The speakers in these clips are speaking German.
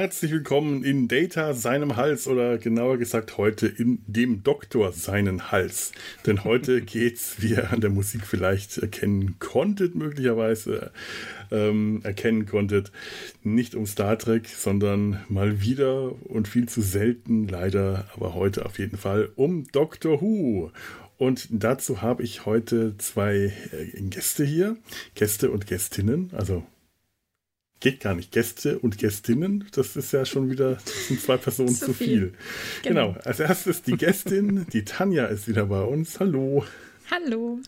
herzlich willkommen in Data seinem Hals oder genauer gesagt heute in dem Doktor seinen Hals. Denn heute geht's, wie ihr an der Musik vielleicht erkennen konntet, möglicherweise ähm, erkennen konntet, nicht um Star Trek, sondern mal wieder und viel zu selten, leider, aber heute auf jeden Fall um Doctor Who. Und dazu habe ich heute zwei äh, Gäste hier, Gäste und Gästinnen, also geht gar nicht. Gäste und Gästinnen, das ist ja schon wieder, das sind zwei Personen zu, zu viel. viel. Genau. genau. Als erstes die Gästin, die Tanja ist wieder bei uns. Hallo. Hallo.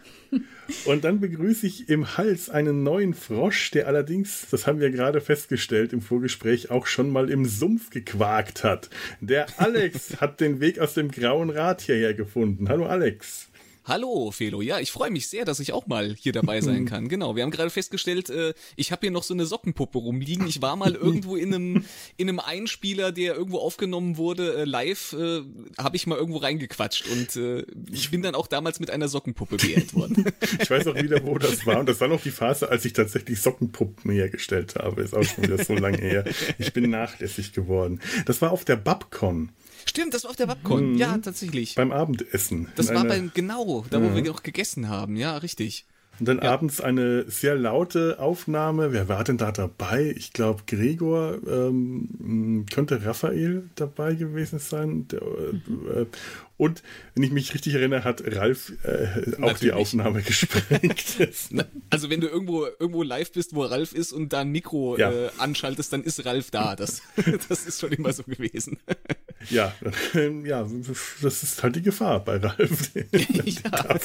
Und dann begrüße ich im Hals einen neuen Frosch, der allerdings, das haben wir gerade festgestellt im Vorgespräch, auch schon mal im Sumpf gequakt hat. Der Alex hat den Weg aus dem grauen Rad hierher gefunden. Hallo Alex. Hallo, Felo. Ja, ich freue mich sehr, dass ich auch mal hier dabei sein kann. Genau, wir haben gerade festgestellt, äh, ich habe hier noch so eine Sockenpuppe rumliegen. Ich war mal irgendwo in einem, in einem Einspieler, der irgendwo aufgenommen wurde, äh, live, äh, habe ich mal irgendwo reingequatscht und äh, ich bin dann auch damals mit einer Sockenpuppe beehrt worden. ich weiß auch wieder, wo das war und das war noch die Phase, als ich tatsächlich Sockenpuppen hergestellt habe. Ist auch schon wieder so lange her. Ich bin nachlässig geworden. Das war auf der Babcon. Stimmt, das war auf der Webcon. Mhm. Ja, tatsächlich. Beim Abendessen. Das war beim, genau, da wo ja. wir noch gegessen haben. Ja, richtig. Und dann ja. abends eine sehr laute Aufnahme. Wer war denn da dabei? Ich glaube, Gregor, ähm, könnte Raphael dabei gewesen sein. Der, äh, und wenn ich mich richtig erinnere, hat Ralf äh, auch die Aufnahme gesprengt. also wenn du irgendwo irgendwo live bist, wo Ralf ist und da ein Mikro ja. äh, anschaltest, dann ist Ralf da. Das, das ist schon immer so gewesen. ja, äh, ja, das ist halt die Gefahr bei Ralf. ja.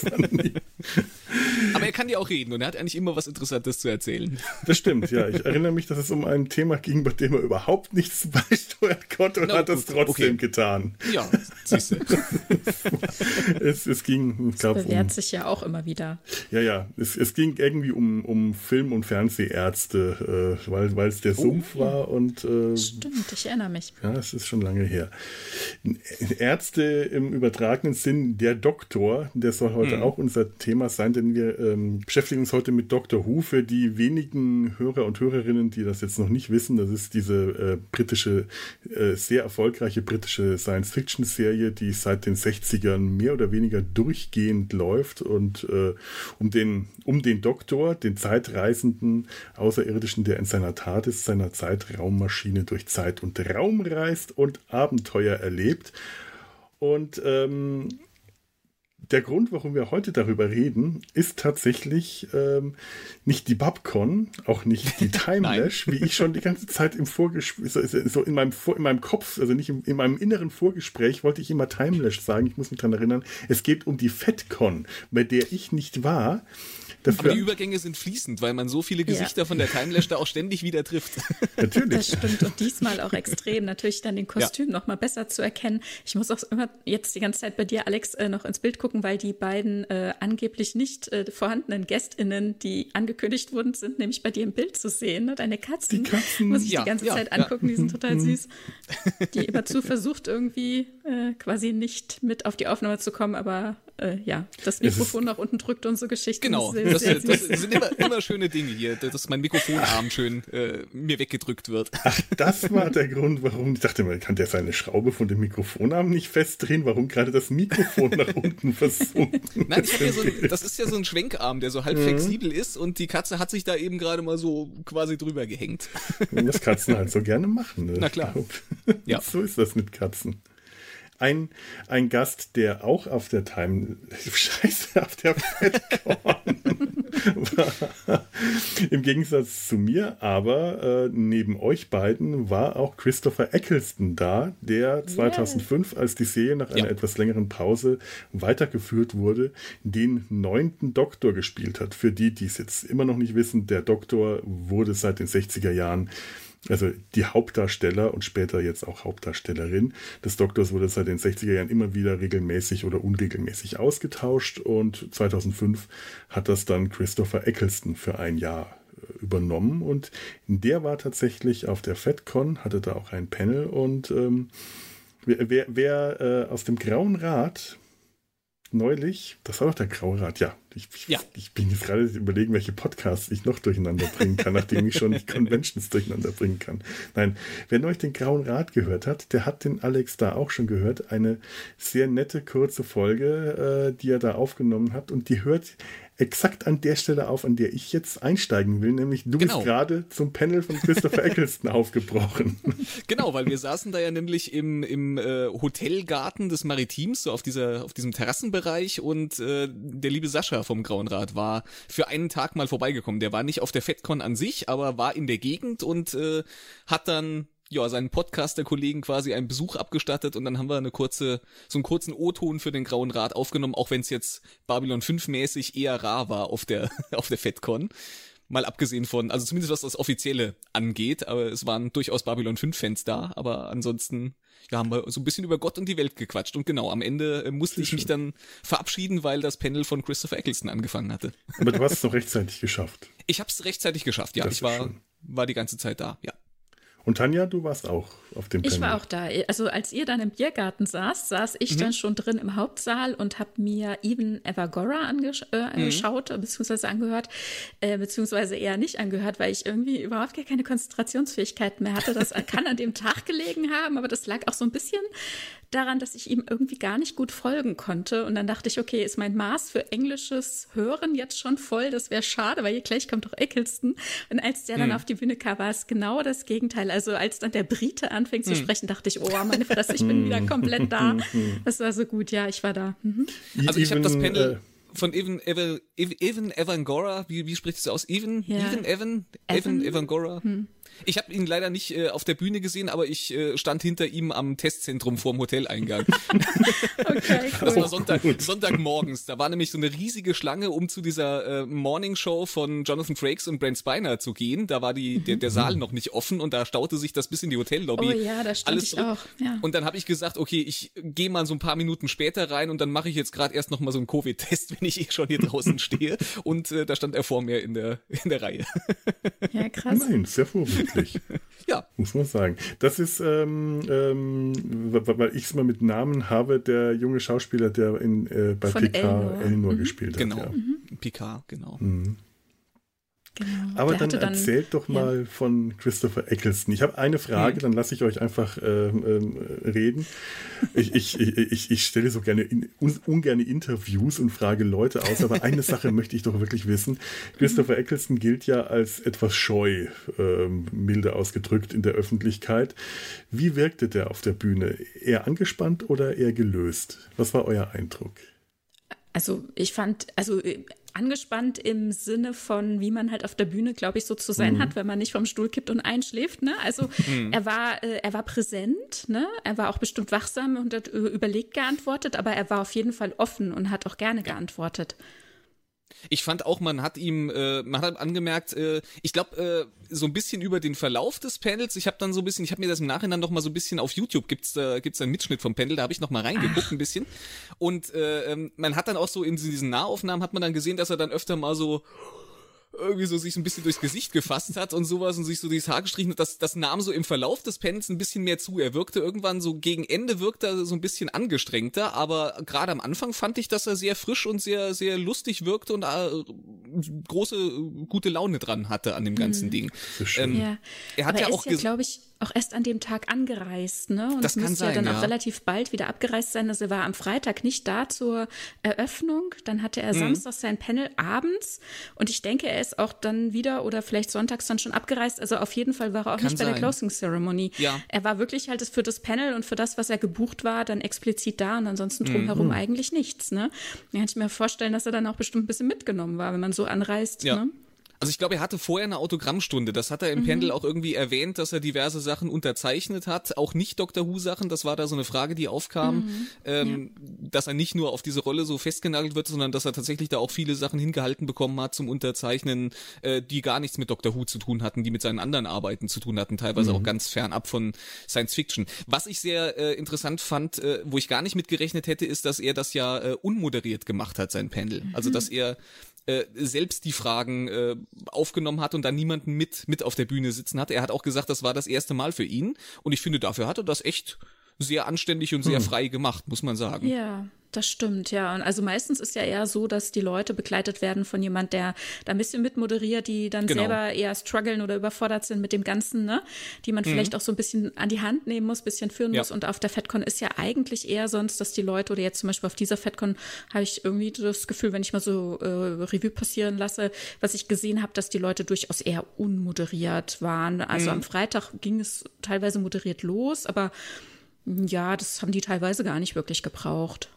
Aber er kann ja auch reden und er hat eigentlich immer was Interessantes zu erzählen. Das stimmt, ja. Ich erinnere mich, dass es um ein Thema ging, bei dem er überhaupt nichts beisteuern konnte und no, hat das trotzdem okay. getan. Ja, siehst du. es, es ging, ich glaube. bewährt um, sich ja auch immer wieder. Ja, ja. Es, es ging irgendwie um, um Film- und Fernsehärzte, äh, weil, weil es der oh, Sumpf war und. Äh, Stimmt, ich erinnere mich. Ja, es ist schon lange her. Ärzte im übertragenen Sinn, der Doktor, der soll heute hm. auch unser Thema sein, denn wir ähm, beschäftigen uns heute mit Dr. Who. Für die wenigen Hörer und Hörerinnen, die das jetzt noch nicht wissen, das ist diese äh, britische, äh, sehr erfolgreiche britische Science-Fiction-Serie, die seit den den 60ern mehr oder weniger durchgehend läuft und äh, um, den, um den Doktor, den Zeitreisenden Außerirdischen, der in seiner Tat ist, seiner Zeitraummaschine durch Zeit und Raum reist und Abenteuer erlebt. Und ähm, der Grund, warum wir heute darüber reden, ist tatsächlich ähm, nicht die Babcon, auch nicht die Timelash, wie ich schon die ganze Zeit im Vorgespräch, so, so, in, meinem in meinem Kopf, also nicht im, in meinem inneren Vorgespräch, wollte ich immer Timelash sagen. Ich muss mich daran erinnern, es geht um die FedCon, bei der ich nicht war. Dafür. Aber die Übergänge sind fließend, weil man so viele Gesichter ja. von der Timelash da auch ständig wieder trifft. Natürlich. Das stimmt. Und diesmal auch extrem. Natürlich dann den Kostüm ja. noch mal besser zu erkennen. Ich muss auch immer jetzt die ganze Zeit bei dir, Alex, äh, noch ins Bild gucken, weil die beiden äh, angeblich nicht äh, vorhandenen GästInnen, die angekündigt wurden, sind nämlich bei dir im Bild zu sehen. Ne? Deine Katzen, die Katzen. muss ich ja, die ganze Zeit angucken. Die sind total süß. Die immerzu versucht irgendwie äh, quasi nicht mit auf die Aufnahme zu kommen, aber äh, ja, das Mikrofon nach unten drückt und so Geschichten. Genau, das, das, das, sind immer, immer schöne Dinge hier, dass mein Mikrofonarm schön äh, mir weggedrückt wird. Ach, das war der Grund, warum ich dachte, man kann der seine Schraube von dem Mikrofonarm nicht festdrehen, warum gerade das Mikrofon nach unten versunken. Nein, ja so ein, das ist ja so ein Schwenkarm, der so halb mhm. flexibel ist und die Katze hat sich da eben gerade mal so quasi drüber gehängt. Was Katzen halt so gerne machen. Ne? Na klar. Ja. So ist das mit Katzen ein, ein Gast, der auch auf der Time, scheiße, auf der FedCon war. Im Gegensatz zu mir, aber äh, neben euch beiden war auch Christopher Eccleston da, der 2005, yeah. als die Serie nach einer ja. etwas längeren Pause weitergeführt wurde, den neunten Doktor gespielt hat. Für die, die es jetzt immer noch nicht wissen, der Doktor wurde seit den 60er Jahren also die Hauptdarsteller und später jetzt auch Hauptdarstellerin des Doktors wurde seit den 60er Jahren immer wieder regelmäßig oder unregelmäßig ausgetauscht. Und 2005 hat das dann Christopher Eccleston für ein Jahr äh, übernommen. Und der war tatsächlich auf der FedCon, hatte da auch ein Panel. Und ähm, wer, wer, äh, aus dem Grauen Rat neulich, das war doch der Graurat, ja. Ich, ja. ich bin jetzt gerade überlegen, welche Podcasts ich noch durcheinander bringen kann, nachdem ich schon die Conventions durcheinander bringen kann. Nein, wer neulich den Grauen Rat gehört hat, der hat den Alex da auch schon gehört. Eine sehr nette, kurze Folge, äh, die er da aufgenommen hat und die hört exakt an der Stelle auf, an der ich jetzt einsteigen will, nämlich du genau. bist gerade zum Panel von Christopher Eccleston aufgebrochen. Genau, weil wir saßen da ja nämlich im, im äh, Hotelgarten des Maritims, so auf dieser, auf diesem Terrassenbereich und äh, der liebe Sascha vom Grauen Rat war für einen Tag mal vorbeigekommen. Der war nicht auf der FedCon an sich, aber war in der Gegend und äh, hat dann ja, seinen Podcaster-Kollegen quasi einen Besuch abgestattet und dann haben wir eine kurze, so einen kurzen O-Ton für den Grauen Rat aufgenommen, auch wenn es jetzt Babylon 5 mäßig eher rar war auf der, auf der FedCon. Mal abgesehen von, also zumindest was das Offizielle angeht, aber es waren durchaus Babylon 5 Fans da, aber ansonsten, ja, haben wir so ein bisschen über Gott und die Welt gequatscht und genau, am Ende äh, musste ich mich dann verabschieden, weil das Panel von Christopher Eccleston angefangen hatte. Aber du hast es noch rechtzeitig geschafft. Ich habe es rechtzeitig geschafft, ja. Das ich war, war die ganze Zeit da, ja. Und Tanja, du warst auch auf dem Panel. Ich war auch da. Also als ihr dann im Biergarten saß, saß ich mhm. dann schon drin im Hauptsaal und habe mir Even Evagora angesch äh, angeschaut, mhm. beziehungsweise angehört, äh, beziehungsweise eher nicht angehört, weil ich irgendwie überhaupt gar keine Konzentrationsfähigkeit mehr hatte. Das kann an dem Tag gelegen haben, aber das lag auch so ein bisschen daran, dass ich ihm irgendwie gar nicht gut folgen konnte. Und dann dachte ich, okay, ist mein Maß für englisches Hören jetzt schon voll? Das wäre schade, weil hier gleich kommt doch Eccleston. Und als der mhm. dann auf die Bühne kam, war es genau das Gegenteil. Also als dann der Brite anfängt zu mhm. sprechen, dachte ich, oh, meine Fresse, ich bin wieder komplett da. Das war so gut, ja, ich war da. Mhm. Also ich habe das Panel äh, von Evan, Evan, Evan Evangora, wie, wie spricht es aus? Evan, ja. Evan, Evan, Evan, Evan Evangora. Hm. Ich habe ihn leider nicht äh, auf der Bühne gesehen, aber ich äh, stand hinter ihm am Testzentrum vorm Hoteleingang. okay, cool. Das war Sonntag, Sonntagmorgens. Da war nämlich so eine riesige Schlange, um zu dieser äh, Morning Show von Jonathan Frakes und Brent Spiner zu gehen. Da war die, der, der Saal noch nicht offen und da staute sich das bis in die Hotellobby. Oh ja, da stand Alles ich auch. Ja. Und dann habe ich gesagt, okay, ich gehe mal so ein paar Minuten später rein und dann mache ich jetzt gerade erst noch mal so einen Covid-Test, wenn ich eh schon hier draußen stehe. Und äh, da stand er vor mir in der, in der Reihe. Ja, krass. Nein, sehr vorbildlich wirklich. ja. Muss man sagen. Das ist, ähm, ähm, weil ich es mal mit Namen habe, der junge Schauspieler, der in, äh, bei Von Picard Elnor, Elnor mhm. gespielt genau. hat. Genau, ja. mhm. Picard, genau. Mhm. Genau. Aber dann, dann erzählt doch mal ja. von Christopher Eccleston. Ich habe eine Frage, mhm. dann lasse ich euch einfach äh, äh, reden. Ich, ich, ich, ich, stelle so gerne in, un, ungerne Interviews und frage Leute aus, aber eine Sache möchte ich doch wirklich wissen. Christopher Eccleston gilt ja als etwas scheu, äh, milde ausgedrückt, in der Öffentlichkeit. Wie wirkte der auf der Bühne? Eher angespannt oder eher gelöst? Was war euer Eindruck? Also ich fand, also angespannt im Sinne von, wie man halt auf der Bühne, glaube ich, so zu sein mhm. hat, wenn man nicht vom Stuhl kippt und einschläft. Ne? Also mhm. er war, äh, er war präsent, ne? Er war auch bestimmt wachsam und hat überlegt geantwortet, aber er war auf jeden Fall offen und hat auch gerne geantwortet. Ich fand auch, man hat ihm, äh, man hat angemerkt, äh, ich glaube, äh, so ein bisschen über den Verlauf des Panels. Ich habe dann so ein bisschen, ich habe mir das im Nachhinein noch mal so ein bisschen auf YouTube gibt's da gibt's einen Mitschnitt vom Panel, da habe ich noch mal reingeguckt Ach. ein bisschen. Und äh, ähm, man hat dann auch so in diesen Nahaufnahmen hat man dann gesehen, dass er dann öfter mal so irgendwie so sich ein bisschen durchs Gesicht gefasst hat und sowas und sich so durchs Haar gestrichen hat, das, das nahm so im Verlauf des Panels ein bisschen mehr zu. Er wirkte irgendwann so gegen Ende wirkte er so ein bisschen angestrengter, aber gerade am Anfang fand ich, dass er sehr frisch und sehr, sehr lustig wirkte und äh, große, gute Laune dran hatte an dem ganzen mhm. Ding. Ähm, ja. Er hat aber ja auch, ja, glaube ich, auch erst an dem Tag angereist, ne? Und das müsste ja dann ja. auch relativ bald wieder abgereist sein. Also er war am Freitag nicht da zur Eröffnung. Dann hatte er mhm. Samstag sein Panel abends. Und ich denke, er ist auch dann wieder oder vielleicht sonntags dann schon abgereist. Also auf jeden Fall war er auch Kann nicht sein. bei der Closing Ceremony. Ja. Er war wirklich halt für das Panel und für das, was er gebucht war, dann explizit da und ansonsten drumherum mhm. eigentlich nichts, ne? Da kann ich mir vorstellen, dass er dann auch bestimmt ein bisschen mitgenommen war, wenn man so anreist, ja. ne? Also ich glaube, er hatte vorher eine Autogrammstunde. Das hat er im mhm. Pendel auch irgendwie erwähnt, dass er diverse Sachen unterzeichnet hat. Auch nicht Doctor Who Sachen. Das war da so eine Frage, die aufkam, mhm. ähm, ja. dass er nicht nur auf diese Rolle so festgenagelt wird, sondern dass er tatsächlich da auch viele Sachen hingehalten bekommen hat zum Unterzeichnen, äh, die gar nichts mit Doctor Who zu tun hatten, die mit seinen anderen Arbeiten zu tun hatten, teilweise mhm. auch ganz fernab von Science Fiction. Was ich sehr äh, interessant fand, äh, wo ich gar nicht mitgerechnet hätte, ist, dass er das ja äh, unmoderiert gemacht hat, sein Pendel. Also dass mhm. er äh, selbst die Fragen äh, aufgenommen hat und dann niemanden mit mit auf der Bühne sitzen hat. Er hat auch gesagt, das war das erste Mal für ihn und ich finde, dafür hat er das echt sehr anständig und sehr hm. frei gemacht, muss man sagen. Ja, Das stimmt, ja. Und also meistens ist ja eher so, dass die Leute begleitet werden von jemand, der da ein bisschen mitmoderiert, die dann genau. selber eher strugglen oder überfordert sind mit dem Ganzen, ne? Die man mhm. vielleicht auch so ein bisschen an die Hand nehmen muss, bisschen führen ja. muss. Und auf der FedCon ist ja eigentlich eher sonst, dass die Leute oder jetzt zum Beispiel auf dieser FedCon habe ich irgendwie das Gefühl, wenn ich mal so äh, Revue passieren lasse, was ich gesehen habe, dass die Leute durchaus eher unmoderiert waren. Also mhm. am Freitag ging es teilweise moderiert los, aber ja, das haben die teilweise gar nicht wirklich gebraucht.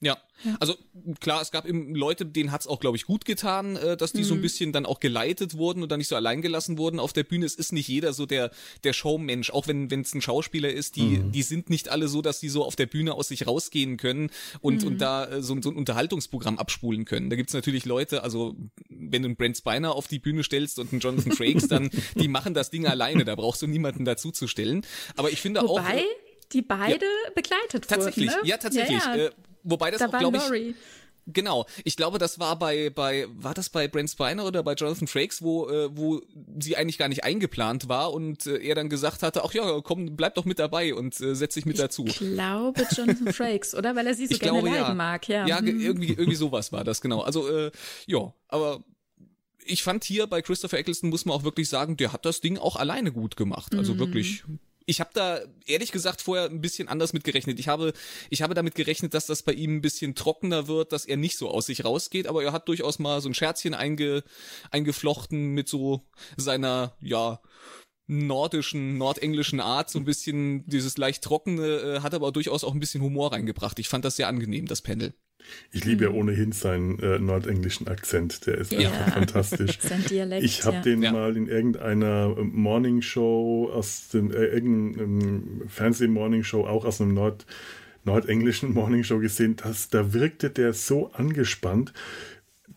Ja. ja. also klar, es gab eben Leute, denen hat's auch, glaube ich, gut getan, äh, dass die mhm. so ein mhm. bisschen dann auch geleitet wurden und dann nicht so allein gelassen wurden auf der Bühne. Es ist nicht jeder so der, der Showmensch, auch wenn es ein Schauspieler ist, die, mhm. die sind nicht alle so, dass die so auf der Bühne aus sich rausgehen können und, mhm. und da äh, so, so ein Unterhaltungsprogramm abspulen können. Da gibt's natürlich Leute, also wenn du einen Brent Spiner auf die Bühne stellst und einen Jonathan Frakes, dann die machen das Ding alleine, da brauchst du niemanden dazuzustellen. Aber ich finde Wobei, auch. Äh, die beide ja, begleitet tatsächlich, wurden. Ne? Ja, tatsächlich. Ja, ja. Wobei das da auch, glaube ich. Genau, ich glaube, das war bei bei war das bei Brent Spiner oder bei Jonathan Frakes, wo äh, wo sie eigentlich gar nicht eingeplant war und äh, er dann gesagt hatte, ach ja, komm, bleib doch mit dabei und äh, setz dich mit ich dazu. Ich glaube Jonathan Frakes, oder weil er sie so ich gerne glaube, leiden ja. mag, ja. Ja, hm. irgendwie irgendwie sowas war das genau. Also äh, ja, aber ich fand hier bei Christopher Eccleston muss man auch wirklich sagen, der hat das Ding auch alleine gut gemacht. Also mhm. wirklich ich habe da ehrlich gesagt vorher ein bisschen anders mit gerechnet. Ich habe, ich habe damit gerechnet, dass das bei ihm ein bisschen trockener wird, dass er nicht so aus sich rausgeht, aber er hat durchaus mal so ein Scherzchen einge, eingeflochten mit so seiner, ja, nordischen, nordenglischen Art, so ein bisschen dieses leicht trockene, äh, hat aber durchaus auch ein bisschen Humor reingebracht. Ich fand das sehr angenehm, das Panel. Ich liebe ja hm. ohnehin seinen äh, nordenglischen Akzent, der ist ja. einfach fantastisch. Sein Dialekt, ich habe ja. den ja. mal in irgendeiner äh, Morning Show aus dem äh, irgendeinem Fernseh-Morning Show auch aus einem Nord nordenglischen Morning Show gesehen, dass da wirkte der so angespannt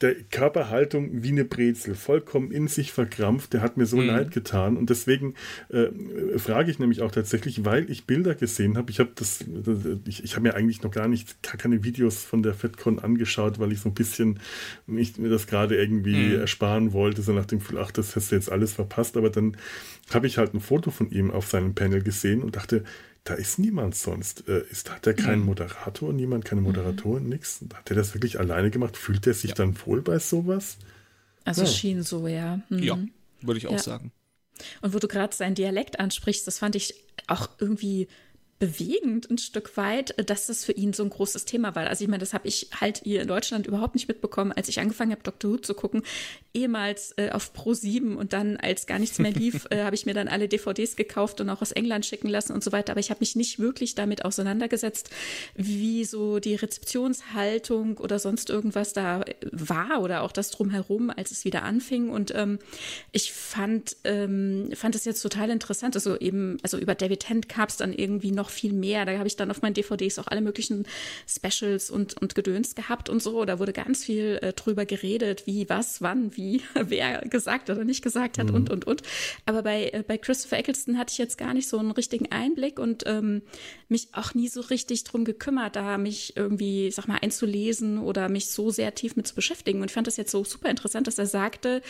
der Körperhaltung wie eine Brezel, vollkommen in sich verkrampft. Der hat mir so mhm. leid getan. Und deswegen äh, frage ich nämlich auch tatsächlich, weil ich Bilder gesehen habe. Ich habe das, ich, ich habe mir eigentlich noch gar nicht, gar keine Videos von der FedCon angeschaut, weil ich so ein bisschen mich, mir das gerade irgendwie mhm. ersparen wollte, so nach dem Gefühl, ach, das hast du jetzt alles verpasst. Aber dann habe ich halt ein Foto von ihm auf seinem Panel gesehen und dachte, da ist niemand sonst. Äh, ist, hat er keinen mhm. Moderator, niemand, keine mhm. Moderatorin, mhm. nichts? Hat er das wirklich alleine gemacht? Fühlt er sich ja. dann wohl bei sowas? Also ja. schien so, ja. Mhm. Ja, würde ich auch ja. sagen. Und wo du gerade seinen Dialekt ansprichst, das fand ich auch irgendwie bewegend ein Stück weit, äh, dass das für ihn so ein großes Thema war. Also ich meine, das habe ich halt hier in Deutschland überhaupt nicht mitbekommen, als ich angefangen habe, Dr. Who zu gucken. Ehemals äh, auf Pro 7 und dann, als gar nichts mehr lief, äh, habe ich mir dann alle DVDs gekauft und auch aus England schicken lassen und so weiter. Aber ich habe mich nicht wirklich damit auseinandergesetzt, wie so die Rezeptionshaltung oder sonst irgendwas da war oder auch das drumherum, als es wieder anfing. Und ähm, ich fand, ähm, fand es jetzt total interessant. Also eben, also über David Tennant gab es dann irgendwie noch noch viel mehr. Da habe ich dann auf meinen DVDs auch alle möglichen Specials und, und Gedöns gehabt und so. Da wurde ganz viel äh, drüber geredet, wie, was, wann, wie, wer gesagt oder nicht gesagt hat mhm. und, und, und. Aber bei, äh, bei Christopher Eccleston hatte ich jetzt gar nicht so einen richtigen Einblick und ähm, mich auch nie so richtig drum gekümmert, da mich irgendwie, sag mal, einzulesen oder mich so sehr tief mit zu beschäftigen. Und ich fand das jetzt so super interessant, dass er sagte,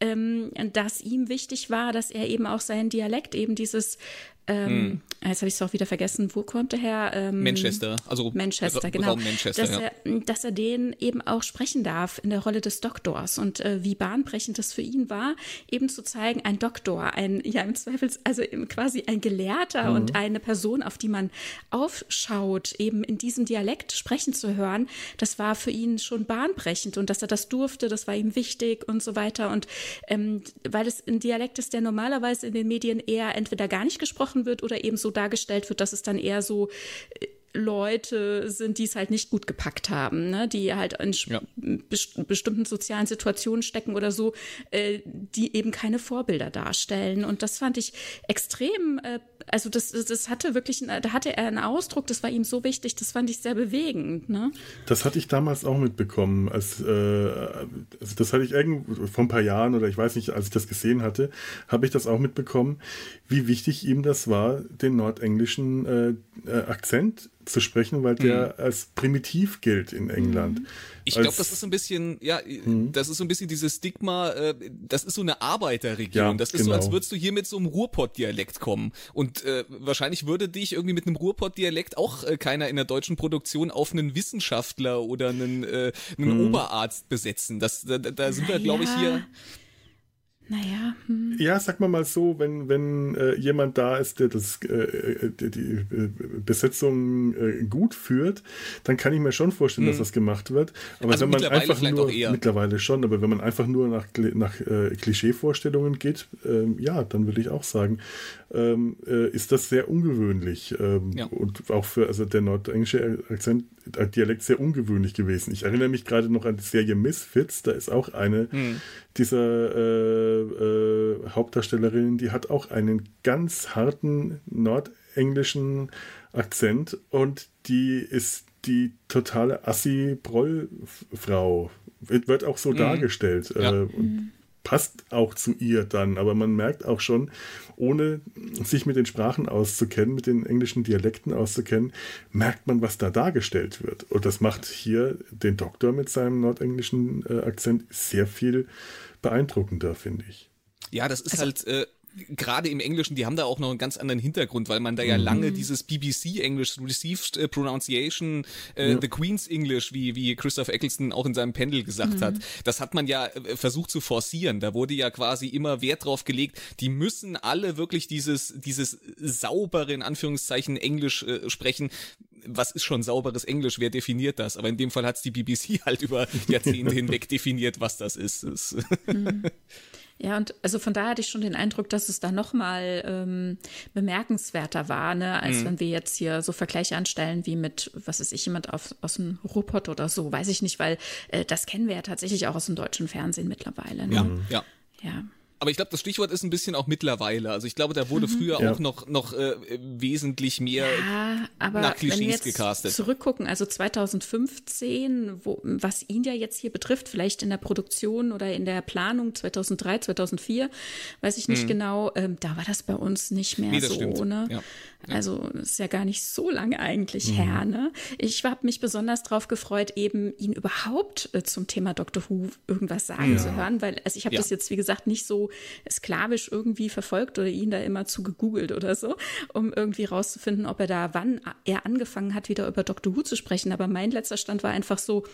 ähm, dass ihm wichtig war, dass er eben auch seinen Dialekt, eben dieses ähm, hm. Jetzt habe ich es auch wieder vergessen. Wo kommt der her? Ähm, Manchester. Also Manchester, genau. Manchester, dass, ja. er, dass er den eben auch sprechen darf in der Rolle des Doktors und äh, wie bahnbrechend das für ihn war, eben zu zeigen, ein Doktor, ein ja im Zweifel also quasi ein Gelehrter mhm. und eine Person, auf die man aufschaut, eben in diesem Dialekt sprechen zu hören, das war für ihn schon bahnbrechend und dass er das durfte, das war ihm wichtig und so weiter. Und ähm, weil es ein Dialekt ist, der normalerweise in den Medien eher entweder gar nicht gesprochen gesprochen wird oder eben so dargestellt wird, dass es dann eher so äh, Leute sind, die es halt nicht gut gepackt haben, ne? die halt in ja. best bestimmten sozialen Situationen stecken oder so, äh, die eben keine Vorbilder darstellen. Und das fand ich extrem äh, also das, das hatte wirklich, da hatte er einen Ausdruck, das war ihm so wichtig, das fand ich sehr bewegend. Ne? Das hatte ich damals auch mitbekommen, als äh, also das hatte ich irgendwo vor ein paar Jahren oder ich weiß nicht, als ich das gesehen hatte, habe ich das auch mitbekommen, wie wichtig ihm das war, den nordenglischen äh, äh Akzent zu sprechen, weil der mhm. als primitiv gilt in England. Mhm. Ich glaube, das ist so ein bisschen, ja, mhm. das ist so ein bisschen dieses Stigma, äh, das ist so eine Arbeiterregion. Ja, das ist genau. so, als würdest du hier mit so einem Ruhrpott-Dialekt kommen. Und äh, wahrscheinlich würde dich irgendwie mit einem Ruhrpott-Dialekt auch äh, keiner in der deutschen Produktion auf einen Wissenschaftler oder einen, äh, einen mhm. Oberarzt besetzen. Das, da, da sind wir, glaube ich, hier naja. Hm. Ja, sag mal mal so, wenn, wenn äh, jemand da ist, der das, äh, äh die, die äh, Besetzung äh, gut führt, dann kann ich mir schon vorstellen, hm. dass das gemacht wird. Aber also wenn man einfach nur, mittlerweile schon, aber wenn man einfach nur nach, nach äh, Klischeevorstellungen geht, ähm, ja, dann würde ich auch sagen, ähm, ist das sehr ungewöhnlich. Ähm, ja. Und auch für, also der nordenglische Akzent, Dialekt sehr ungewöhnlich gewesen. Ich erinnere mich gerade noch an die Serie Misfits, da ist auch eine hm. dieser äh, äh, Hauptdarstellerin, die hat auch einen ganz harten nordenglischen Akzent und die ist die totale Assi-Proll-Frau. Wird, wird auch so mhm. dargestellt. Ja. Äh, und mhm. Passt auch zu ihr dann, aber man merkt auch schon, ohne sich mit den Sprachen auszukennen, mit den englischen Dialekten auszukennen, merkt man, was da dargestellt wird. Und das macht hier den Doktor mit seinem nordenglischen äh, Akzent sehr viel beeindruckender, finde ich. Ja, das ist also, halt äh, gerade im Englischen, die haben da auch noch einen ganz anderen Hintergrund, weil man da ja mhm. lange dieses BBC-Englisch, Received äh, Pronunciation, äh, ja. The Queen's English, wie, wie Christoph Eccleston auch in seinem Pendel gesagt mhm. hat, das hat man ja äh, versucht zu forcieren. Da wurde ja quasi immer Wert drauf gelegt, die müssen alle wirklich dieses, dieses saubere, in Anführungszeichen, Englisch äh, sprechen was ist schon sauberes Englisch? Wer definiert das? Aber in dem Fall hat es die BBC halt über Jahrzehnte hinweg definiert, was das ist. Das mhm. Ja, und also von daher hatte ich schon den Eindruck, dass es da nochmal ähm, bemerkenswerter war, ne, als mhm. wenn wir jetzt hier so Vergleiche anstellen wie mit, was ist ich, jemand auf, aus dem Ruhrpott oder so, weiß ich nicht, weil äh, das kennen wir ja tatsächlich auch aus dem deutschen Fernsehen mittlerweile. Ne? Ja, ja. Ja. Aber ich glaube, das Stichwort ist ein bisschen auch mittlerweile. Also ich glaube, da wurde mhm. früher ja. auch noch, noch äh, wesentlich mehr ja, aber nach Klischees wenn wir jetzt gecastet. Zurückgucken, also 2015, wo, was ihn ja jetzt hier betrifft, vielleicht in der Produktion oder in der Planung 2003, 2004, weiß ich nicht mhm. genau, ähm, da war das bei uns nicht mehr nee, so. Stimmt. Ne? Ja. Also ist ja gar nicht so lange eigentlich mhm. her. Ne? Ich habe mich besonders darauf gefreut, eben ihn überhaupt äh, zum Thema Dr. Who irgendwas sagen zu hören, weil also ich habe das jetzt, wie gesagt, nicht so sklavisch irgendwie verfolgt oder ihn da immer zu gegoogelt oder so, um irgendwie rauszufinden, ob er da wann er angefangen hat, wieder über Dr. Who zu sprechen. Aber mein letzter Stand war einfach so,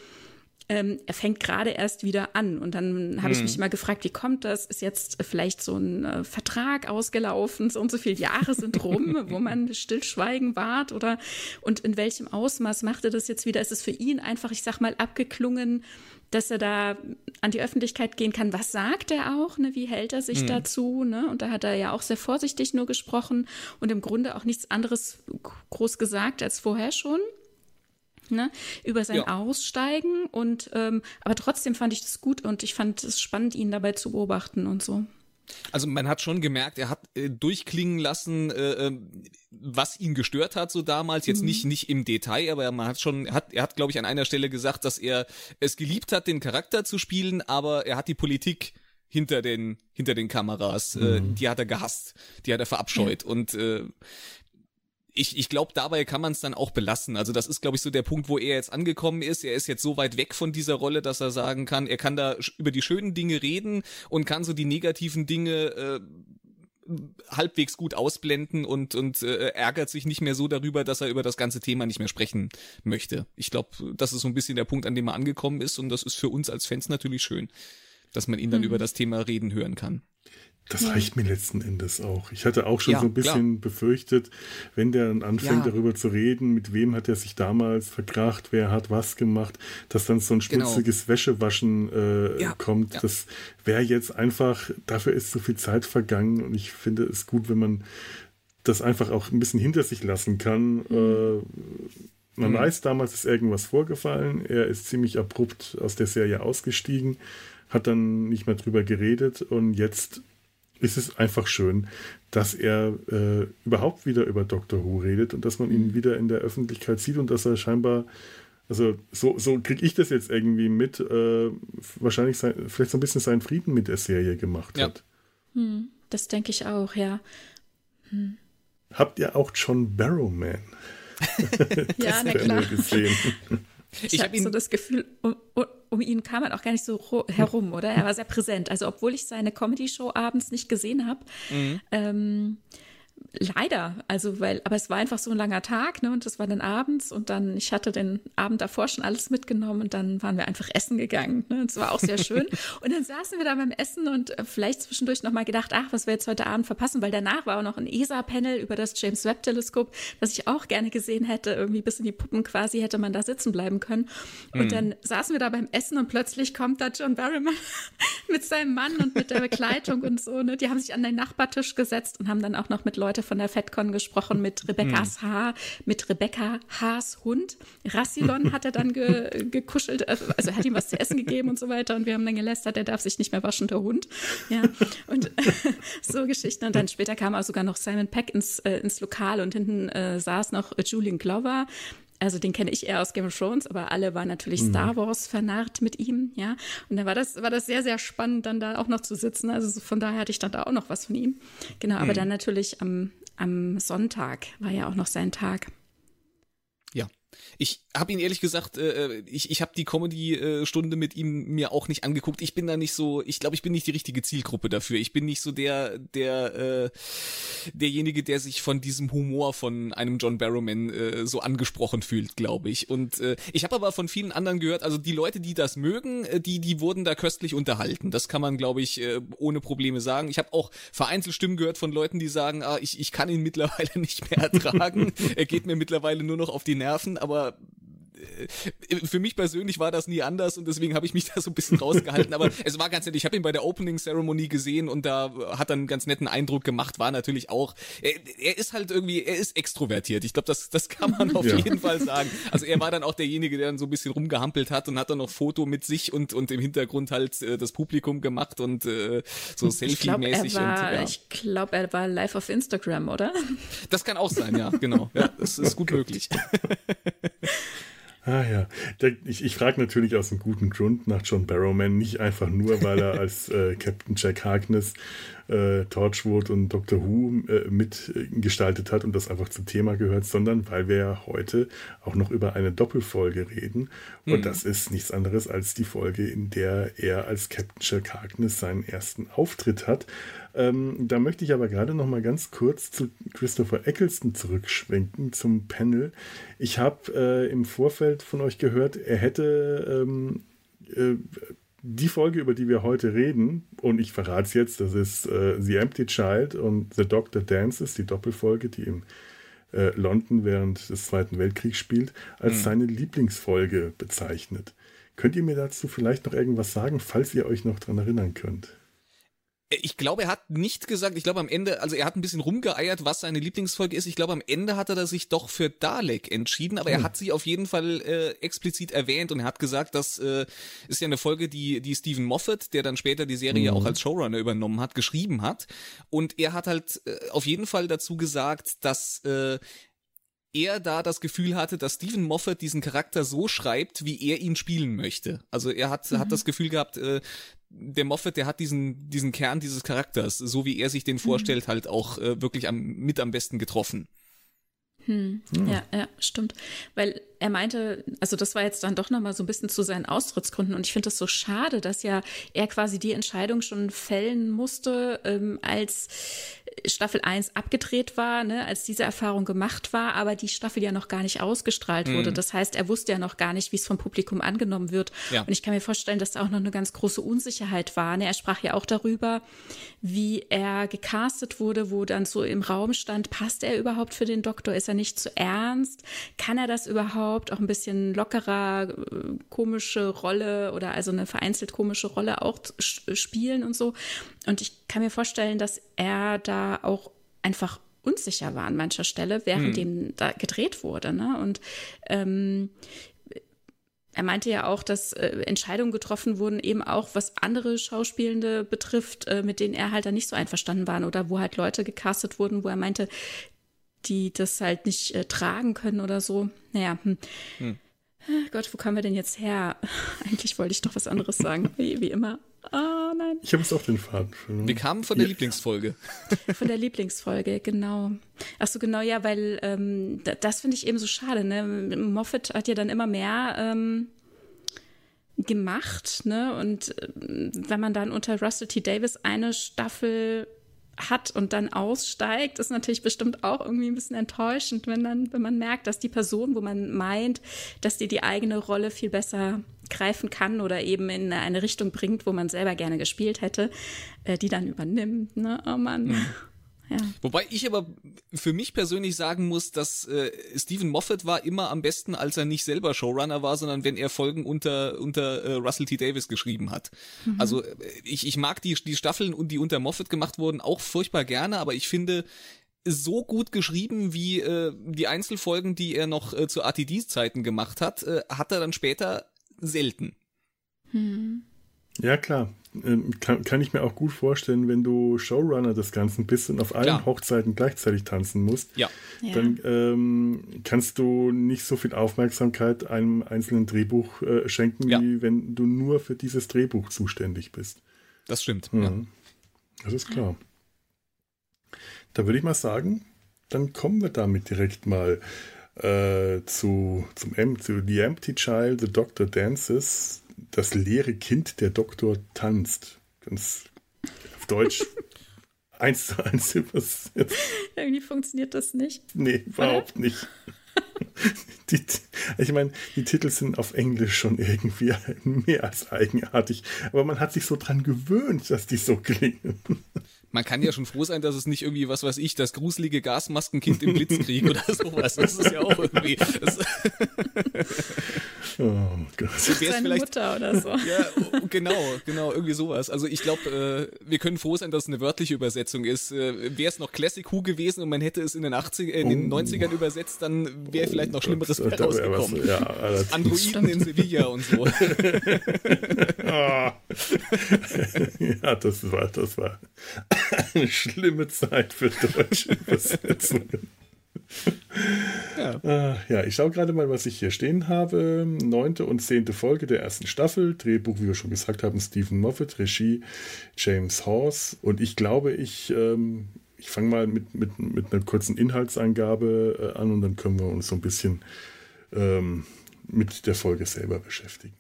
ähm, er fängt gerade erst wieder an. Und dann habe hm. ich mich immer gefragt, wie kommt das? Ist jetzt vielleicht so ein äh, Vertrag ausgelaufen? So und so viele Jahre sind rum, wo man stillschweigen wart? Oder und in welchem Ausmaß macht er das jetzt wieder? Ist es für ihn einfach, ich sag mal, abgeklungen, dass er da an die Öffentlichkeit gehen kann. Was sagt er auch? Ne? Wie hält er sich mhm. dazu? Ne? Und da hat er ja auch sehr vorsichtig nur gesprochen und im Grunde auch nichts anderes groß gesagt als vorher schon ne, über sein ja. Aussteigen. Und ähm, aber trotzdem fand ich das gut und ich fand es spannend, ihn dabei zu beobachten und so. Also man hat schon gemerkt, er hat äh, durchklingen lassen, äh, ähm, was ihn gestört hat so damals. Jetzt mhm. nicht nicht im Detail, aber man hat schon, hat, er hat glaube ich an einer Stelle gesagt, dass er es geliebt hat, den Charakter zu spielen, aber er hat die Politik hinter den hinter den Kameras, äh, mhm. äh, die hat er gehasst, die hat er verabscheut ja. und äh, ich, ich glaube, dabei kann man es dann auch belassen. Also das ist, glaube ich, so der Punkt, wo er jetzt angekommen ist. Er ist jetzt so weit weg von dieser Rolle, dass er sagen kann, er kann da über die schönen Dinge reden und kann so die negativen Dinge äh, halbwegs gut ausblenden und, und äh, ärgert sich nicht mehr so darüber, dass er über das ganze Thema nicht mehr sprechen möchte. Ich glaube, das ist so ein bisschen der Punkt, an dem er angekommen ist und das ist für uns als Fans natürlich schön, dass man ihn dann mhm. über das Thema reden hören kann. Das ja. reicht mir letzten Endes auch. Ich hatte auch schon ja, so ein bisschen klar. befürchtet, wenn der dann anfängt, ja. darüber zu reden, mit wem hat er sich damals verkracht, wer hat was gemacht, dass dann so ein genau. schmutziges genau. Wäschewaschen äh, kommt. Das wäre jetzt einfach, dafür ist so viel Zeit vergangen und ich finde es gut, wenn man das einfach auch ein bisschen hinter sich lassen kann. Mhm. Äh, man mhm. weiß, damals ist irgendwas vorgefallen. Er ist ziemlich abrupt aus der Serie ausgestiegen, hat dann nicht mehr drüber geredet und jetzt ist es einfach schön, dass er äh, überhaupt wieder über Doctor Who redet und dass man ihn wieder in der Öffentlichkeit sieht und dass er scheinbar, also so, so kriege ich das jetzt irgendwie mit, äh, wahrscheinlich sein, vielleicht so ein bisschen seinen Frieden mit der Serie gemacht ja. hat. Hm, das denke ich auch, ja. Hm. Habt ihr auch John Barrowman? ja, na klar. Gesehen. Ich, ich habe so das Gefühl, um, um, ihn kam man auch gar nicht so herum, oder? Er war sehr präsent. Also obwohl ich seine Comedy-Show abends nicht gesehen habe, mhm. ähm, Leider, also weil, aber es war einfach so ein langer Tag, ne? Und das war dann abends und dann, ich hatte den Abend davor schon alles mitgenommen und dann waren wir einfach essen gegangen. Ne? Und es war auch sehr schön. und dann saßen wir da beim Essen und äh, vielleicht zwischendurch nochmal gedacht, ach, was wir jetzt heute Abend verpassen, weil danach war auch noch ein ESA-Panel über das James Webb-Teleskop, das ich auch gerne gesehen hätte. Irgendwie bis in die Puppen quasi hätte man da sitzen bleiben können. Und mhm. dann saßen wir da beim Essen und plötzlich kommt da John Barrymore mit seinem Mann und mit der Begleitung und so. Ne? Die haben sich an den Nachbartisch gesetzt und haben dann auch noch mit Leuten von der FedCon gesprochen mit Rebecca's hm. Haar, mit Rebecca Haas Hund. Rassilon hat er dann ge, gekuschelt, also hat ihm was zu essen gegeben und so weiter. Und wir haben dann gelästert, der darf sich nicht mehr waschen, der Hund. Ja, und so Geschichten. Und dann später kam auch sogar noch Simon Peck ins, äh, ins Lokal und hinten äh, saß noch Julian Glover, also den kenne ich eher aus Game of Thrones, aber alle waren natürlich mhm. Star Wars vernarrt mit ihm, ja. Und dann war das, war das sehr, sehr spannend, dann da auch noch zu sitzen. Also von daher hatte ich dann da auch noch was von ihm. Genau, aber mhm. dann natürlich am, am Sonntag war ja auch noch sein Tag. Ich habe ihn ehrlich gesagt, äh, äh, ich, ich habe die Comedy-Stunde mit ihm mir auch nicht angeguckt. Ich bin da nicht so, ich glaube, ich bin nicht die richtige Zielgruppe dafür. Ich bin nicht so der, der, äh, derjenige, der sich von diesem Humor von einem John Barrowman äh, so angesprochen fühlt, glaube ich. Und äh, ich habe aber von vielen anderen gehört, also die Leute, die das mögen, äh, die, die wurden da köstlich unterhalten. Das kann man, glaube ich, äh, ohne Probleme sagen. Ich habe auch vereinzelt Stimmen gehört von Leuten, die sagen, ah, ich, ich kann ihn mittlerweile nicht mehr ertragen. er geht mir mittlerweile nur noch auf die Nerven, aber für mich persönlich war das nie anders und deswegen habe ich mich da so ein bisschen rausgehalten. Aber es war ganz nett. Ich habe ihn bei der Opening Ceremony gesehen und da hat er einen ganz netten Eindruck gemacht. War natürlich auch. Er, er ist halt irgendwie, er ist extrovertiert. Ich glaube, das, das kann man auf ja. jeden Fall sagen. Also er war dann auch derjenige, der dann so ein bisschen rumgehampelt hat und hat dann noch Foto mit sich und und im Hintergrund halt äh, das Publikum gemacht und äh, so Selfie-mäßig. Ja. Ich glaube, er war live auf Instagram, oder? Das kann auch sein, ja, genau. Ja, das ist gut möglich. Ah ja, ich, ich frage natürlich aus einem guten Grund nach John Barrowman, nicht einfach nur, weil er als äh, Captain Jack Harkness äh, Torchwood und Doctor Who äh, mitgestaltet hat und das einfach zum Thema gehört, sondern weil wir ja heute auch noch über eine Doppelfolge reden. Und mhm. das ist nichts anderes als die Folge, in der er als Captain Jack Harkness seinen ersten Auftritt hat. Ähm, da möchte ich aber gerade noch mal ganz kurz zu Christopher Eccleston zurückschwenken zum Panel. Ich habe äh, im Vorfeld von euch gehört, er hätte ähm, äh, die Folge, über die wir heute reden, und ich verrate es jetzt, das ist äh, The Empty Child und The Doctor Dances, die Doppelfolge, die im äh, London während des Zweiten Weltkriegs spielt, als mhm. seine Lieblingsfolge bezeichnet. Könnt ihr mir dazu vielleicht noch irgendwas sagen, falls ihr euch noch daran erinnern könnt? Ich glaube, er hat nicht gesagt, ich glaube am Ende, also er hat ein bisschen rumgeeiert, was seine Lieblingsfolge ist. Ich glaube, am Ende hat er sich doch für Dalek entschieden, aber hm. er hat sie auf jeden Fall äh, explizit erwähnt und er hat gesagt, das äh, ist ja eine Folge, die, die Stephen Moffat, der dann später die Serie mhm. auch als Showrunner übernommen hat, geschrieben hat. Und er hat halt äh, auf jeden Fall dazu gesagt, dass äh, er da das Gefühl hatte, dass Stephen Moffat diesen Charakter so schreibt, wie er ihn spielen möchte. Also er hat, mhm. hat das Gefühl gehabt, äh, der Moffat, der hat diesen, diesen Kern dieses Charakters, so wie er sich den mhm. vorstellt, halt auch äh, wirklich am, mit am besten getroffen. Hm. Ja, ja, stimmt. Weil er meinte, also das war jetzt dann doch nochmal so ein bisschen zu seinen Austrittsgründen und ich finde das so schade, dass ja er quasi die Entscheidung schon fällen musste, ähm, als Staffel 1 abgedreht war, ne, als diese Erfahrung gemacht war, aber die Staffel ja noch gar nicht ausgestrahlt wurde. Mhm. Das heißt, er wusste ja noch gar nicht, wie es vom Publikum angenommen wird. Ja. Und ich kann mir vorstellen, dass da auch noch eine ganz große Unsicherheit war. Ne? Er sprach ja auch darüber, wie er gecastet wurde, wo dann so im Raum stand, passt er überhaupt für den Doktor? Ist er nicht zu ernst? Kann er das überhaupt? Auch ein bisschen lockerer, äh, komische Rolle oder also eine vereinzelt komische Rolle auch spielen und so. Und ich kann mir vorstellen, dass er da auch einfach unsicher war an mancher Stelle, während hm. dem da gedreht wurde. Ne? Und ähm, er meinte ja auch, dass äh, Entscheidungen getroffen wurden, eben auch was andere Schauspielende betrifft, äh, mit denen er halt da nicht so einverstanden war oder wo halt Leute gecastet wurden, wo er meinte, die das halt nicht äh, tragen können oder so. Naja, hm. Hm. Gott, wo kommen wir denn jetzt her? Eigentlich wollte ich doch was anderes sagen, wie, wie immer. Oh nein. Ich habe jetzt auch den Faden Wir kamen von der ja. Lieblingsfolge. Von der Lieblingsfolge, genau. Ach so, genau, ja, weil ähm, das finde ich eben so schade. Ne? Moffat hat ja dann immer mehr ähm, gemacht, ne? Und äh, wenn man dann unter Russell T. Davis eine Staffel hat und dann aussteigt, ist natürlich bestimmt auch irgendwie ein bisschen enttäuschend, wenn dann, wenn man merkt, dass die Person, wo man meint, dass die die eigene Rolle viel besser greifen kann oder eben in eine Richtung bringt, wo man selber gerne gespielt hätte, äh, die dann übernimmt. Ne? Oh Mann. Mhm. Ja. Wobei ich aber für mich persönlich sagen muss, dass äh, Stephen Moffat war immer am besten, als er nicht selber Showrunner war, sondern wenn er Folgen unter unter äh, Russell T. Davis geschrieben hat. Mhm. Also äh, ich, ich mag die die Staffeln und die unter Moffat gemacht wurden auch furchtbar gerne, aber ich finde so gut geschrieben wie äh, die Einzelfolgen, die er noch äh, zu ATD-Zeiten gemacht hat, äh, hat er dann später selten. Mhm. Ja, klar. Ähm, kann, kann, ich mir auch gut vorstellen, wenn du Showrunner des Ganzen bist und auf allen Klar. Hochzeiten gleichzeitig tanzen musst, ja. dann ähm, kannst du nicht so viel Aufmerksamkeit einem einzelnen Drehbuch äh, schenken, ja. wie wenn du nur für dieses Drehbuch zuständig bist. Das stimmt. Mhm. Ja. Das ist klar. Da würde ich mal sagen, dann kommen wir damit direkt mal äh, zu, zum, zu The Empty Child, The Doctor Dances, das leere Kind der Doktor tanzt. Ganz auf Deutsch eins zu eins übersetzt. Irgendwie funktioniert das nicht. Nee, überhaupt Oder? nicht. Die, ich meine, die Titel sind auf Englisch schon irgendwie mehr als eigenartig, aber man hat sich so dran gewöhnt, dass die so klingen man kann ja schon froh sein, dass es nicht irgendwie, was weiß ich, das gruselige Gasmaskenkind im Blitzkrieg oder sowas. Das ist ja auch irgendwie. Oh Gott. Seine Mutter oder so. Ja, genau, genau, irgendwie sowas. Also ich glaube, äh, wir können froh sein, dass es eine wörtliche Übersetzung ist. Äh, wäre es noch Classic Who gewesen und man hätte es in den 80 äh, in den oh. 90ern übersetzt, dann wäre vielleicht noch Schlimmeres oh, rausgekommen. Was, ja, Androiden in Sevilla und so. ja, das war, das war eine schlimme Zeit für deutsche Übersetzungen. Ja. Ah, ja, ich schaue gerade mal, was ich hier stehen habe. Neunte und zehnte Folge der ersten Staffel. Drehbuch, wie wir schon gesagt haben, Stephen Moffat, Regie James Horse. Und ich glaube, ich, ähm, ich fange mal mit, mit, mit einer kurzen Inhaltsangabe äh, an und dann können wir uns so ein bisschen ähm, mit der Folge selber beschäftigen.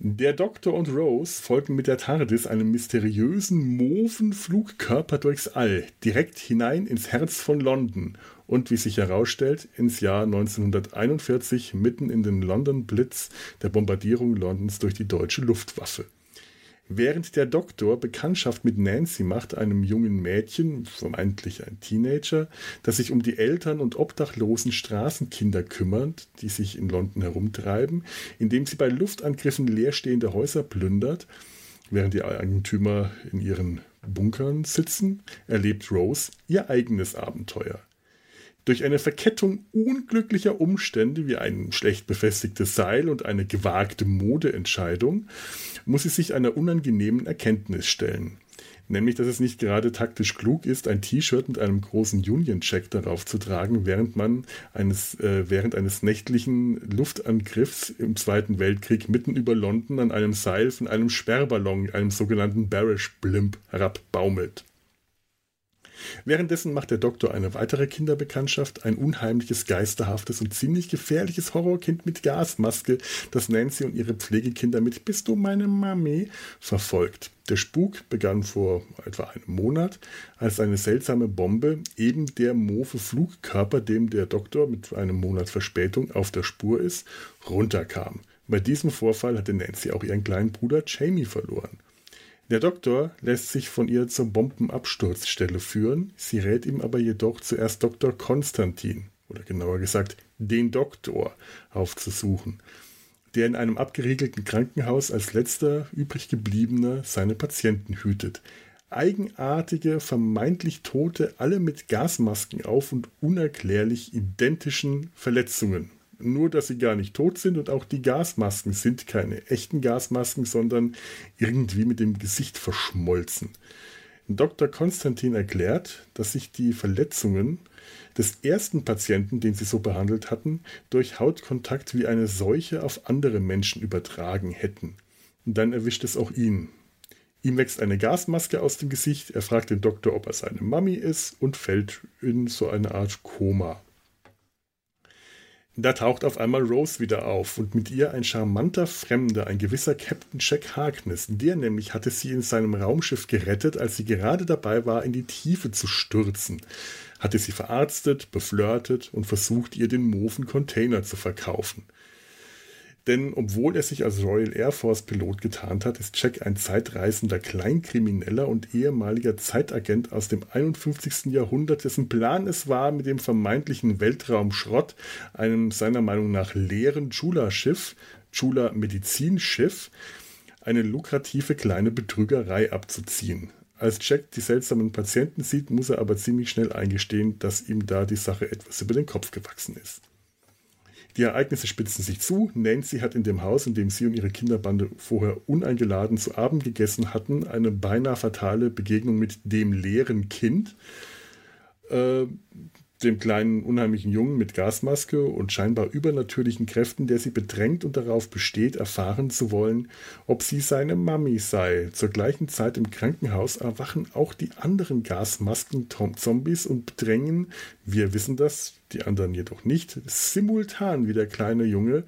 Der Doktor und Rose folgen mit der TARDIS einem mysteriösen Moven-Flugkörper durchs All, direkt hinein ins Herz von London und, wie sich herausstellt, ins Jahr 1941 mitten in den London Blitz der Bombardierung Londons durch die deutsche Luftwaffe. Während der Doktor Bekanntschaft mit Nancy macht, einem jungen Mädchen, vermeintlich ein Teenager, das sich um die Eltern und obdachlosen Straßenkinder kümmert, die sich in London herumtreiben, indem sie bei Luftangriffen leerstehende Häuser plündert, während die Eigentümer in ihren Bunkern sitzen, erlebt Rose ihr eigenes Abenteuer. Durch eine Verkettung unglücklicher Umstände wie ein schlecht befestigtes Seil und eine gewagte Modeentscheidung muss sie sich einer unangenehmen Erkenntnis stellen. Nämlich, dass es nicht gerade taktisch klug ist, ein T-Shirt mit einem großen Union-Check darauf zu tragen, während man eines, äh, während eines nächtlichen Luftangriffs im Zweiten Weltkrieg mitten über London an einem Seil von einem Sperrballon, einem sogenannten Barish Blimp, herabbaumelt. Währenddessen macht der Doktor eine weitere Kinderbekanntschaft, ein unheimliches, geisterhaftes und ziemlich gefährliches Horrorkind mit Gasmaske, das Nancy und ihre Pflegekinder mit Bist du meine Mami verfolgt. Der Spuk begann vor etwa einem Monat, als eine seltsame Bombe, eben der Mofe Flugkörper, dem der Doktor mit einem Monat Verspätung auf der Spur ist, runterkam. Bei diesem Vorfall hatte Nancy auch ihren kleinen Bruder Jamie verloren. Der Doktor lässt sich von ihr zur Bombenabsturzstelle führen, sie rät ihm aber jedoch zuerst Dr. Konstantin, oder genauer gesagt den Doktor, aufzusuchen, der in einem abgeriegelten Krankenhaus als letzter übrig gebliebener seine Patienten hütet. Eigenartige, vermeintlich Tote, alle mit Gasmasken auf und unerklärlich identischen Verletzungen nur, dass sie gar nicht tot sind und auch die Gasmasken sind keine echten Gasmasken, sondern irgendwie mit dem Gesicht verschmolzen. Dr. Konstantin erklärt, dass sich die Verletzungen des ersten Patienten, den sie so behandelt hatten, durch Hautkontakt wie eine Seuche auf andere Menschen übertragen hätten. Dann erwischt es auch ihn. Ihm wächst eine Gasmaske aus dem Gesicht, er fragt den Doktor, ob er seine Mami ist und fällt in so eine Art Koma. Da taucht auf einmal Rose wieder auf und mit ihr ein charmanter Fremder, ein gewisser Captain Jack Harkness. Der nämlich hatte sie in seinem Raumschiff gerettet, als sie gerade dabei war, in die Tiefe zu stürzen. Hatte sie verarztet, beflirtet und versucht, ihr den Moven Container zu verkaufen. Denn obwohl er sich als Royal Air Force Pilot getarnt hat, ist Jack ein zeitreisender Kleinkrimineller und ehemaliger Zeitagent aus dem 51. Jahrhundert, dessen Plan es war, mit dem vermeintlichen Weltraumschrott, einem seiner Meinung nach leeren Chula-Schiff, Chula-Medizinschiff, eine lukrative kleine Betrügerei abzuziehen. Als Jack die seltsamen Patienten sieht, muss er aber ziemlich schnell eingestehen, dass ihm da die Sache etwas über den Kopf gewachsen ist. Die Ereignisse spitzen sich zu. Nancy hat in dem Haus, in dem sie und ihre Kinderbande vorher uneingeladen zu Abend gegessen hatten, eine beinahe fatale Begegnung mit dem leeren Kind. Äh, dem kleinen unheimlichen Jungen mit Gasmaske und scheinbar übernatürlichen Kräften, der sie bedrängt und darauf besteht, erfahren zu wollen, ob sie seine Mami sei. Zur gleichen Zeit im Krankenhaus erwachen auch die anderen Gasmasken-Zombies und bedrängen, wir wissen das, die anderen jedoch nicht, simultan wie der kleine Junge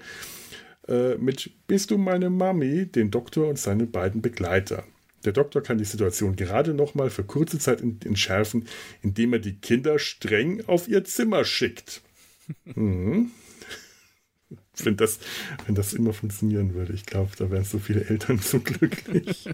äh, mit Bist du meine Mami, den Doktor und seine beiden Begleiter. Der Doktor kann die Situation gerade noch mal für kurze Zeit entschärfen, indem er die Kinder streng auf ihr Zimmer schickt. Mhm. Wenn das, wenn das immer funktionieren würde, ich glaube, da wären so viele Eltern so glücklich.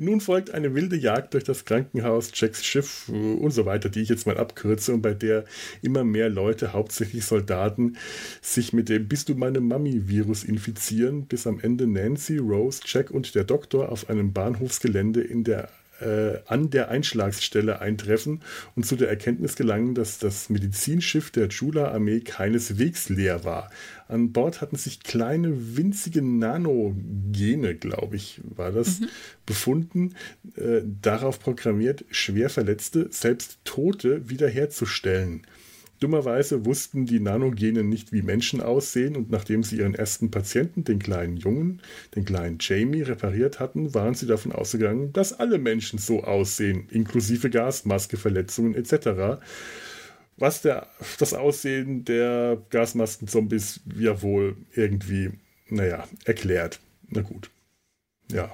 Nun folgt eine wilde Jagd durch das Krankenhaus, Jacks Schiff äh, und so weiter, die ich jetzt mal abkürze und bei der immer mehr Leute, hauptsächlich Soldaten, sich mit dem Bist du meine Mami-Virus infizieren, bis am Ende Nancy, Rose, Jack und der Doktor auf einem Bahnhofsgelände in der äh, an der Einschlagsstelle eintreffen und zu der Erkenntnis gelangen, dass das Medizinschiff der Chula-Armee keineswegs leer war. An Bord hatten sich kleine, winzige Nanogene, glaube ich, war das, mhm. befunden, äh, darauf programmiert, schwer Verletzte, selbst Tote wiederherzustellen. Dummerweise wussten die Nanogene nicht, wie Menschen aussehen und nachdem sie ihren ersten Patienten, den kleinen Jungen, den kleinen Jamie, repariert hatten, waren sie davon ausgegangen, dass alle Menschen so aussehen, inklusive Gasmaske, Verletzungen etc. Was der, das Aussehen der Gasmasken-Zombies ja wohl irgendwie, naja, erklärt. Na gut. Ja.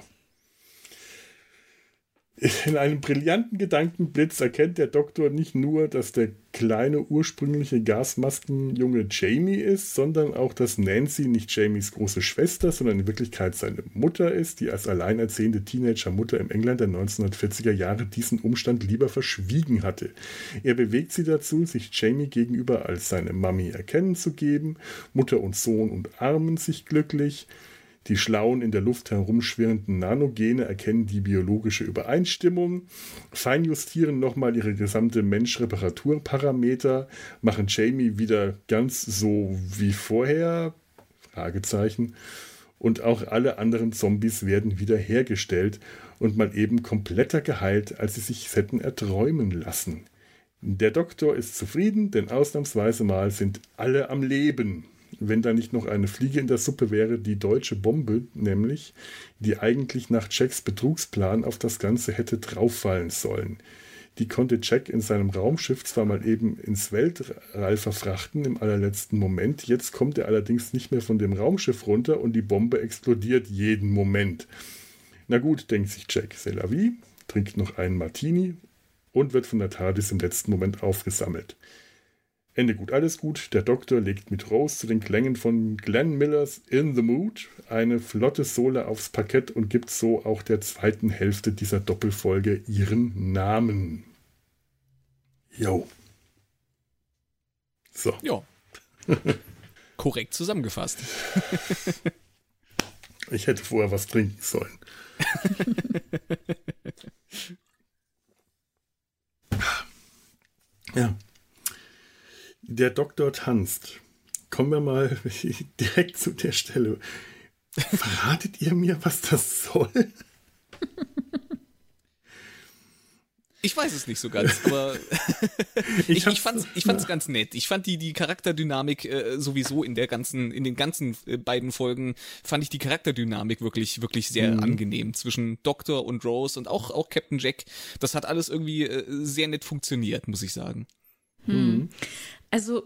In einem brillanten Gedankenblitz erkennt der Doktor nicht nur, dass der kleine ursprüngliche Gasmaskenjunge Jamie ist, sondern auch, dass Nancy nicht Jamies große Schwester, sondern in Wirklichkeit seine Mutter ist, die als alleinerziehende Teenager-Mutter im England der 1940er Jahre diesen Umstand lieber verschwiegen hatte. Er bewegt sie dazu, sich Jamie gegenüber als seine Mami erkennen zu geben. Mutter und Sohn und Armen sich glücklich. Die schlauen in der Luft herumschwirrenden Nanogene erkennen die biologische Übereinstimmung, feinjustieren nochmal ihre gesamte Mensch-Reparaturparameter, machen Jamie wieder ganz so wie vorher, Fragezeichen, und auch alle anderen Zombies werden wieder hergestellt und mal eben kompletter geheilt, als sie sich hätten erträumen lassen. Der Doktor ist zufrieden, denn ausnahmsweise mal sind alle am Leben wenn da nicht noch eine Fliege in der Suppe wäre, die deutsche Bombe, nämlich, die eigentlich nach Jacks Betrugsplan auf das Ganze hätte drauffallen sollen. Die konnte Jack in seinem Raumschiff zwar mal eben ins Weltall verfrachten im allerletzten Moment, jetzt kommt er allerdings nicht mehr von dem Raumschiff runter und die Bombe explodiert jeden Moment. Na gut, denkt sich Jack, c'est la vie, trinkt noch einen Martini und wird von der TARDIS im letzten Moment aufgesammelt. Ende gut, alles gut. Der Doktor legt mit Rose zu den Klängen von Glenn Millers In the Mood eine flotte Sohle aufs Parkett und gibt so auch der zweiten Hälfte dieser Doppelfolge ihren Namen. Jo. So. Ja. Korrekt zusammengefasst. ich hätte vorher was trinken sollen. ja der Doktor tanzt. Kommen wir mal direkt zu der Stelle. Verratet ihr mir, was das soll? Ich weiß es nicht so ganz, aber ich, ich, fand's, ich fand's ganz nett. Ich fand die, die Charakterdynamik äh, sowieso in der ganzen, in den ganzen äh, beiden Folgen fand ich die Charakterdynamik wirklich, wirklich sehr mhm. angenehm zwischen Doctor und Rose und auch, auch Captain Jack. Das hat alles irgendwie äh, sehr nett funktioniert, muss ich sagen. Mhm. Also,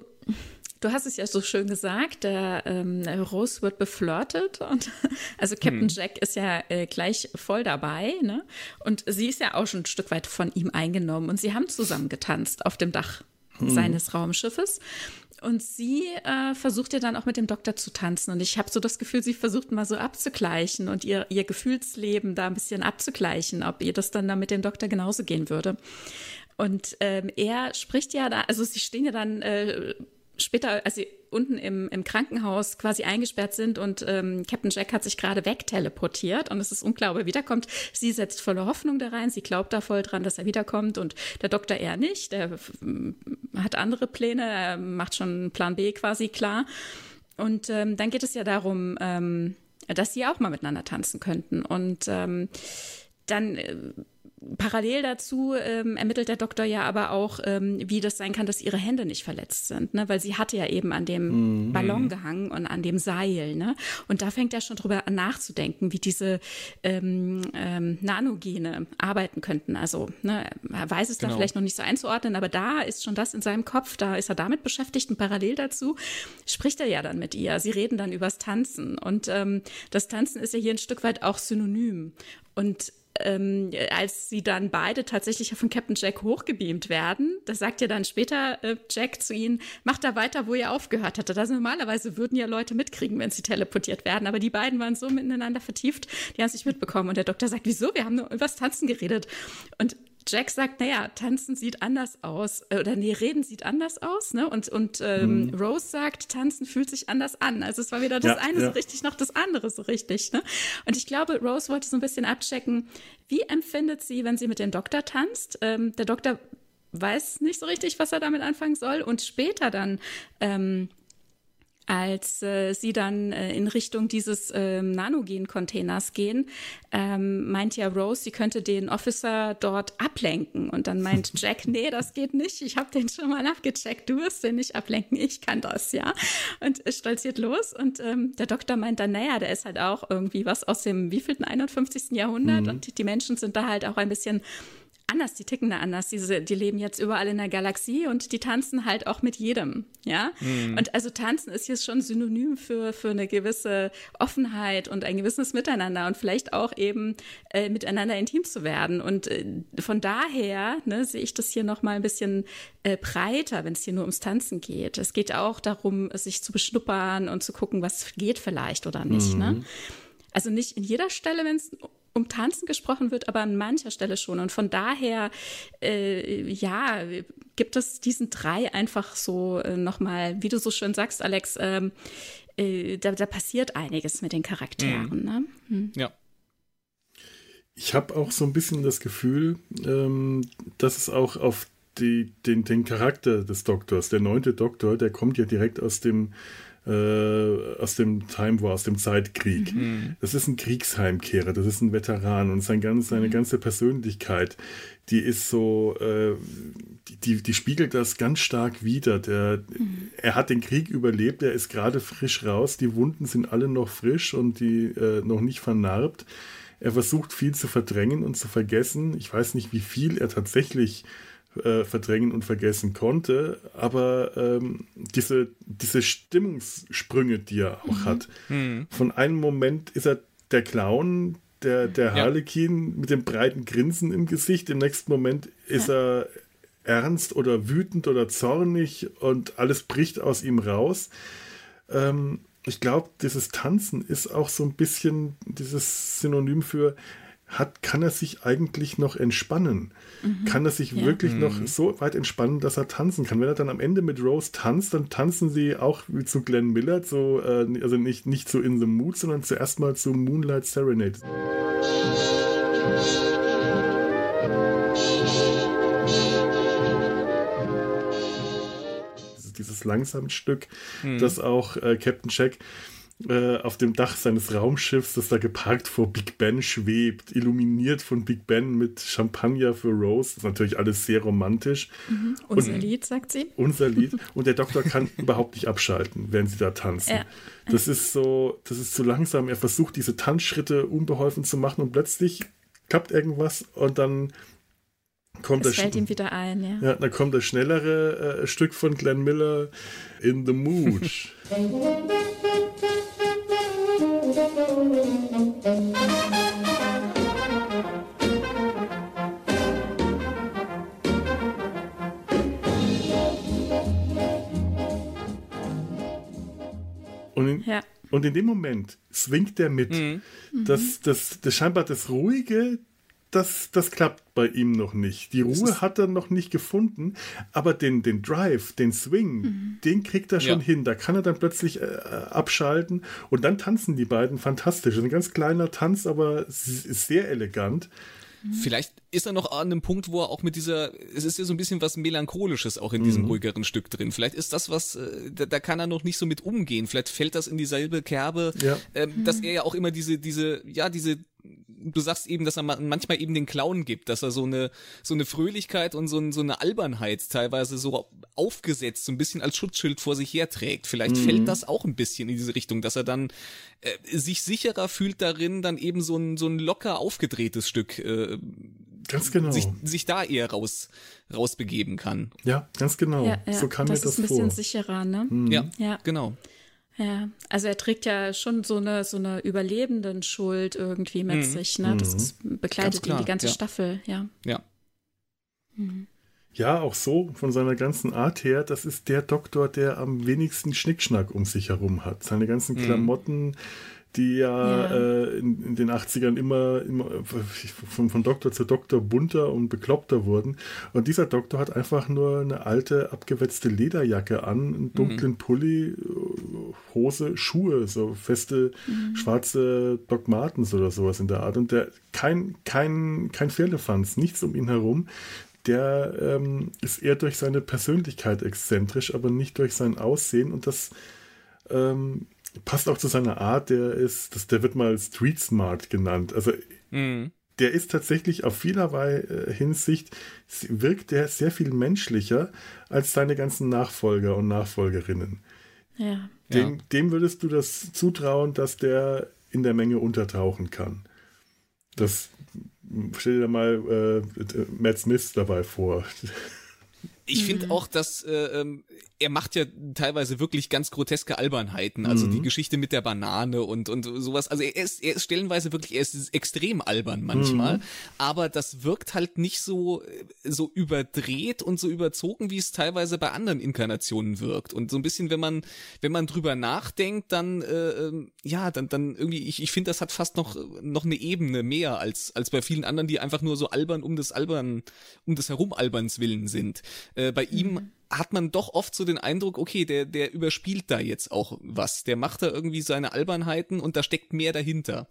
Du hast es ja so schön gesagt, der ähm, Rose wird beflirtet und also Captain hm. Jack ist ja äh, gleich voll dabei, ne? Und sie ist ja auch schon ein Stück weit von ihm eingenommen und sie haben zusammen getanzt auf dem Dach hm. seines Raumschiffes. Und sie äh, versucht ja dann auch mit dem Doktor zu tanzen. Und ich habe so das Gefühl, sie versucht mal so abzugleichen und ihr, ihr Gefühlsleben da ein bisschen abzugleichen, ob ihr das dann da mit dem Doktor genauso gehen würde. Und ähm, er spricht ja da, also sie stehen ja dann äh, später, als sie unten im, im Krankenhaus quasi eingesperrt sind und ähm, Captain Jack hat sich gerade wegteleportiert und es ist ob er wiederkommt. Sie setzt volle Hoffnung da rein, sie glaubt da voll dran, dass er wiederkommt und der Doktor eher nicht. Der hat andere Pläne, er macht schon Plan B quasi klar. Und ähm, dann geht es ja darum, ähm, dass sie auch mal miteinander tanzen könnten. Und ähm, dann äh, parallel dazu ähm, ermittelt der Doktor ja aber auch, ähm, wie das sein kann, dass ihre Hände nicht verletzt sind, ne? weil sie hatte ja eben an dem mhm. Ballon gehangen und an dem Seil. Ne? Und da fängt er schon drüber an nachzudenken, wie diese ähm, ähm, Nanogene arbeiten könnten. Also ne, er weiß es genau. da vielleicht noch nicht so einzuordnen, aber da ist schon das in seinem Kopf, da ist er damit beschäftigt und parallel dazu spricht er ja dann mit ihr. Sie reden dann übers Tanzen und ähm, das Tanzen ist ja hier ein Stück weit auch synonym. Und ähm, als sie dann beide tatsächlich von Captain Jack hochgebeamt werden, da sagt ja dann später äh, Jack zu ihnen, macht da weiter, wo ihr aufgehört hattet. Also normalerweise würden ja Leute mitkriegen, wenn sie teleportiert werden, aber die beiden waren so miteinander vertieft, die haben es nicht mitbekommen. Und der Doktor sagt, wieso? Wir haben nur über das Tanzen geredet. Und Jack sagt, naja, tanzen sieht anders aus, äh, oder nee, reden sieht anders aus, ne? Und, und ähm, mhm. Rose sagt, tanzen fühlt sich anders an. Also es war weder das ja, eine ja. so richtig noch das andere so richtig, ne? Und ich glaube, Rose wollte so ein bisschen abchecken, wie empfindet sie, wenn sie mit dem Doktor tanzt? Ähm, der Doktor weiß nicht so richtig, was er damit anfangen soll. Und später dann ähm, als äh, sie dann äh, in Richtung dieses äh, Nanogen-Containers gehen, ähm, meint ja Rose, sie könnte den Officer dort ablenken. Und dann meint Jack, nee, das geht nicht. Ich habe den schon mal abgecheckt. Du wirst den nicht ablenken. Ich kann das, ja. Und stolziert los. Und ähm, der Doktor meint dann, naja, der ist halt auch irgendwie was aus dem wievielten 51. Jahrhundert. Mhm. Und die Menschen sind da halt auch ein bisschen anders, die ticken da anders. Diese, die leben jetzt überall in der Galaxie und die tanzen halt auch mit jedem, ja. Mhm. Und also tanzen ist jetzt schon synonym für, für eine gewisse Offenheit und ein gewisses Miteinander und vielleicht auch eben äh, miteinander intim zu werden. Und äh, von daher ne, sehe ich das hier nochmal ein bisschen äh, breiter, wenn es hier nur ums Tanzen geht. Es geht auch darum, sich zu beschnuppern und zu gucken, was geht vielleicht oder nicht. Ne? Mhm. Ne? Also nicht in jeder Stelle, wenn es um Tanzen gesprochen wird, aber an mancher Stelle schon. Und von daher, äh, ja, gibt es diesen drei einfach so äh, nochmal, wie du so schön sagst, Alex, ähm, äh, da, da, passiert einiges mit den Charakteren. Mhm. Ne? Mhm. Ja. Ich habe auch so ein bisschen das Gefühl, ähm, dass es auch auf die, den, den Charakter des Doktors, der neunte Doktor, der kommt ja direkt aus dem äh, aus dem Time War, aus dem Zeitkrieg. Mhm. Das ist ein Kriegsheimkehrer, das ist ein Veteran und sein ganz, seine mhm. ganze Persönlichkeit, die ist so, äh, die, die spiegelt das ganz stark wider. Der, mhm. Er hat den Krieg überlebt, er ist gerade frisch raus, die Wunden sind alle noch frisch und die äh, noch nicht vernarbt. Er versucht viel zu verdrängen und zu vergessen. Ich weiß nicht, wie viel er tatsächlich äh, verdrängen und vergessen konnte. Aber ähm, diese, diese Stimmungssprünge, die er auch mhm. hat, mhm. von einem Moment ist er der Clown, der, der Harlequin ja. mit dem breiten Grinsen im Gesicht, im nächsten Moment ist er ernst oder wütend oder zornig und alles bricht aus ihm raus. Ähm, ich glaube, dieses Tanzen ist auch so ein bisschen dieses Synonym für, hat, kann er sich eigentlich noch entspannen? Mhm. Kann er sich ja. wirklich mhm. noch so weit entspannen, dass er tanzen kann? Wenn er dann am Ende mit Rose tanzt, dann tanzen sie auch wie zu Glenn Miller, so, äh, also nicht, nicht zu In the Mood, sondern zuerst mal zu Moonlight Serenade. Dieses langsame Stück, mhm. das auch äh, Captain Jack äh, auf dem Dach seines Raumschiffs, das da geparkt vor Big Ben schwebt, illuminiert von Big Ben mit Champagner für Rose. Das ist natürlich alles sehr romantisch. Mhm. Unser und, Lied, sagt sie. Unser Lied. Und der Doktor kann überhaupt nicht abschalten, während sie da tanzen. Ja. Das ist so, das ist zu langsam. Er versucht, diese Tanzschritte unbeholfen zu machen und plötzlich klappt irgendwas und dann kommt es fällt ihm wieder ein, ja. ja. Dann kommt das schnellere äh, Stück von Glenn Miller, In the Mood. Und in, ja. und in dem Moment swingt er mit. Mhm. Das, das, das scheinbar das Ruhige, das, das klappt bei ihm noch nicht. Die Ruhe hat er noch nicht gefunden, aber den, den Drive, den Swing, mhm. den kriegt er schon ja. hin. Da kann er dann plötzlich äh, abschalten und dann tanzen die beiden fantastisch. Ein ganz kleiner Tanz, aber sehr elegant. Mhm. Vielleicht ist er noch an einem Punkt, wo er auch mit dieser, es ist ja so ein bisschen was Melancholisches auch in diesem mhm. ruhigeren Stück drin. Vielleicht ist das was, äh, da, da, kann er noch nicht so mit umgehen. Vielleicht fällt das in dieselbe Kerbe, ja. ähm, dass er ja auch immer diese, diese, ja, diese du sagst eben, dass er manchmal eben den Clown gibt, dass er so eine, so eine Fröhlichkeit und so, ein, so eine Albernheit teilweise so aufgesetzt, so ein bisschen als Schutzschild vor sich herträgt. Vielleicht mhm. fällt das auch ein bisschen in diese Richtung, dass er dann äh, sich sicherer fühlt darin, dann eben so ein, so ein locker aufgedrehtes Stück äh, Ganz genau. Sich, sich da eher raus, rausbegeben kann. Ja, ganz genau. Ja, ja. So kam das mir das vor. Das ist ein bisschen sicherer, ne? Mhm. Ja, ja, genau. Ja, also er trägt ja schon so eine so eine überlebenden Schuld irgendwie mit mhm. sich, ne? Das mhm. ist, begleitet ihn die ganze ja. Staffel, ja. Ja. Mhm. Ja, auch so von seiner ganzen Art her, das ist der Doktor, der am wenigsten Schnickschnack um sich herum hat. Seine ganzen mhm. Die ja, ja. Äh, in, in, den 80ern immer, immer von, von, Doktor zu Doktor bunter und bekloppter wurden. Und dieser Doktor hat einfach nur eine alte, abgewetzte Lederjacke an, einen dunklen mhm. Pulli, Hose, Schuhe, so feste mhm. schwarze Doc Martens oder sowas in der Art. Und der kein, kein, kein Firlefanz, nichts um ihn herum. Der ähm, ist eher durch seine Persönlichkeit exzentrisch, aber nicht durch sein Aussehen. Und das ähm, passt auch zu seiner Art, der ist, das, der wird mal Street Smart genannt. Also mhm. der ist tatsächlich auf vielerlei äh, Hinsicht, wirkt der sehr viel menschlicher als seine ganzen Nachfolger und Nachfolgerinnen. Ja. Dem, ja. dem würdest du das zutrauen, dass der in der Menge untertauchen kann. Das stell dir mal äh, Matt Smith dabei vor. Ich finde mhm. auch, dass äh, ähm, er macht ja teilweise wirklich ganz groteske Albernheiten. Also mhm. die Geschichte mit der Banane und, und sowas. Also er ist, er ist stellenweise wirklich, er ist extrem albern manchmal. Mhm. Aber das wirkt halt nicht so, so überdreht und so überzogen, wie es teilweise bei anderen Inkarnationen wirkt. Und so ein bisschen, wenn man, wenn man drüber nachdenkt, dann, äh, ähm, ja, dann, dann irgendwie, ich, ich finde, das hat fast noch, noch eine Ebene mehr als, als bei vielen anderen, die einfach nur so albern um des albern, um des Herumalberns willen sind. Äh, bei mhm. ihm hat man doch oft so den Eindruck, okay, der, der überspielt da jetzt auch was. Der macht da irgendwie seine Albernheiten und da steckt mehr dahinter.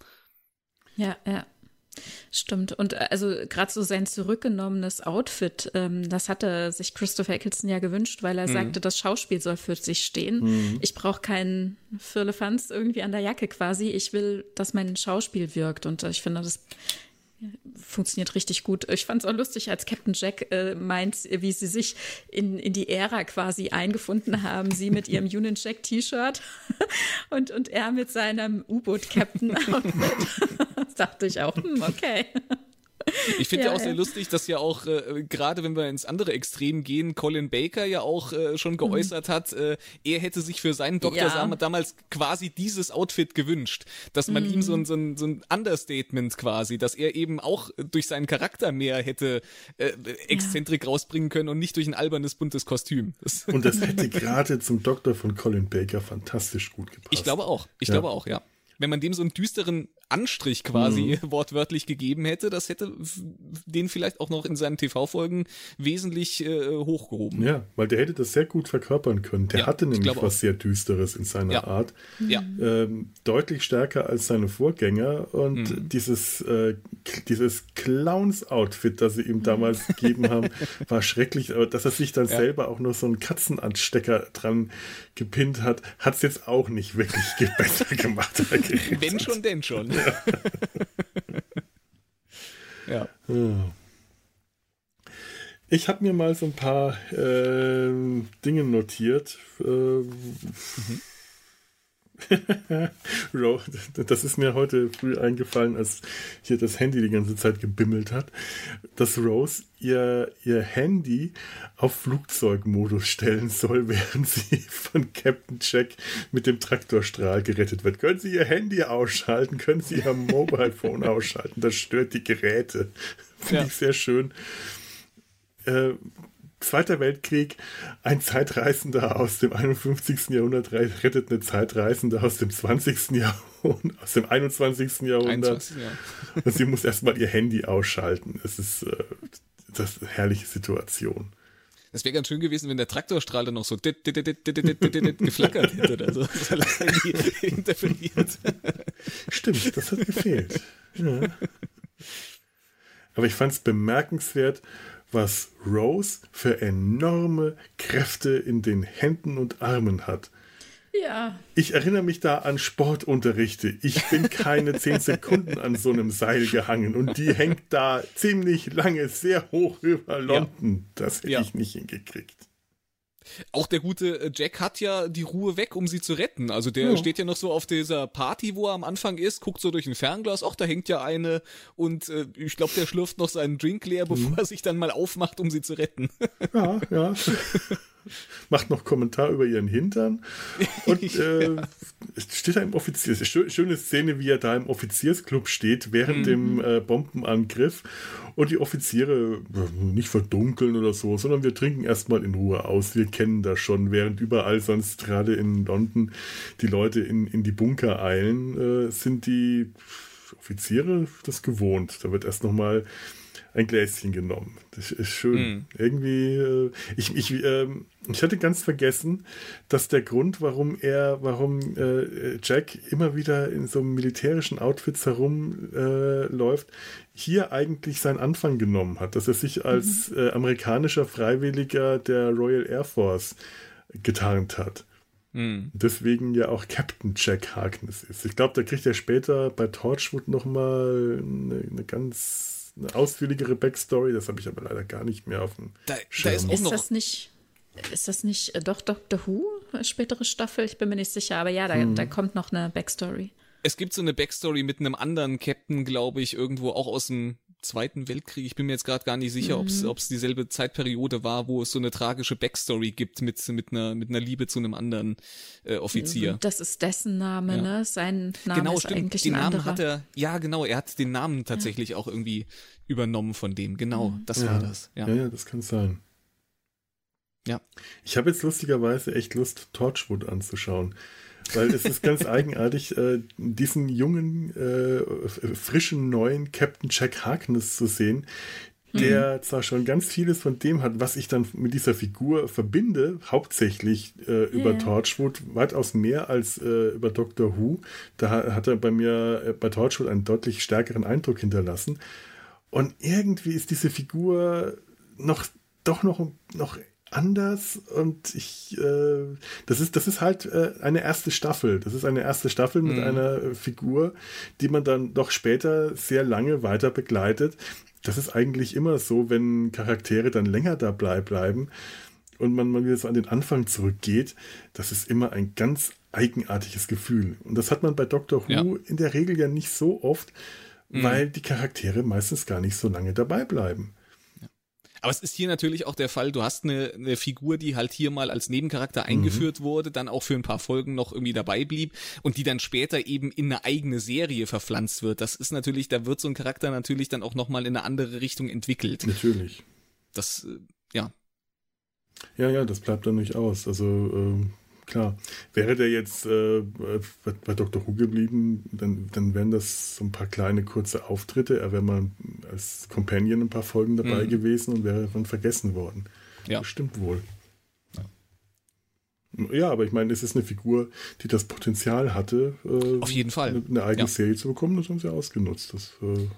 Ja, ja. Stimmt. Und äh, also gerade so sein zurückgenommenes Outfit, ähm, das hatte sich Christopher Eccleston ja gewünscht, weil er mhm. sagte, das Schauspiel soll für sich stehen. Mhm. Ich brauche keinen Firlefanz irgendwie an der Jacke quasi. Ich will, dass mein Schauspiel wirkt. Und ich finde, das funktioniert richtig gut. Ich fand es auch lustig, als Captain Jack äh, meint, wie sie sich in, in die Ära quasi eingefunden haben. Sie mit ihrem Union Jack T-Shirt und, und er mit seinem U-Boot-Captain-Outfit. das dachte ich auch, hm, okay. Ich finde ja, ja, auch sehr lustig, dass ja auch, äh, gerade wenn wir ins andere Extrem gehen, Colin Baker ja auch äh, schon geäußert mhm. hat, äh, er hätte sich für seinen Doktor ja. damals quasi dieses Outfit gewünscht, dass man mhm. ihm so ein, so, ein, so ein Understatement quasi, dass er eben auch durch seinen Charakter mehr hätte äh, Exzentrik ja. rausbringen können und nicht durch ein albernes, buntes Kostüm. Das und das hätte gerade zum Doktor von Colin Baker fantastisch gut gepasst. Ich glaube auch. Ich glaube auch, ja. Wenn man dem so einen düsteren Anstrich quasi mhm. wortwörtlich gegeben hätte, das hätte den vielleicht auch noch in seinen TV-Folgen wesentlich äh, hochgehoben. Ja, weil der hätte das sehr gut verkörpern können. Der ja, hatte nämlich was auch. sehr Düsteres in seiner ja. Art. Ja. Ähm, deutlich stärker als seine Vorgänger und mhm. dieses, äh, dieses Clowns-Outfit, das sie ihm damals gegeben haben, war schrecklich. Aber dass er sich dann ja. selber auch noch so einen Katzenanstecker dran gepinnt hat, hat es jetzt auch nicht wirklich besser gemacht. Wenn schon, denn schon. ja. Ich habe mir mal so ein paar äh, Dinge notiert. Äh, mhm. das ist mir heute früh eingefallen, als hier das Handy die ganze Zeit gebimmelt hat, dass Rose ihr, ihr Handy auf Flugzeugmodus stellen soll, während sie von Captain Jack mit dem Traktorstrahl gerettet wird. Können Sie Ihr Handy ausschalten? Können Sie Ihr Mobile Phone ausschalten? Das stört die Geräte. Finde ja. ich sehr schön. Äh, Zweiter Weltkrieg, ein Zeitreisender aus dem 51. Jahrhundert rettet eine Zeitreisende aus dem 20. Jahrhundert, aus dem 21. Jahrhundert. 21, ja. Und sie muss erstmal ihr Handy ausschalten. Es ist, äh, das ist eine herrliche Situation. Es wäre ganz schön gewesen, wenn der Traktorstrahl dann noch so geflackert hätte oder so, interferiert. Stimmt, das hat gefehlt. Ja. Aber ich fand es bemerkenswert, was Rose für enorme Kräfte in den Händen und Armen hat. Ja. Ich erinnere mich da an Sportunterrichte. Ich bin keine zehn Sekunden an so einem Seil gehangen und die hängt da ziemlich lange sehr hoch über London. Ja. Das hätte ja. ich nicht hingekriegt. Auch der gute äh, Jack hat ja die Ruhe weg, um sie zu retten. Also der ja. steht ja noch so auf dieser Party, wo er am Anfang ist, guckt so durch ein Fernglas, ach, da hängt ja eine und äh, ich glaube, der schlürft noch seinen Drink leer, bevor mhm. er sich dann mal aufmacht, um sie zu retten. Ja, ja. macht noch Kommentar über ihren Hintern und äh, steht da im Offiziers. Schöne Szene, wie er da im Offiziersclub steht während mhm. dem äh, Bombenangriff und die Offiziere äh, nicht verdunkeln oder so, sondern wir trinken erstmal in Ruhe aus. Wir kennen das schon, während überall sonst gerade in London die Leute in, in die Bunker eilen, äh, sind die Offiziere das gewohnt. Da wird erst nochmal mal ein Gläschen genommen. Das ist schön. Mm. Irgendwie, äh, ich, ich, äh, ich hatte ganz vergessen, dass der Grund, warum er, warum äh, Jack immer wieder in so militärischen Outfits herumläuft, äh, hier eigentlich seinen Anfang genommen hat, dass er sich als mhm. Äh, amerikanischer Freiwilliger der Royal Air Force getarnt hat. Mhm. Deswegen ja auch Captain Jack Harkness ist. Ich glaube, da kriegt er später bei Torchwood nochmal eine, eine ganz eine ausführlichere Backstory. Das habe ich aber leider gar nicht mehr auf dem da, da ist, ist das nicht ist das nicht äh, doch Doctor Who, spätere Staffel? Ich bin mir nicht sicher, aber ja, da, hm. da kommt noch eine Backstory. Es gibt so eine Backstory mit einem anderen Captain, glaube ich, irgendwo auch aus dem Zweiten Weltkrieg. Ich bin mir jetzt gerade gar nicht sicher, mhm. ob es dieselbe Zeitperiode war, wo es so eine tragische Backstory gibt mit, mit, einer, mit einer Liebe zu einem anderen äh, Offizier. Das ist dessen Name, ja. ne? Sein Name genau, ist stimmt. eigentlich den ein Namen anderer. hat er, ja genau, er hat den Namen tatsächlich ja. auch irgendwie übernommen von dem. Genau, mhm. das ja. war das. Ja. ja, das kann sein. Ja. Ich habe jetzt lustigerweise echt Lust, Torchwood anzuschauen. Weil es ist ganz eigenartig, äh, diesen jungen, äh, frischen, neuen Captain Jack Harkness zu sehen, der mhm. zwar schon ganz vieles von dem hat, was ich dann mit dieser Figur verbinde, hauptsächlich äh, über yeah. Torchwood, weitaus mehr als äh, über Doctor Who. Da hat er bei mir äh, bei Torchwood einen deutlich stärkeren Eindruck hinterlassen. Und irgendwie ist diese Figur noch doch noch, noch anders und ich, äh, das ist, das ist halt äh, eine erste Staffel. Das ist eine erste Staffel mit mhm. einer Figur, die man dann doch später sehr lange weiter begleitet. Das ist eigentlich immer so, wenn Charaktere dann länger dabei bleiben und man mal wieder so an den Anfang zurückgeht. Das ist immer ein ganz eigenartiges Gefühl. Und das hat man bei Doctor Who ja. in der Regel ja nicht so oft, mhm. weil die Charaktere meistens gar nicht so lange dabei bleiben. Aber es ist hier natürlich auch der Fall, du hast eine, eine Figur, die halt hier mal als Nebencharakter eingeführt mhm. wurde, dann auch für ein paar Folgen noch irgendwie dabei blieb und die dann später eben in eine eigene Serie verpflanzt wird. Das ist natürlich, da wird so ein Charakter natürlich dann auch nochmal in eine andere Richtung entwickelt. Natürlich. Das, äh, ja. Ja, ja, das bleibt dann nicht aus. Also, äh, klar. Wäre der jetzt äh, bei, bei Dr. Who geblieben, dann, dann wären das so ein paar kleine kurze Auftritte. Er wäre mal als Companion ein paar Folgen dabei mhm. gewesen und wäre dann vergessen worden. Ja. Bestimmt wohl. Ja. ja, aber ich meine, es ist eine Figur, die das Potenzial hatte, äh, auf jeden Fall eine, eine eigene ja. Serie zu bekommen. Das haben sie ausgenutzt. Das äh,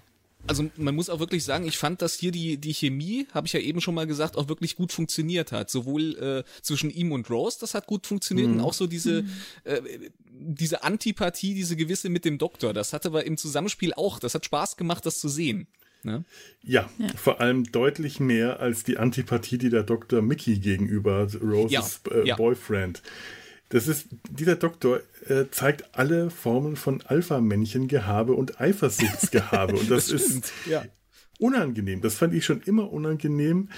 also man muss auch wirklich sagen, ich fand, dass hier die, die Chemie, habe ich ja eben schon mal gesagt, auch wirklich gut funktioniert hat. Sowohl äh, zwischen ihm und Rose, das hat gut funktioniert, mhm. und auch so diese, mhm. äh, diese Antipathie, diese gewisse mit dem Doktor, das hatte aber im Zusammenspiel auch, das hat Spaß gemacht, das zu sehen. Ne? Ja, ja, vor allem deutlich mehr als die Antipathie, die der Doktor Mickey gegenüber Roses ja, äh, ja. Boyfriend das ist, dieser Doktor äh, zeigt alle Formen von Alpha-Männchen-Gehabe und Eifersuchtsgehabe. Und das, das ist ja. unangenehm. Das fand ich schon immer unangenehm.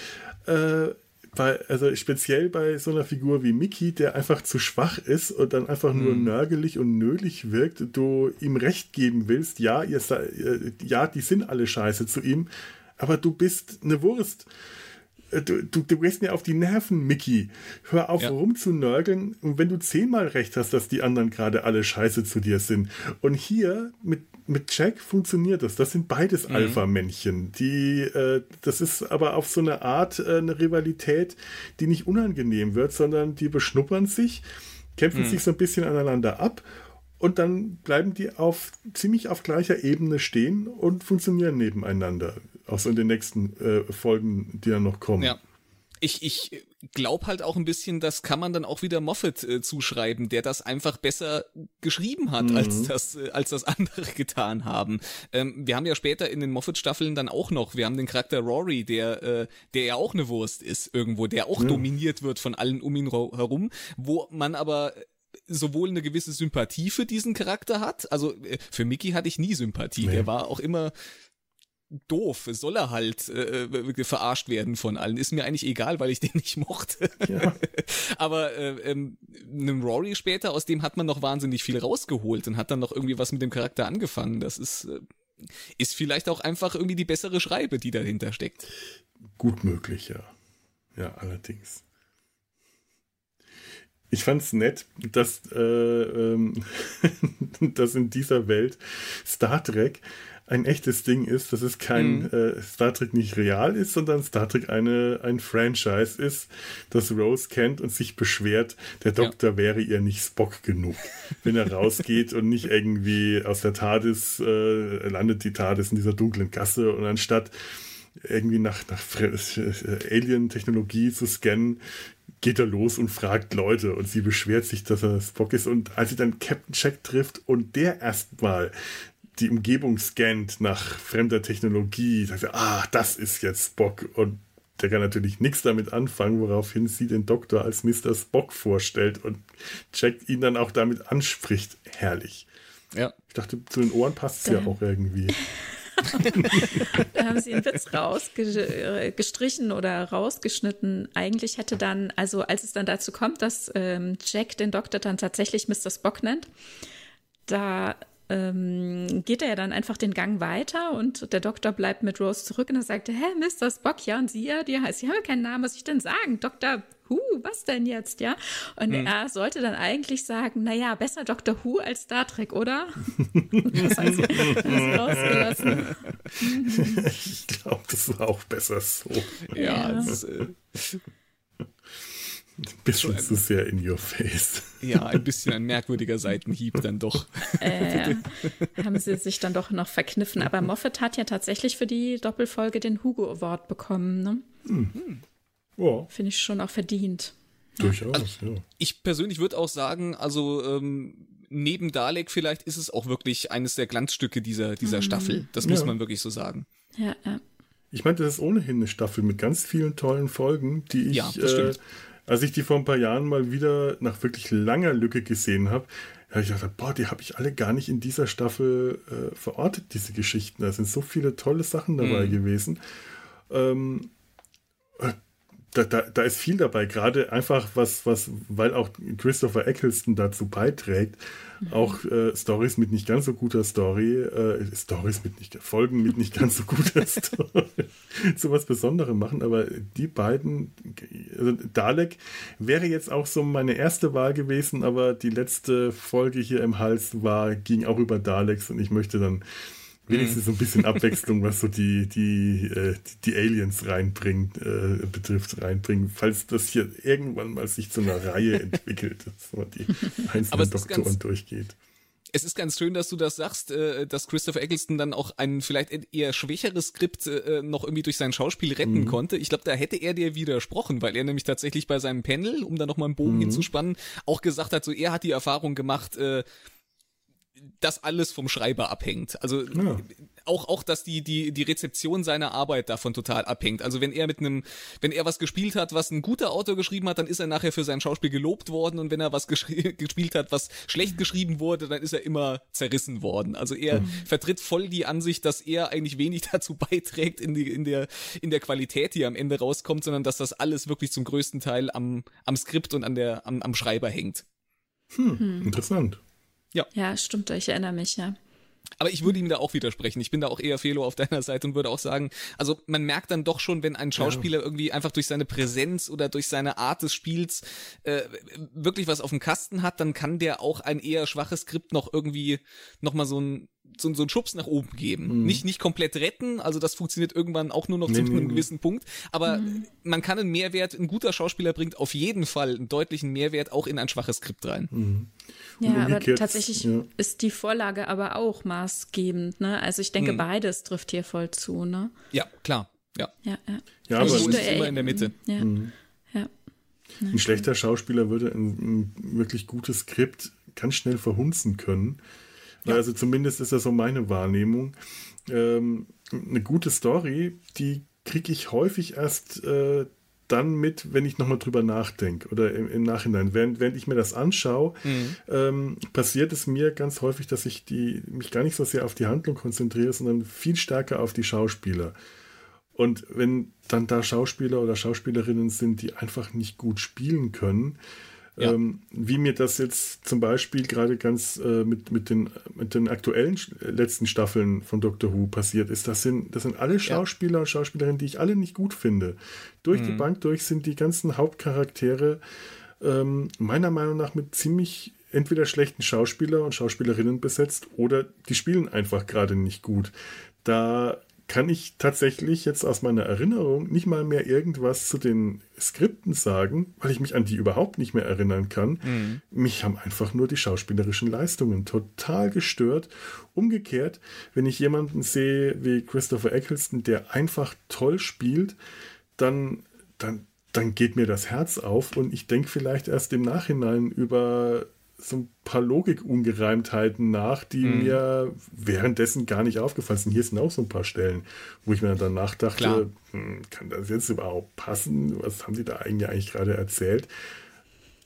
Äh, bei, also speziell bei so einer Figur wie Mickey, der einfach zu schwach ist und dann einfach nur hm. nörgelig und nölig wirkt, du ihm recht geben willst, ja, ihr, äh, ja, die sind alle scheiße zu ihm, aber du bist eine Wurst. Äh, du, du, du gehst mir auf die Nerven, Mickey. Hör auf, ja. rumzunörgeln. Und wenn du zehnmal recht hast, dass die anderen gerade alle scheiße zu dir sind. Und hier mit, mit Jack funktioniert das. Das sind beides mhm. Alpha-Männchen. Die, äh, das ist aber auf so eine Art äh, eine Rivalität, die nicht unangenehm wird, sondern die beschnuppern sich, kämpfen mhm. sich so ein bisschen aneinander ab und dann bleiben die auf ziemlich auf gleicher Ebene stehen und funktionieren nebeneinander. Auch so in den nächsten äh, Folgen, die dann noch kommen. Ja. Ich, ich glaube halt auch ein bisschen, das kann man dann auch wieder Moffat äh, zuschreiben, der das einfach besser geschrieben hat, mhm. als das äh, als das andere getan haben. Ähm, wir haben ja später in den Moffat-Staffeln dann auch noch, wir haben den Charakter Rory, der äh, der ja auch eine Wurst ist irgendwo, der auch ja. dominiert wird von allen um ihn herum, wo man aber sowohl eine gewisse Sympathie für diesen Charakter hat. Also äh, für Mickey hatte ich nie Sympathie. Nee. Der war auch immer doof. Soll er halt äh, äh, verarscht werden von allen. Ist mir eigentlich egal, weil ich den nicht mochte. Ja. Aber äh, ähm, einem Rory später, aus dem hat man noch wahnsinnig viel rausgeholt und hat dann noch irgendwie was mit dem Charakter angefangen. Das ist, äh, ist vielleicht auch einfach irgendwie die bessere Schreibe, die dahinter steckt. Gut möglich, ja. Ja, allerdings. Ich fand es nett, dass, äh, ähm, dass in dieser Welt Star Trek ein echtes Ding ist, dass es kein mhm. äh, Star Trek nicht real ist, sondern Star Trek eine, ein Franchise ist, das Rose kennt und sich beschwert, der Doktor ja. wäre ihr nicht Spock genug. Wenn er rausgeht und nicht irgendwie aus der TARDIS, äh, landet die TARDIS in dieser dunklen Gasse und anstatt irgendwie nach, nach Alien-Technologie zu scannen, geht er los und fragt Leute und sie beschwert sich, dass er Spock ist. Und als sie dann Captain Check trifft und der erstmal die Umgebung scannt nach fremder Technologie, sagt er, ah, das ist jetzt Spock. Und der kann natürlich nichts damit anfangen, woraufhin sie den Doktor als Mr. Spock vorstellt und Jack ihn dann auch damit anspricht. Herrlich. Ja. Ich dachte, zu den Ohren passt es ja auch irgendwie. da haben sie einen Witz rausgestrichen oder rausgeschnitten. Eigentlich hätte dann, also als es dann dazu kommt, dass ähm, Jack den Doktor dann tatsächlich Mr. Spock nennt, da ähm, geht er ja dann einfach den Gang weiter und der Doktor bleibt mit Rose zurück und er sagt, hä, Mr. Spock, ja, und sie ja, die heißt, ich habe keinen Namen, was soll ich denn sagen? Dr. Who, was denn jetzt, ja? Und hm. er sollte dann eigentlich sagen, naja, besser Dr. Who als Star Trek, oder? das heißt, das rausgelassen. ich glaube, das war auch besser so. Ja, ja. Das, äh, ein bisschen zu sehr in your face. Ja, ein bisschen ein merkwürdiger Seitenhieb dann doch. Äh, haben sie sich dann doch noch verkniffen. Aber Moffat hat ja tatsächlich für die Doppelfolge den Hugo Award bekommen. Ne? Mhm. Ja. Finde ich schon auch verdient. Durchaus, also, ja. Ich persönlich würde auch sagen, also ähm, neben Dalek vielleicht ist es auch wirklich eines der Glanzstücke dieser, dieser mhm. Staffel. Das muss ja. man wirklich so sagen. Ja, ja. Ich meine, das ist ohnehin eine Staffel mit ganz vielen tollen Folgen, die ich ja, äh, als ich die vor ein paar Jahren mal wieder nach wirklich langer Lücke gesehen habe, habe ich gedacht, boah, die habe ich alle gar nicht in dieser Staffel äh, verortet, diese Geschichten. Da sind so viele tolle Sachen dabei mhm. gewesen. Ähm, äh, da, da, da ist viel dabei, gerade einfach was, was, weil auch Christopher Eccleston dazu beiträgt. Auch äh, Stories mit nicht ganz so guter Story, äh, Stories mit nicht, Folgen mit nicht ganz so guter Story, so was Besonderem machen, aber die beiden, also Dalek wäre jetzt auch so meine erste Wahl gewesen, aber die letzte Folge hier im Hals war, ging auch über Daleks und ich möchte dann wenigstens so ein bisschen Abwechslung, was so die, die, äh, die, die Aliens reinbringt, äh, betrifft, reinbringen, falls das hier irgendwann mal sich zu einer Reihe entwickelt, dass man die einzelnen Doktoren durchgeht. Es ist ganz schön, dass du das sagst, äh, dass Christopher Eccleston dann auch ein vielleicht eher schwächeres Skript äh, noch irgendwie durch sein Schauspiel retten mhm. konnte. Ich glaube, da hätte er dir widersprochen, weil er nämlich tatsächlich bei seinem Panel, um da nochmal einen Bogen mhm. hinzuspannen, auch gesagt hat, so er hat die Erfahrung gemacht, äh, dass alles vom Schreiber abhängt. Also ja. auch auch dass die die die Rezeption seiner Arbeit davon total abhängt. Also wenn er mit einem wenn er was gespielt hat, was ein guter Autor geschrieben hat, dann ist er nachher für sein Schauspiel gelobt worden und wenn er was gespielt hat, was schlecht geschrieben wurde, dann ist er immer zerrissen worden. Also er mhm. vertritt voll die Ansicht, dass er eigentlich wenig dazu beiträgt in die in der in der Qualität, die am Ende rauskommt, sondern dass das alles wirklich zum größten Teil am am Skript und an der am, am Schreiber hängt. Hm, hm. interessant. Ja. Ja, stimmt, ich erinnere mich, ja. Aber ich würde ihm da auch widersprechen. Ich bin da auch eher Felo auf deiner Seite und würde auch sagen, also man merkt dann doch schon, wenn ein Schauspieler ja. irgendwie einfach durch seine Präsenz oder durch seine Art des Spiels äh, wirklich was auf dem Kasten hat, dann kann der auch ein eher schwaches Skript noch irgendwie nochmal so ein so, so einen Schubs nach oben geben. Mhm. Nicht, nicht komplett retten, also das funktioniert irgendwann auch nur noch nee, zu einem nee, gewissen Punkt, aber mhm. man kann einen Mehrwert, ein guter Schauspieler bringt auf jeden Fall einen deutlichen Mehrwert auch in ein schwaches Skript rein. Mhm. Ja, aber tatsächlich ja. ist die Vorlage aber auch maßgebend, ne? Also ich denke, mhm. beides trifft hier voll zu, ne? Ja, klar. Ja. Ja, ja. ja aber ist immer in der Mitte. Ja. Mhm. ja. Ein schlechter Schauspieler würde ein, ein wirklich gutes Skript ganz schnell verhunzen können. Ja. Also zumindest ist das so meine Wahrnehmung. Ähm, eine gute Story, die kriege ich häufig erst äh, dann mit, wenn ich nochmal drüber nachdenke oder im, im, Nachhinein. Während, während ich mir das anschaue, mhm. ähm, passiert es mir ganz häufig, dass ich die, mich gar nicht so sehr auf die Handlung konzentriere, sondern viel stärker auf die Schauspieler. Und wenn dann da Schauspieler oder Schauspielerinnen sind, die einfach nicht gut spielen können, ja. Ähm, wie mir das jetzt zum Beispiel gerade ganz äh, mit, mit, den, mit den aktuellen letzten Staffeln von Doctor Who passiert ist, das sind, das sind alle Schauspieler und Schauspielerinnen, die ich alle nicht gut finde. Durch mhm. die Bank durch sind die ganzen Hauptcharaktere ähm, meiner Meinung nach mit ziemlich entweder schlechten Schauspieler und Schauspielerinnen besetzt oder die spielen einfach gerade nicht gut. Da kann ich tatsächlich jetzt aus meiner Erinnerung nicht mal mehr irgendwas zu den Skripten sagen, weil ich mich an die überhaupt nicht mehr erinnern kann. Mhm. Mich haben einfach nur die schauspielerischen Leistungen total gestört. Umgekehrt, wenn ich jemanden sehe wie Christopher Eccleston, der einfach toll spielt, dann, dann, dann geht mir das Herz auf und ich denke vielleicht erst im Nachhinein über so ein paar Logikungereimtheiten nach, die mhm. mir währenddessen gar nicht aufgefallen sind. Hier sind auch so ein paar Stellen, wo ich mir dann nachdachte, hm, kann das jetzt überhaupt passen? Was haben die da eigentlich, eigentlich gerade erzählt?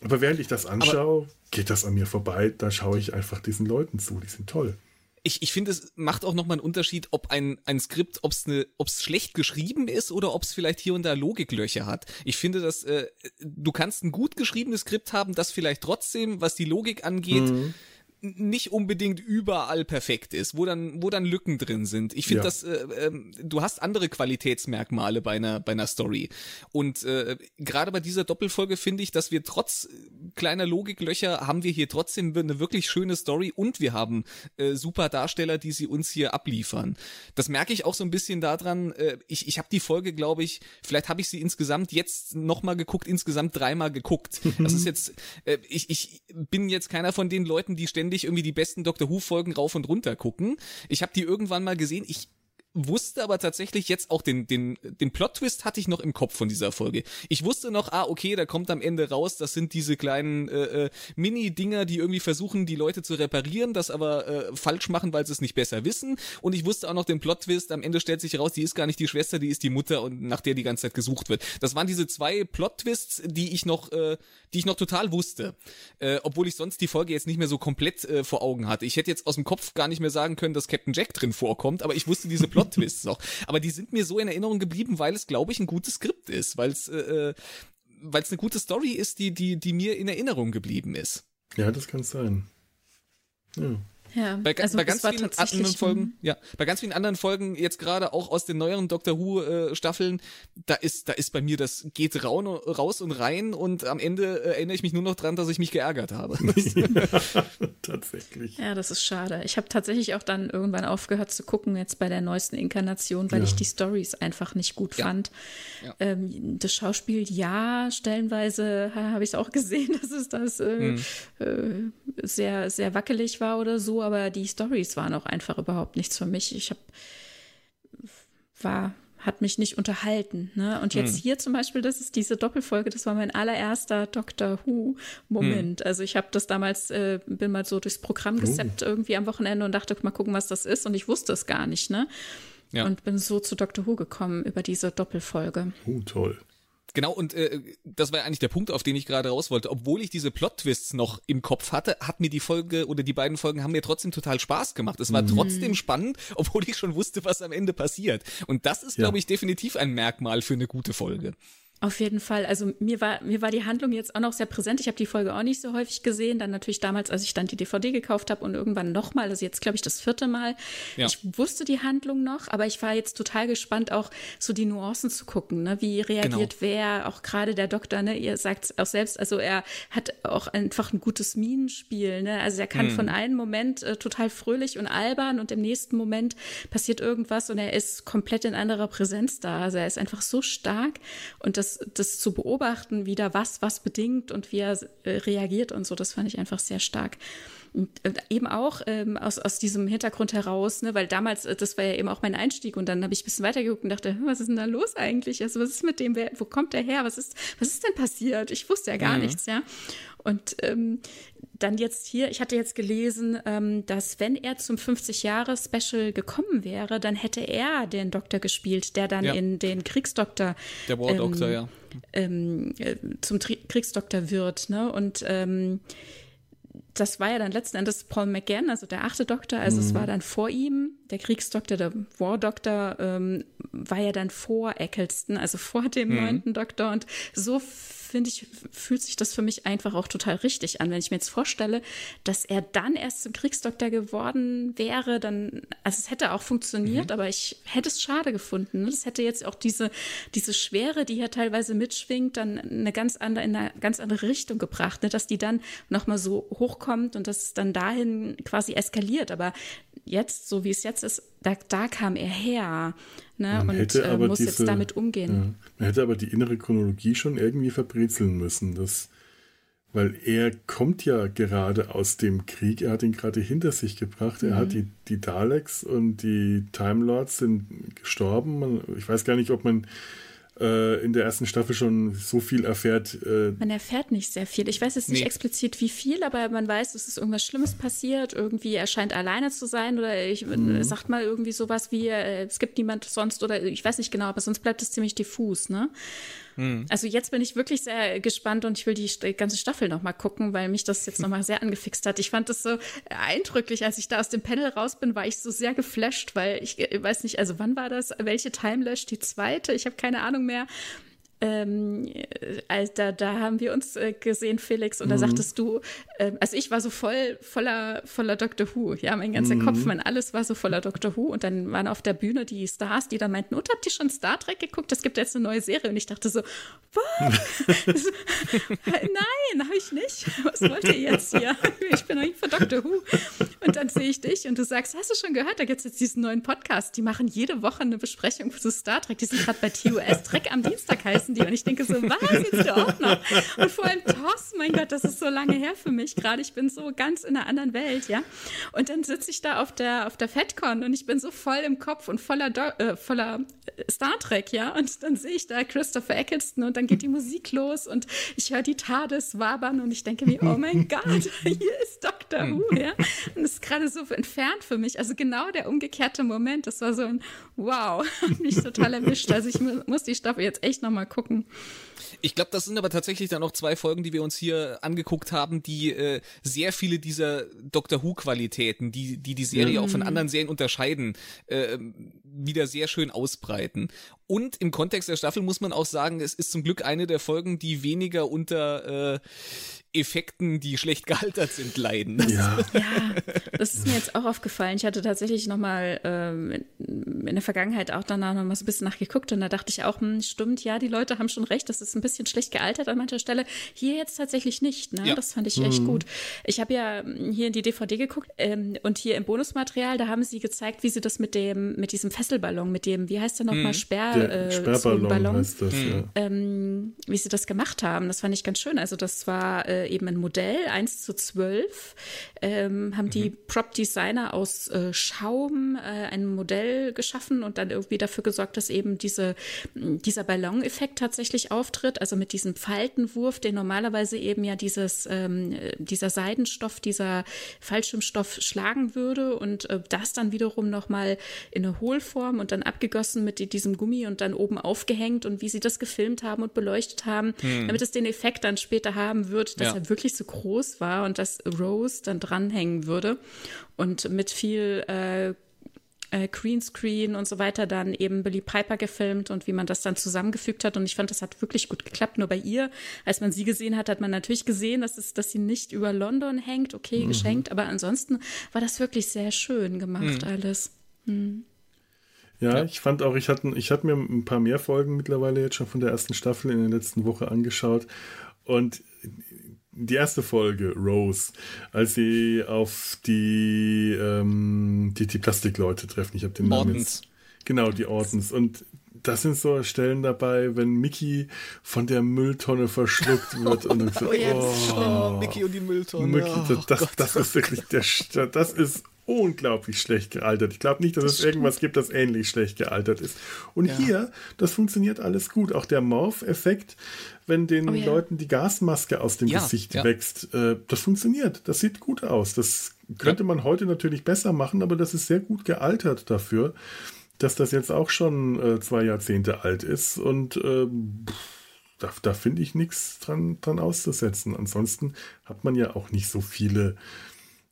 Aber während ich das anschaue, Aber geht das an mir vorbei. Da schaue ich einfach diesen Leuten zu. Die sind toll ich, ich finde, es macht auch nochmal einen Unterschied, ob ein, ein Skript, ob es ne, ob's schlecht geschrieben ist oder ob es vielleicht hier und da Logiklöcher hat. Ich finde, dass äh, du kannst ein gut geschriebenes Skript haben, das vielleicht trotzdem, was die Logik angeht, mhm nicht unbedingt überall perfekt ist, wo dann, wo dann Lücken drin sind. Ich finde, ja. dass äh, äh, du hast andere Qualitätsmerkmale bei einer, bei einer Story. Und äh, gerade bei dieser Doppelfolge finde ich, dass wir trotz kleiner Logiklöcher haben wir hier trotzdem eine wirklich schöne Story und wir haben äh, super Darsteller, die sie uns hier abliefern. Das merke ich auch so ein bisschen daran. Äh, ich ich habe die Folge, glaube ich, vielleicht habe ich sie insgesamt jetzt nochmal geguckt, insgesamt dreimal geguckt. Das ist jetzt, äh, ich, ich bin jetzt keiner von den Leuten, die ständig ständig irgendwie die besten Doctor Who Folgen rauf und runter gucken. Ich habe die irgendwann mal gesehen. Ich wusste aber tatsächlich jetzt auch den, den, den Plot-Twist hatte ich noch im Kopf von dieser Folge. Ich wusste noch, ah, okay, da kommt am Ende raus, das sind diese kleinen äh, äh, Mini-Dinger, die irgendwie versuchen, die Leute zu reparieren, das aber äh, falsch machen, weil sie es nicht besser wissen. Und ich wusste auch noch den Plot-Twist, am Ende stellt sich raus, die ist gar nicht die Schwester, die ist die Mutter und nach der die ganze Zeit gesucht wird. Das waren diese zwei Plot-Twists, die ich noch, äh, die ich noch total wusste. Äh, obwohl ich sonst die Folge jetzt nicht mehr so komplett äh, vor Augen hatte. Ich hätte jetzt aus dem Kopf gar nicht mehr sagen können, dass Captain Jack drin vorkommt, aber ich wusste diese Plot Plot-Twists auch. Aber die sind mir so in Erinnerung geblieben, weil es, glaube ich, ein gutes Skript ist, weil es, äh, äh weil es eine gute Story ist, die, die, die mir in Erinnerung geblieben ist. Ja, das kann sein. Ja. Ja, bei, also bei ganz vielen anderen Folgen, ja, bei ganz vielen anderen Folgen jetzt gerade auch aus den neueren Doctor Who äh, Staffeln, da ist da ist bei mir das geht raun, raus und rein und am Ende äh, erinnere ich mich nur noch dran, dass ich mich geärgert habe. ja, tatsächlich. Ja, das ist schade. Ich habe tatsächlich auch dann irgendwann aufgehört zu gucken jetzt bei der neuesten Inkarnation, weil ja. ich die Stories einfach nicht gut ja. fand. Ähm, das Schauspiel, ja, stellenweise habe ich es auch gesehen, dass es das äh, hm. äh, sehr sehr wackelig war oder so aber die Stories waren auch einfach überhaupt nichts für mich. Ich habe war hat mich nicht unterhalten. Ne? Und jetzt hm. hier zum Beispiel, das ist diese Doppelfolge, das war mein allererster Doctor Who-Moment. Hm. Also ich habe das damals, äh, bin mal so durchs Programm oh. gesappt irgendwie am Wochenende und dachte, mal gucken, was das ist. Und ich wusste es gar nicht, ne? Ja. Und bin so zu Doctor Who gekommen über diese Doppelfolge. Oh, toll. Genau, und äh, das war eigentlich der Punkt, auf den ich gerade raus wollte. Obwohl ich diese Plot-Twists noch im Kopf hatte, hat mir die Folge oder die beiden Folgen haben mir trotzdem total Spaß gemacht. Es war mhm. trotzdem spannend, obwohl ich schon wusste, was am Ende passiert. Und das ist, ja. glaube ich, definitiv ein Merkmal für eine gute Folge. Auf jeden Fall. Also mir war, mir war die Handlung jetzt auch noch sehr präsent. Ich habe die Folge auch nicht so häufig gesehen. Dann natürlich damals, als ich dann die DVD gekauft habe und irgendwann nochmal, also jetzt glaube ich das vierte Mal. Ja. Ich wusste die Handlung noch, aber ich war jetzt total gespannt, auch so die Nuancen zu gucken. Ne? Wie reagiert genau. wer, auch gerade der Doktor, ne? ihr sagt auch selbst, also er hat auch einfach ein gutes Minenspiel. Ne? Also er kann hm. von einem Moment äh, total fröhlich und albern und im nächsten Moment passiert irgendwas und er ist komplett in anderer Präsenz da. Also er ist einfach so stark und das das, zu beobachten, wie da was, was bedingt und wie er äh, reagiert und so, das fand ich einfach sehr stark. Und, eben auch ähm, aus, aus diesem Hintergrund heraus, ne, weil damals, äh, das war ja eben auch mein Einstieg und dann habe ich ein bisschen weitergeguckt und dachte, was ist denn da los eigentlich? Also was ist mit dem, wer, wo kommt der her? Was ist, was ist denn passiert? Ich wusste ja gar mhm. nichts, ja. Und ähm, dann jetzt hier, ich hatte jetzt gelesen, ähm, dass wenn er zum 50-Jahre-Special gekommen wäre, dann hätte er den Doktor gespielt, der dann ja. in den Kriegsdoktor. Der War Doktor, ähm, ja. Ähm, äh, zum Tri Kriegsdoktor wird, ne? Und ähm, das war ja dann letzten Endes Paul McGann, also der achte Doktor, also mhm. es war dann vor ihm, der Kriegsdoktor, der War Doktor, ähm, war ja dann vor Eccleston, also vor dem mhm. neunten Doktor und so finde ich, fühlt sich das für mich einfach auch total richtig an. Wenn ich mir jetzt vorstelle, dass er dann erst zum Kriegsdoktor geworden wäre, dann, also es hätte auch funktioniert, mhm. aber ich hätte es schade gefunden. Das hätte jetzt auch diese, diese Schwere, die hier teilweise mitschwingt, dann eine ganz andere, in eine ganz andere Richtung gebracht, ne? dass die dann nochmal so hochkommt und dass es dann dahin quasi eskaliert. Aber jetzt, so wie es jetzt ist, da, da kam er her ne? und äh, muss diese, jetzt damit umgehen. Ja, man hätte aber die innere Chronologie schon irgendwie verbrezeln müssen. Das, weil er kommt ja gerade aus dem Krieg, er hat ihn gerade hinter sich gebracht, er mhm. hat die, die Daleks und die Time Lords sind gestorben. Man, ich weiß gar nicht, ob man äh, in der ersten Staffel schon so viel erfährt. Äh man erfährt nicht sehr viel. Ich weiß jetzt nicht nee. explizit wie viel, aber man weiß, es ist irgendwas Schlimmes passiert. Irgendwie er scheint alleine zu sein oder ich mhm. sagt mal irgendwie sowas wie, äh, es gibt niemand sonst oder ich weiß nicht genau, aber sonst bleibt es ziemlich diffus, ne? Mhm. Also jetzt bin ich wirklich sehr gespannt und ich will die, ganze Staffel noch mal gucken, weil mich das jetzt noch mal sehr angefixt hat. Ich fand das so eindrücklich, als ich da aus dem Panel raus bin, war ich so sehr geflasht, weil ich, ich weiß nicht, also wann war das? Welche Timelash? Die zweite? Ich habe keine Ahnung mehr ähm, also da, da haben wir uns äh, gesehen, Felix, und mhm. da sagtest du, äh, also ich war so voll voller voller Dr. Who, ja, mein ganzer mhm. Kopf, mein alles war so voller Dr. Who und dann waren auf der Bühne die Stars, die da meinten, und habt ihr schon Star Trek geguckt? Es gibt jetzt eine neue Serie und ich dachte so, was? Nein, habe ich nicht. Was wollt ihr jetzt hier? Ich bin noch nicht für Dr. Who. Und dann sehe ich dich und du sagst, hast du schon gehört, da gibt es jetzt diesen neuen Podcast, die machen jede Woche eine Besprechung zu Star Trek, die sind gerade bei TUS Trek am Dienstag heißen heißen die. Und ich denke so, was, jetzt du auch noch? Und vor allem Toss, mein Gott, das ist so lange her für mich gerade. Ich bin so ganz in einer anderen Welt, ja. Und dann sitze ich da auf der, auf der FedCon und ich bin so voll im Kopf und voller, Do äh, voller Star Trek, ja. Und dann sehe ich da Christopher Eccleston und dann geht die Musik los und ich höre die TARDIS wabern und ich denke mir, oh mein Gott, hier ist Dr. Who, ja. Und das ist gerade so entfernt für mich. Also genau der umgekehrte Moment. Das war so ein Wow, mich total erwischt. Also ich muss die Staffel jetzt echt nochmal gucken gucken. Ich glaube, das sind aber tatsächlich dann auch zwei Folgen, die wir uns hier angeguckt haben, die äh, sehr viele dieser Doctor Who-Qualitäten, die, die die Serie mhm. auch von anderen Serien unterscheiden, äh, wieder sehr schön ausbreiten. Und im Kontext der Staffel muss man auch sagen, es ist zum Glück eine der Folgen, die weniger unter äh, Effekten, die schlecht gealtert sind, leiden. Ja. ja, das ist mir jetzt auch aufgefallen. Ich hatte tatsächlich nochmal ähm, in der Vergangenheit auch danach nochmal so ein bisschen nachgeguckt und da dachte ich auch, hm, stimmt, ja, die Leute haben schon recht, das ist ein bisschen schlecht gealtert an mancher Stelle. Hier jetzt tatsächlich nicht, ne? Ja. Das fand ich mhm. echt gut. Ich habe ja hier in die DVD geguckt ähm, und hier im Bonusmaterial, da haben sie gezeigt, wie sie das mit dem, mit diesem Fesselballon, mit dem, wie heißt der nochmal, mhm. Sperr, äh, Sperrballon heißt das, mhm. ja. ähm, wie sie das gemacht haben. Das fand ich ganz schön. Also das war äh, eben ein Modell, 1 zu 12, ähm, haben mhm. die Prop-Designer aus äh, Schaum äh, ein Modell geschaffen und dann irgendwie dafür gesorgt, dass eben diese, dieser Ballon-Effekt tatsächlich auftritt, also mit diesem Faltenwurf, den normalerweise eben ja dieses, ähm, dieser Seidenstoff, dieser Fallschirmstoff schlagen würde und äh, das dann wiederum nochmal in eine Hohlform und dann abgegossen mit diesem Gummi und dann oben aufgehängt und wie sie das gefilmt haben und beleuchtet haben, hm. damit es den Effekt dann später haben wird, dass ja. er wirklich so groß war und dass Rose dann dranhängen würde und mit viel äh, äh, Greenscreen und so weiter dann eben Billy Piper gefilmt und wie man das dann zusammengefügt hat. Und ich fand, das hat wirklich gut geklappt. Nur bei ihr, als man sie gesehen hat, hat man natürlich gesehen, dass, es, dass sie nicht über London hängt. Okay, mhm. geschenkt. Aber ansonsten war das wirklich sehr schön gemacht, mhm. alles. Mhm. Ja, ja, ich fand auch, ich hatte, ich hatte mir ein paar mehr Folgen mittlerweile jetzt schon von der ersten Staffel in der letzten Woche angeschaut. Und die erste Folge, Rose, als sie auf die, ähm, die, die Plastikleute treffen. Ich habe den Namen jetzt. Genau, die Ordens. Und das sind so Stellen dabei, wenn Mickey von der Mülltonne verschluckt wird und dann so, oh, oh, Mickey und die Mülltonne. Mickey, oh, das, das ist wirklich der, das ist unglaublich schlecht gealtert. Ich glaube nicht, dass das es stimmt. irgendwas gibt, das ähnlich schlecht gealtert ist. Und ja. hier, das funktioniert alles gut. Auch der Morph-Effekt, wenn den oh, ja. Leuten die Gasmaske aus dem ja, Gesicht wächst, äh, das funktioniert. Das sieht gut aus. Das könnte man heute natürlich besser machen, aber das ist sehr gut gealtert dafür, dass das jetzt auch schon äh, zwei Jahrzehnte alt ist. Und äh, da, da finde ich nichts dran, dran auszusetzen. Ansonsten hat man ja auch nicht so viele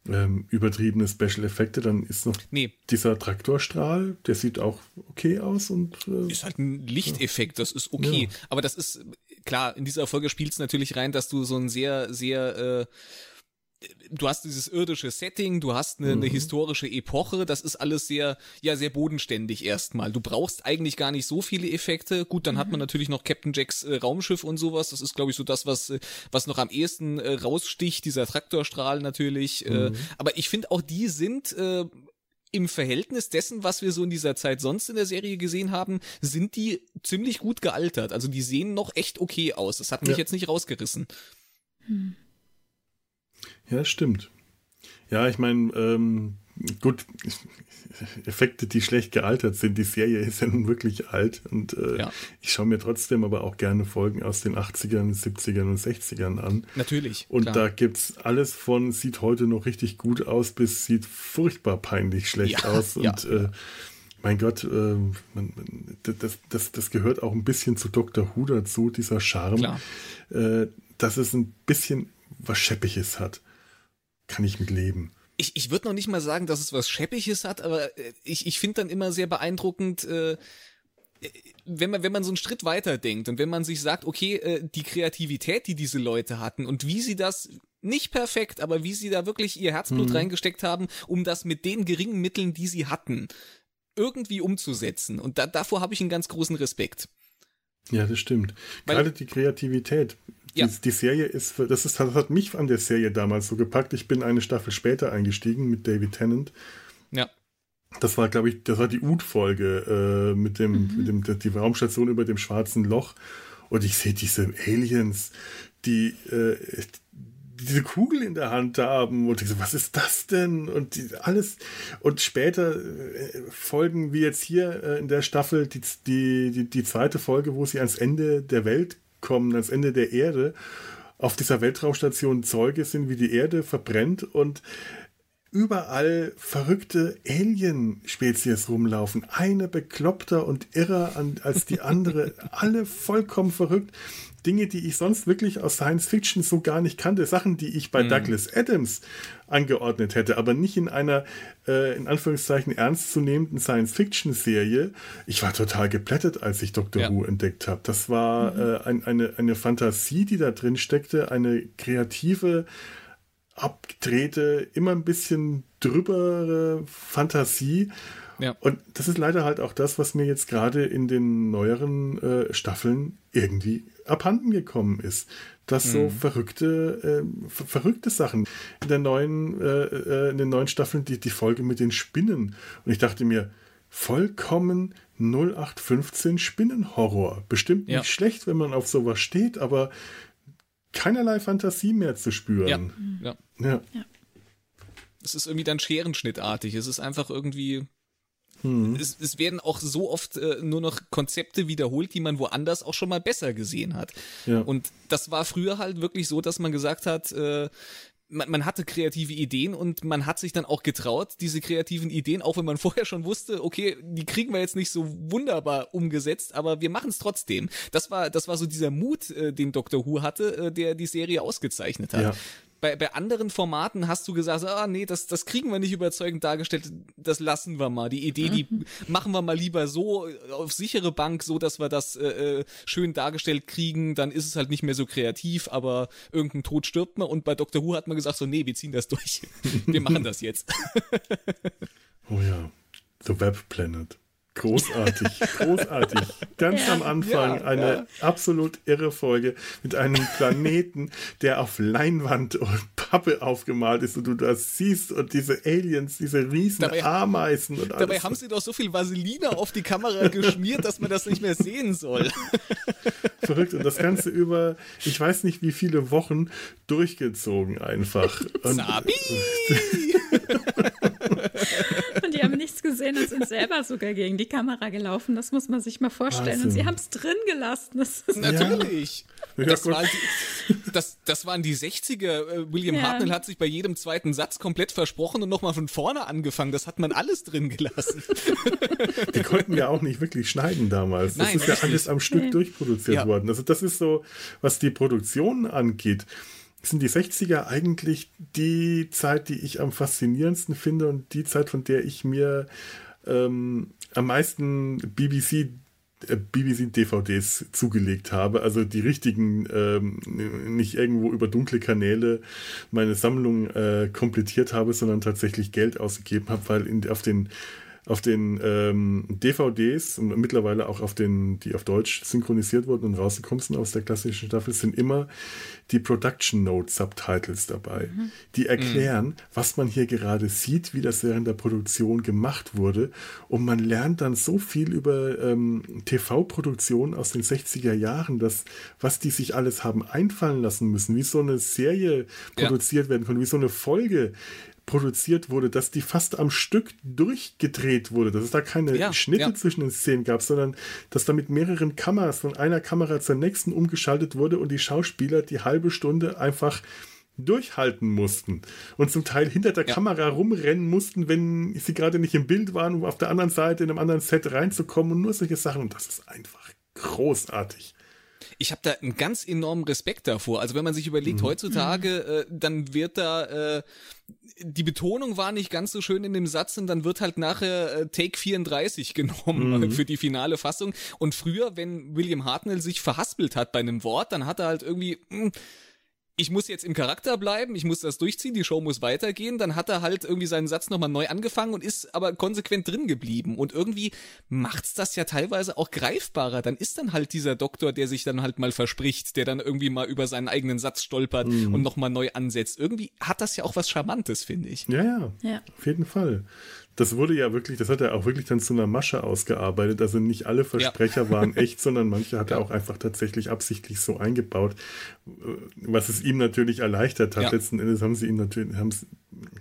ähm, übertriebene Special Effekte, dann ist noch nee. dieser Traktorstrahl, der sieht auch okay aus und äh, ist halt ein Lichteffekt, das ist okay. Ja. Aber das ist klar, in dieser Folge spielt es natürlich rein, dass du so ein sehr, sehr äh, du hast dieses irdische Setting, du hast eine, mhm. eine, historische Epoche, das ist alles sehr, ja, sehr bodenständig erstmal. Du brauchst eigentlich gar nicht so viele Effekte. Gut, dann mhm. hat man mhm. natürlich noch Captain Jacks äh, Raumschiff und sowas. Das ist, glaube ich, so das, was, äh, was noch am ehesten äh, raussticht, dieser Traktorstrahl natürlich. Äh, mhm. aber ich finde auch die sind äh, im Verhältnis dessen, was wir so in dieser Zeit sonst in der Serie gesehen haben, sind die ziemlich gut gealtert. Also die sehen noch echt okay aus. Das hat mich ja. jetzt nicht rausgerissen. Hm. Ja, stimmt. Ja, ich meine, ähm, gut, Effekte, die schlecht gealtert sind. Die Serie ist ja nun wirklich alt und äh, ja. ich schaue mir trotzdem aber auch gerne Folgen aus den 80ern, 70ern und 60ern an. Natürlich. Und klar. da es alles von sieht heute noch richtig gut aus bis sieht furchtbar peinlich schlecht ja, aus und ja. äh, mein Gott, äh, man, das, das, das gehört auch ein bisschen zu Dr. Who dazu, dieser Charme, äh, dass es ein bisschen was Scheppiges hat kann ich mit leben. Ich, ich würde noch nicht mal sagen, dass es was Scheppiges hat, aber äh, ich, ich finde dann immer sehr beeindruckend, äh, wenn man, wenn man so einen Schritt weiter denkt und wenn man sich sagt, okay, äh, die Kreativität, die diese Leute hatten und wie sie das nicht perfekt, aber wie sie da wirklich ihr Herzblut mhm. reingesteckt haben, um das mit den geringen Mitteln, die sie hatten, irgendwie umzusetzen. Und da, davor habe ich einen ganz großen Respekt. Ja, das stimmt. Weil, Gerade die Kreativität. Ja. Die, die, Serie ist, das ist, das hat mich an der Serie damals so gepackt. Ich bin eine Staffel später eingestiegen mit David Tennant. Ja. Das war, glaube ich, das war die Ut-Folge äh, mit dem, mhm. mit dem, die Raumstation über dem schwarzen Loch. Und ich sehe diese Aliens, die äh, diese Kugel in der Hand haben und ich so, was ist das denn? Und die, alles und später äh, folgen wie jetzt hier äh, in der Staffel die, die, die, die zweite Folge, wo sie ans Ende der Welt kommen, ans Ende der Erde, auf dieser Weltraumstation Zeuge sind, wie die Erde verbrennt und überall verrückte Alien-Spezies rumlaufen. Eine bekloppter und irrer als die andere. Alle vollkommen verrückt. Dinge, die ich sonst wirklich aus Science Fiction so gar nicht kannte. Sachen, die ich bei mhm. Douglas Adams angeordnet hätte, aber nicht in einer, äh, in Anführungszeichen, ernstzunehmenden Science-Fiction-Serie. Ich war total geplättet, als ich Doctor ja. Who entdeckt habe. Das war mhm. äh, ein, eine, eine Fantasie, die da drin steckte, eine kreative, abgedrehte, immer ein bisschen drübere Fantasie. Ja. Und das ist leider halt auch das, was mir jetzt gerade in den neueren äh, Staffeln irgendwie abhanden gekommen ist. Dass mhm. so verrückte, äh, verrückte Sachen in der neuen, äh, äh, in den neuen Staffeln, die, die Folge mit den Spinnen. Und ich dachte mir, vollkommen 0815 Spinnenhorror. Bestimmt ja. nicht schlecht, wenn man auf sowas steht, aber keinerlei Fantasie mehr zu spüren. Ja. ja. ja. Es ist irgendwie dann scherenschnittartig. Es ist einfach irgendwie. Hm. Es, es, werden auch so oft äh, nur noch Konzepte wiederholt, die man woanders auch schon mal besser gesehen hat. Ja. Und das war früher halt wirklich so, dass man gesagt hat, äh, man, man hatte kreative Ideen und man hat sich dann auch getraut, diese kreativen Ideen, auch wenn man vorher schon wusste, okay, die kriegen wir jetzt nicht so wunderbar umgesetzt, aber wir machen es trotzdem. Das war, das war so dieser Mut, äh, den Dr. Who hatte, äh, der die Serie ausgezeichnet hat. Ja bei, bei anderen Formaten hast du gesagt, ah nee, das, das kriegen wir nicht überzeugend dargestellt, das lassen wir mal. Die Idee, die mhm. machen wir mal lieber so auf sichere Bank, so dass wir das äh, äh, schön dargestellt kriegen, dann ist es halt nicht mehr so kreativ, aber irgendein Tod stirbt man und bei Dr. Who hat man gesagt, so nee, wir ziehen das durch. wir machen das jetzt. oh ja, The Web Planet. Großartig, großartig. Ganz ja, am Anfang ja, eine ja. absolut irre Folge mit einem Planeten, der auf Leinwand und Pappe aufgemalt ist und du das siehst und diese Aliens, diese riesen dabei, Ameisen und alles. Dabei haben sie doch so viel Vaseline auf die Kamera geschmiert, dass man das nicht mehr sehen soll. Verrückt. Und das Ganze über, ich weiß nicht wie viele Wochen durchgezogen einfach. Und, Sabi! und die haben nichts gesehen und sind selber sogar gegen die Kamera gelaufen. Das muss man sich mal vorstellen. Wahnsinn. Und sie haben es drin gelassen. Natürlich. Ja. Das, war die, das, das, waren die 60er. Äh, William ja. Hartnell hat sich bei jedem zweiten Satz komplett versprochen und nochmal von vorne angefangen. Das hat man alles drin gelassen. Die konnten ja auch nicht wirklich schneiden damals. Das Nein, ist ja alles am Stück nee. durchproduziert ja. worden. Also das ist so, was die Produktion angeht sind die 60er eigentlich die Zeit, die ich am faszinierendsten finde und die Zeit, von der ich mir ähm, am meisten BBC äh, BBC DVDs zugelegt habe, also die richtigen, ähm, nicht irgendwo über dunkle Kanäle meine Sammlung äh, komplettiert habe, sondern tatsächlich Geld ausgegeben habe, weil in, auf den auf den ähm, DVDs und mittlerweile auch auf den, die auf Deutsch synchronisiert wurden und rausgekommen sind aus der klassischen Staffel, sind immer die Production Note Subtitles dabei, mhm. die erklären, mhm. was man hier gerade sieht, wie das während der Produktion gemacht wurde. Und man lernt dann so viel über ähm, TV-Produktionen aus den 60er Jahren, dass, was die sich alles haben einfallen lassen müssen, wie so eine Serie produziert ja. werden konnte, wie so eine Folge produziert wurde, dass die fast am Stück durchgedreht wurde, dass es da keine ja, Schnitte ja. zwischen den Szenen gab, sondern dass da mit mehreren Kameras von einer Kamera zur nächsten umgeschaltet wurde und die Schauspieler die halbe Stunde einfach durchhalten mussten und zum Teil hinter der ja. Kamera rumrennen mussten, wenn sie gerade nicht im Bild waren, um auf der anderen Seite in einem anderen Set reinzukommen und nur solche Sachen und das ist einfach großartig ich habe da einen ganz enormen Respekt davor. Also wenn man sich überlegt, mhm. heutzutage, äh, dann wird da äh, die Betonung war nicht ganz so schön in dem Satz und dann wird halt nachher äh, Take 34 genommen mhm. für die finale Fassung. Und früher, wenn William Hartnell sich verhaspelt hat bei einem Wort, dann hat er halt irgendwie mh, hm, ich muss jetzt im Charakter bleiben, ich muss das durchziehen, die Show muss weitergehen, dann hat er halt irgendwie seinen Satz nochmal neu angefangen und ist aber konsequent drin geblieben. Und irgendwie macht's das ja teilweise auch greifbarer. Dann ist dann halt dieser Doktor, der sich dann halt mal verspricht, der dann irgendwie mal über seinen eigenen Satz stolpert mhm. und nochmal neu ansetzt. Irgendwie hat das ja auch was Charmantes, finde ich. Ja, ja, ja, auf jeden Fall das wurde ja wirklich, das hat er auch wirklich dann zu einer Masche ausgearbeitet. Also nicht alle Versprecher ja. waren echt, sondern manche hat er auch einfach tatsächlich absichtlich so eingebaut, was es ihm natürlich erleichtert hat. Letzten Endes haben sie ihn natürlich, haben,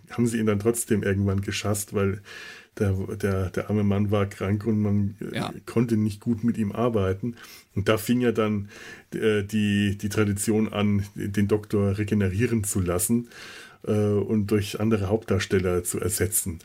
haben sie ihn dann trotzdem irgendwann geschasst, weil der, der, der arme Mann war krank und man ja. konnte nicht gut mit ihm arbeiten. Und da fing ja dann äh, die, die Tradition an, den Doktor regenerieren zu lassen. äh, und durch andere Hauptdarsteller zu ersetzen.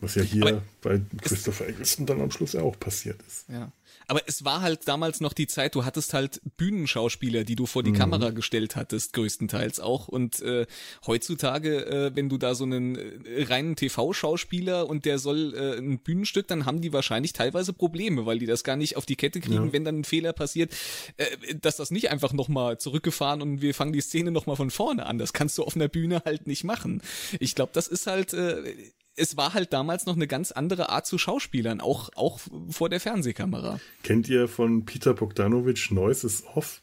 Was ja hier Aber bei Christopher Eccleston dann am Schluss ja auch passiert ist. Ja. Aber es war halt damals noch die Zeit, du hattest halt Bühnenschauspieler, die du vor die mhm. Kamera gestellt hattest, größtenteils auch. Und äh, heutzutage, äh, wenn du da so einen äh, reinen TV-Schauspieler und der soll äh, ein Bühnenstück, dann haben die wahrscheinlich teilweise Probleme, weil die das gar nicht auf die Kette kriegen, ja. wenn dann ein Fehler passiert, äh, dass das nicht einfach nochmal zurückgefahren und wir fangen die Szene nochmal von vorne an. Das kannst du auf einer Bühne halt nicht machen. Ich glaube, das ist halt äh, es war halt damals noch eine ganz andere Art zu Schauspielern, auch, auch vor der Fernsehkamera. Kennt ihr von Peter Bogdanovich Noises Off?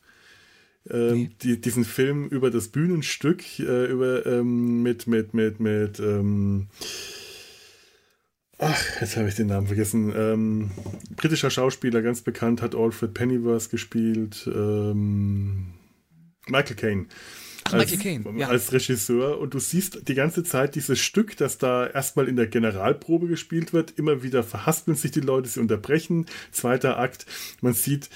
Ähm, nee. die, diesen Film über das Bühnenstück, äh, über ähm, mit, mit, mit, mit, ähm, ach, jetzt habe ich den Namen vergessen. Ähm, britischer Schauspieler, ganz bekannt, hat Alfred Pennyworth gespielt. Ähm, Michael Caine. Ach, als, Michael Caine, ja. als Regisseur. Und du siehst die ganze Zeit dieses Stück, das da erstmal in der Generalprobe gespielt wird, immer wieder verhaspeln sich die Leute, sie unterbrechen, zweiter Akt, man sieht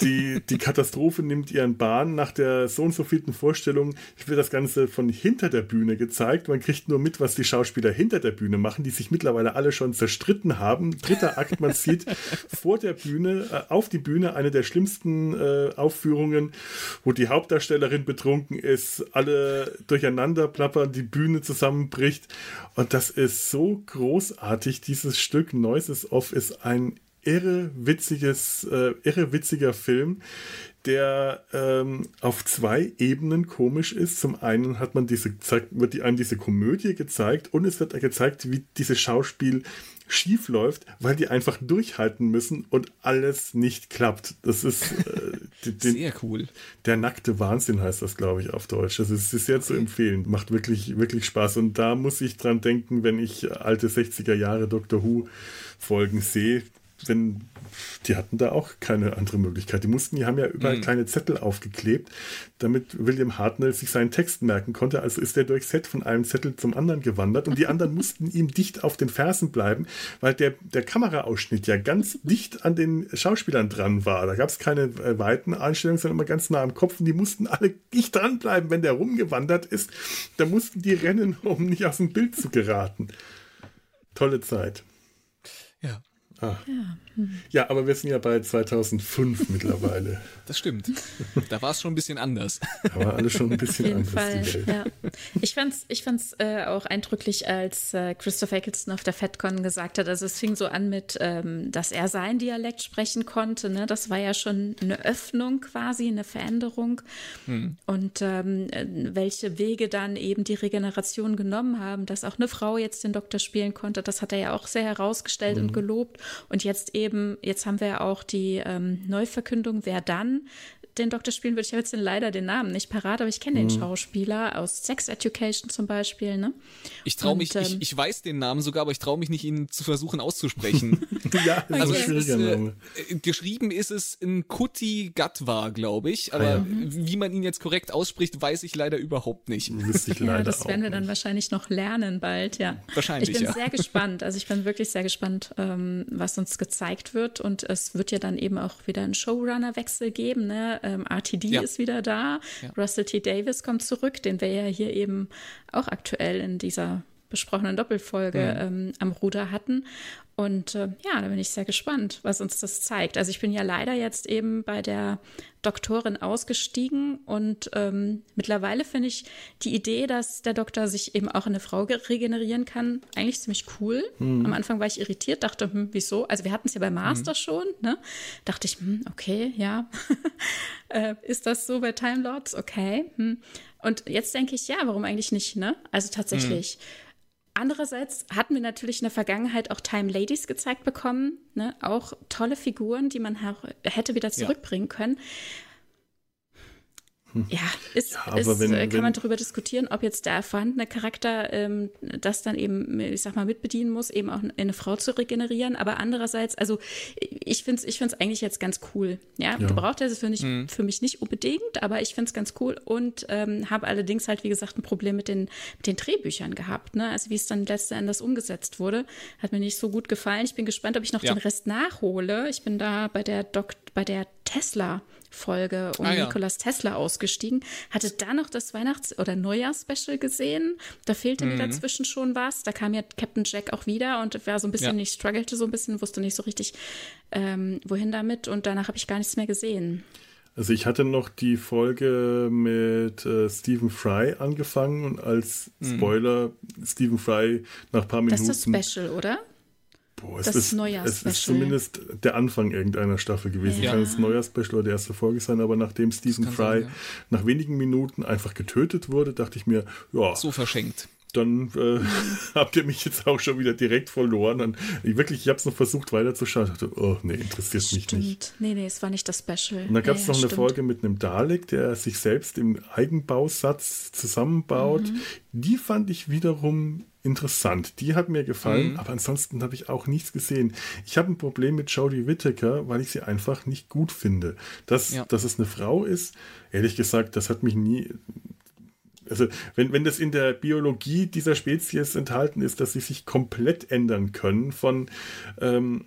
die, die Katastrophe nimmt ihren Bahn. Nach der so und so vielten Vorstellung wird das Ganze von hinter der Bühne gezeigt. Man kriegt nur mit, was die Schauspieler hinter der Bühne machen, die sich mittlerweile alle schon zerstritten haben. Dritter Akt, man sieht vor der Bühne, äh, auf die Bühne, eine der schlimmsten äh, Aufführungen, wo die Hauptdarstellerin betrunken ist, alle durcheinander plappern, die Bühne zusammenbricht. Und das ist so großartig. Dieses Stück Noises Off ist ein irre witziges, äh, irre witziger Film, der ähm, auf zwei Ebenen komisch ist. Zum einen hat man diese, wird die, einem diese Komödie gezeigt und es wird gezeigt, wie dieses Schauspiel schief läuft, weil die einfach durchhalten müssen und alles nicht klappt. Das ist äh, den, sehr cool. Der nackte Wahnsinn heißt das, glaube ich, auf Deutsch. Das ist, ist sehr okay. zu empfehlen. Macht wirklich, wirklich Spaß. Und da muss ich dran denken, wenn ich alte 60er Jahre Doctor Who Folgen sehe wenn die hatten da auch keine andere Möglichkeit. Die mussten, die haben ja überall mhm. kleine Zettel aufgeklebt, damit William Hartnell sich seinen Text merken konnte. Also ist er durch Set von einem Zettel zum anderen gewandert und die anderen mussten ihm dicht auf den Fersen bleiben, weil der, der Kameraausschnitt ja ganz dicht an den Schauspielern dran war. Da gab es keine äh, weiten Einstellungen, sondern immer ganz nah am Kopf und die mussten alle dicht dranbleiben, wenn der rumgewandert ist. Da mussten die rennen, um nicht aus dem Bild zu geraten. Tolle Zeit. Ja. Ah. Ja. Hm. ja, aber wir sind ja bei 2005 mittlerweile. Das stimmt. Da war es schon ein bisschen anders. Da war alles schon ein bisschen anders. Fall, ja. Ich fand es ich fand's, äh, auch eindrücklich, als äh, Christopher Eccleston auf der FedCon gesagt hat, also es fing so an mit, ähm, dass er seinen Dialekt sprechen konnte. Ne? Das war ja schon eine Öffnung quasi, eine Veränderung. Hm. Und ähm, äh, welche Wege dann eben die Regeneration genommen haben, dass auch eine Frau jetzt den Doktor spielen konnte, das hat er ja auch sehr herausgestellt hm. und gelobt. Und jetzt eben, jetzt haben wir ja auch die ähm, Neuverkündung, wer dann den Doktor spielen würde. Ich habe jetzt leider den Namen nicht parat, aber ich kenne mhm. den Schauspieler aus Sex Education zum Beispiel. Ne? Ich traue mich, ähm, ich, ich weiß den Namen sogar, aber ich traue mich nicht, ihn zu versuchen auszusprechen. ja, das also ist ein schwieriger ist, Name. Äh, geschrieben ist es in Kuti Gatwa, glaube ich, aber ah, ja. Mhm. wie man ihn jetzt korrekt ausspricht, weiß ich leider überhaupt nicht. Ich ja, das werden wir dann wahrscheinlich noch lernen bald, ja. Wahrscheinlich, Ich bin ja. sehr gespannt, also ich bin wirklich sehr gespannt, ähm, was uns gezeigt wird und es wird ja dann eben auch wieder einen Showrunner-Wechsel geben, ne? Ähm, RTD ja. ist wieder da. Ja. Russell T. Davis kommt zurück, den wir ja hier eben auch aktuell in dieser besprochenen Doppelfolge mhm. ähm, am Ruder hatten. Und äh, ja, da bin ich sehr gespannt, was uns das zeigt. Also ich bin ja leider jetzt eben bei der Doktorin ausgestiegen und ähm, mittlerweile finde ich die Idee, dass der Doktor sich eben auch in eine Frau regenerieren kann, eigentlich ziemlich cool. Mhm. Am Anfang war ich irritiert, dachte, hm, wieso? Also wir hatten es ja bei Master mhm. schon, ne? Dachte ich, hm, okay, ja. äh, ist das so bei Time Lords? Okay. Hm. Und jetzt denke ich, ja, warum eigentlich nicht, ne? Also tatsächlich. Mhm Andererseits hatten wir natürlich in der Vergangenheit auch Time Ladies gezeigt bekommen, ne? auch tolle Figuren, die man hätte wieder zurückbringen ja. können. Ja, ist, ja, ist wenn, äh, kann wenn, man darüber diskutieren, ob jetzt der vorhandene Charakter ähm, das dann eben, ich sag mal, mitbedienen muss, eben auch eine Frau zu regenerieren. Aber andererseits, also ich finde es ich find's eigentlich jetzt ganz cool. Ja, ja. gebraucht er es für, mhm. für mich nicht unbedingt, aber ich finde es ganz cool und ähm, habe allerdings halt, wie gesagt, ein Problem mit den, mit den Drehbüchern gehabt. Ne? Also wie es dann letzten Endes umgesetzt wurde, hat mir nicht so gut gefallen. Ich bin gespannt, ob ich noch ja. den Rest nachhole. Ich bin da bei der Doc, bei der Tesla Folge um Ah, ja. Nikolas Tesla ausgestiegen. Hatte da noch das Weihnachts- oder Neujahrs-Special gesehen. Da fehlte Mhm. mir dazwischen schon was. Da kam ja Captain Jack auch wieder und war so ein bisschen, Ja. ich struggelte so ein bisschen, wusste nicht so richtig, ähm, wohin damit. Und danach habe ich gar nichts mehr gesehen. Also ich hatte noch die Folge mit äh, Stephen Fry angefangen und als Spoiler Stephen Fry nach ein paar Das Minuten. ist das Special, oder? Boah, es das ist, es ist zumindest der Anfang irgendeiner Staffel gewesen. Ja. Kann es Neujahrsspecial oder die erste Folge sein, aber nachdem Stephen Fry sein, ja. nach wenigen Minuten einfach getötet wurde, dachte ich mir, ja, So verschenkt. dann äh, habt ihr mich jetzt auch schon wieder direkt verloren. Und ich wirklich, ich habe es noch versucht weiterzuschauen. Ich dachte, oh nee, interessiert mich Stimmt. nicht. Nee, nee, es war nicht das Special. Und dann gab es ja, noch ja, eine stimmt. Folge mit einem Dalek, der sich selbst im Eigenbausatz zusammenbaut. Mhm. Die fand ich wiederum interessant. Die hat mir gefallen, Mhm. aber ansonsten habe ich auch nichts gesehen. Ich habe ein Problem mit Jodie Whittaker, weil ich sie einfach nicht gut finde. Dass, Ja. dass es eine Frau ist, ehrlich gesagt, das hat mich nie. Also, wenn, wenn das in der Biologie dieser Spezies enthalten ist, dass sie sich komplett ändern können, von, ähm,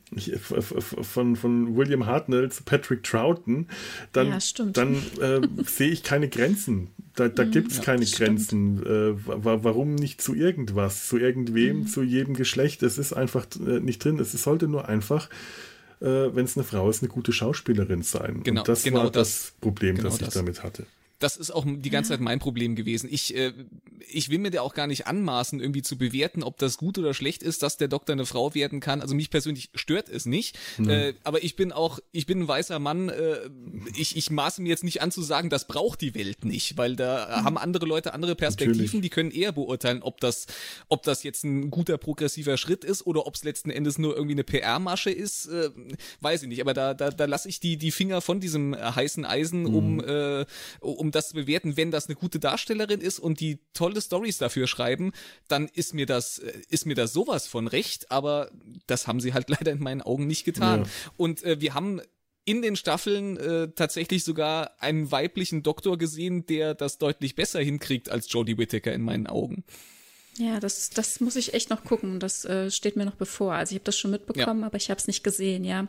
von, von William Hartnell zu Patrick Troughton, dann, Ja, dann äh, sehe ich keine Grenzen. Da, da gibt es keine. Grenzen. Äh, wa warum nicht zu irgendwas, zu irgendwem, zu jedem Geschlecht? Es ist einfach äh, nicht drin. Es sollte nur einfach, äh, wenn es eine Frau ist, eine gute Schauspielerin sein. Genau, Und das genau war das, das. Problem, Genau das ich das. damit hatte. Das ist auch die ganze Zeit mein Problem gewesen. Ich, äh, ich will mir da auch gar nicht anmaßen, irgendwie zu bewerten, ob das gut oder schlecht ist, dass der Doktor eine Frau werden kann. Also mich persönlich stört es nicht. Äh, aber ich bin auch, ich bin ein weißer Mann. Äh, ich, ich maße mir jetzt nicht an zu sagen, das braucht die Welt nicht, weil da haben andere Leute andere Perspektiven, Natürlich. die können eher beurteilen, ob das, ob das jetzt ein guter progressiver Schritt ist oder ob es letzten Endes nur irgendwie eine PR-Masche ist. Äh, weiß ich nicht. Aber da, da, da lasse ich die, die Finger von diesem heißen Eisen, um, äh, um das zu bewerten. Wenn das eine gute Darstellerin ist und die tolle Stories dafür schreiben, dann ist mir das, äh, ist mir das sowas von recht. Aber das haben sie halt leider in meinen Augen nicht getan. Ja. Und äh, wir haben in den Staffeln äh, tatsächlich sogar einen weiblichen Doktor gesehen, der das deutlich besser hinkriegt als Jodie Whittaker in meinen Augen. Ja, das, das muss ich echt noch gucken. Das äh, steht mir noch bevor. Also ich habe das schon mitbekommen, aber ich habe es nicht gesehen, ja.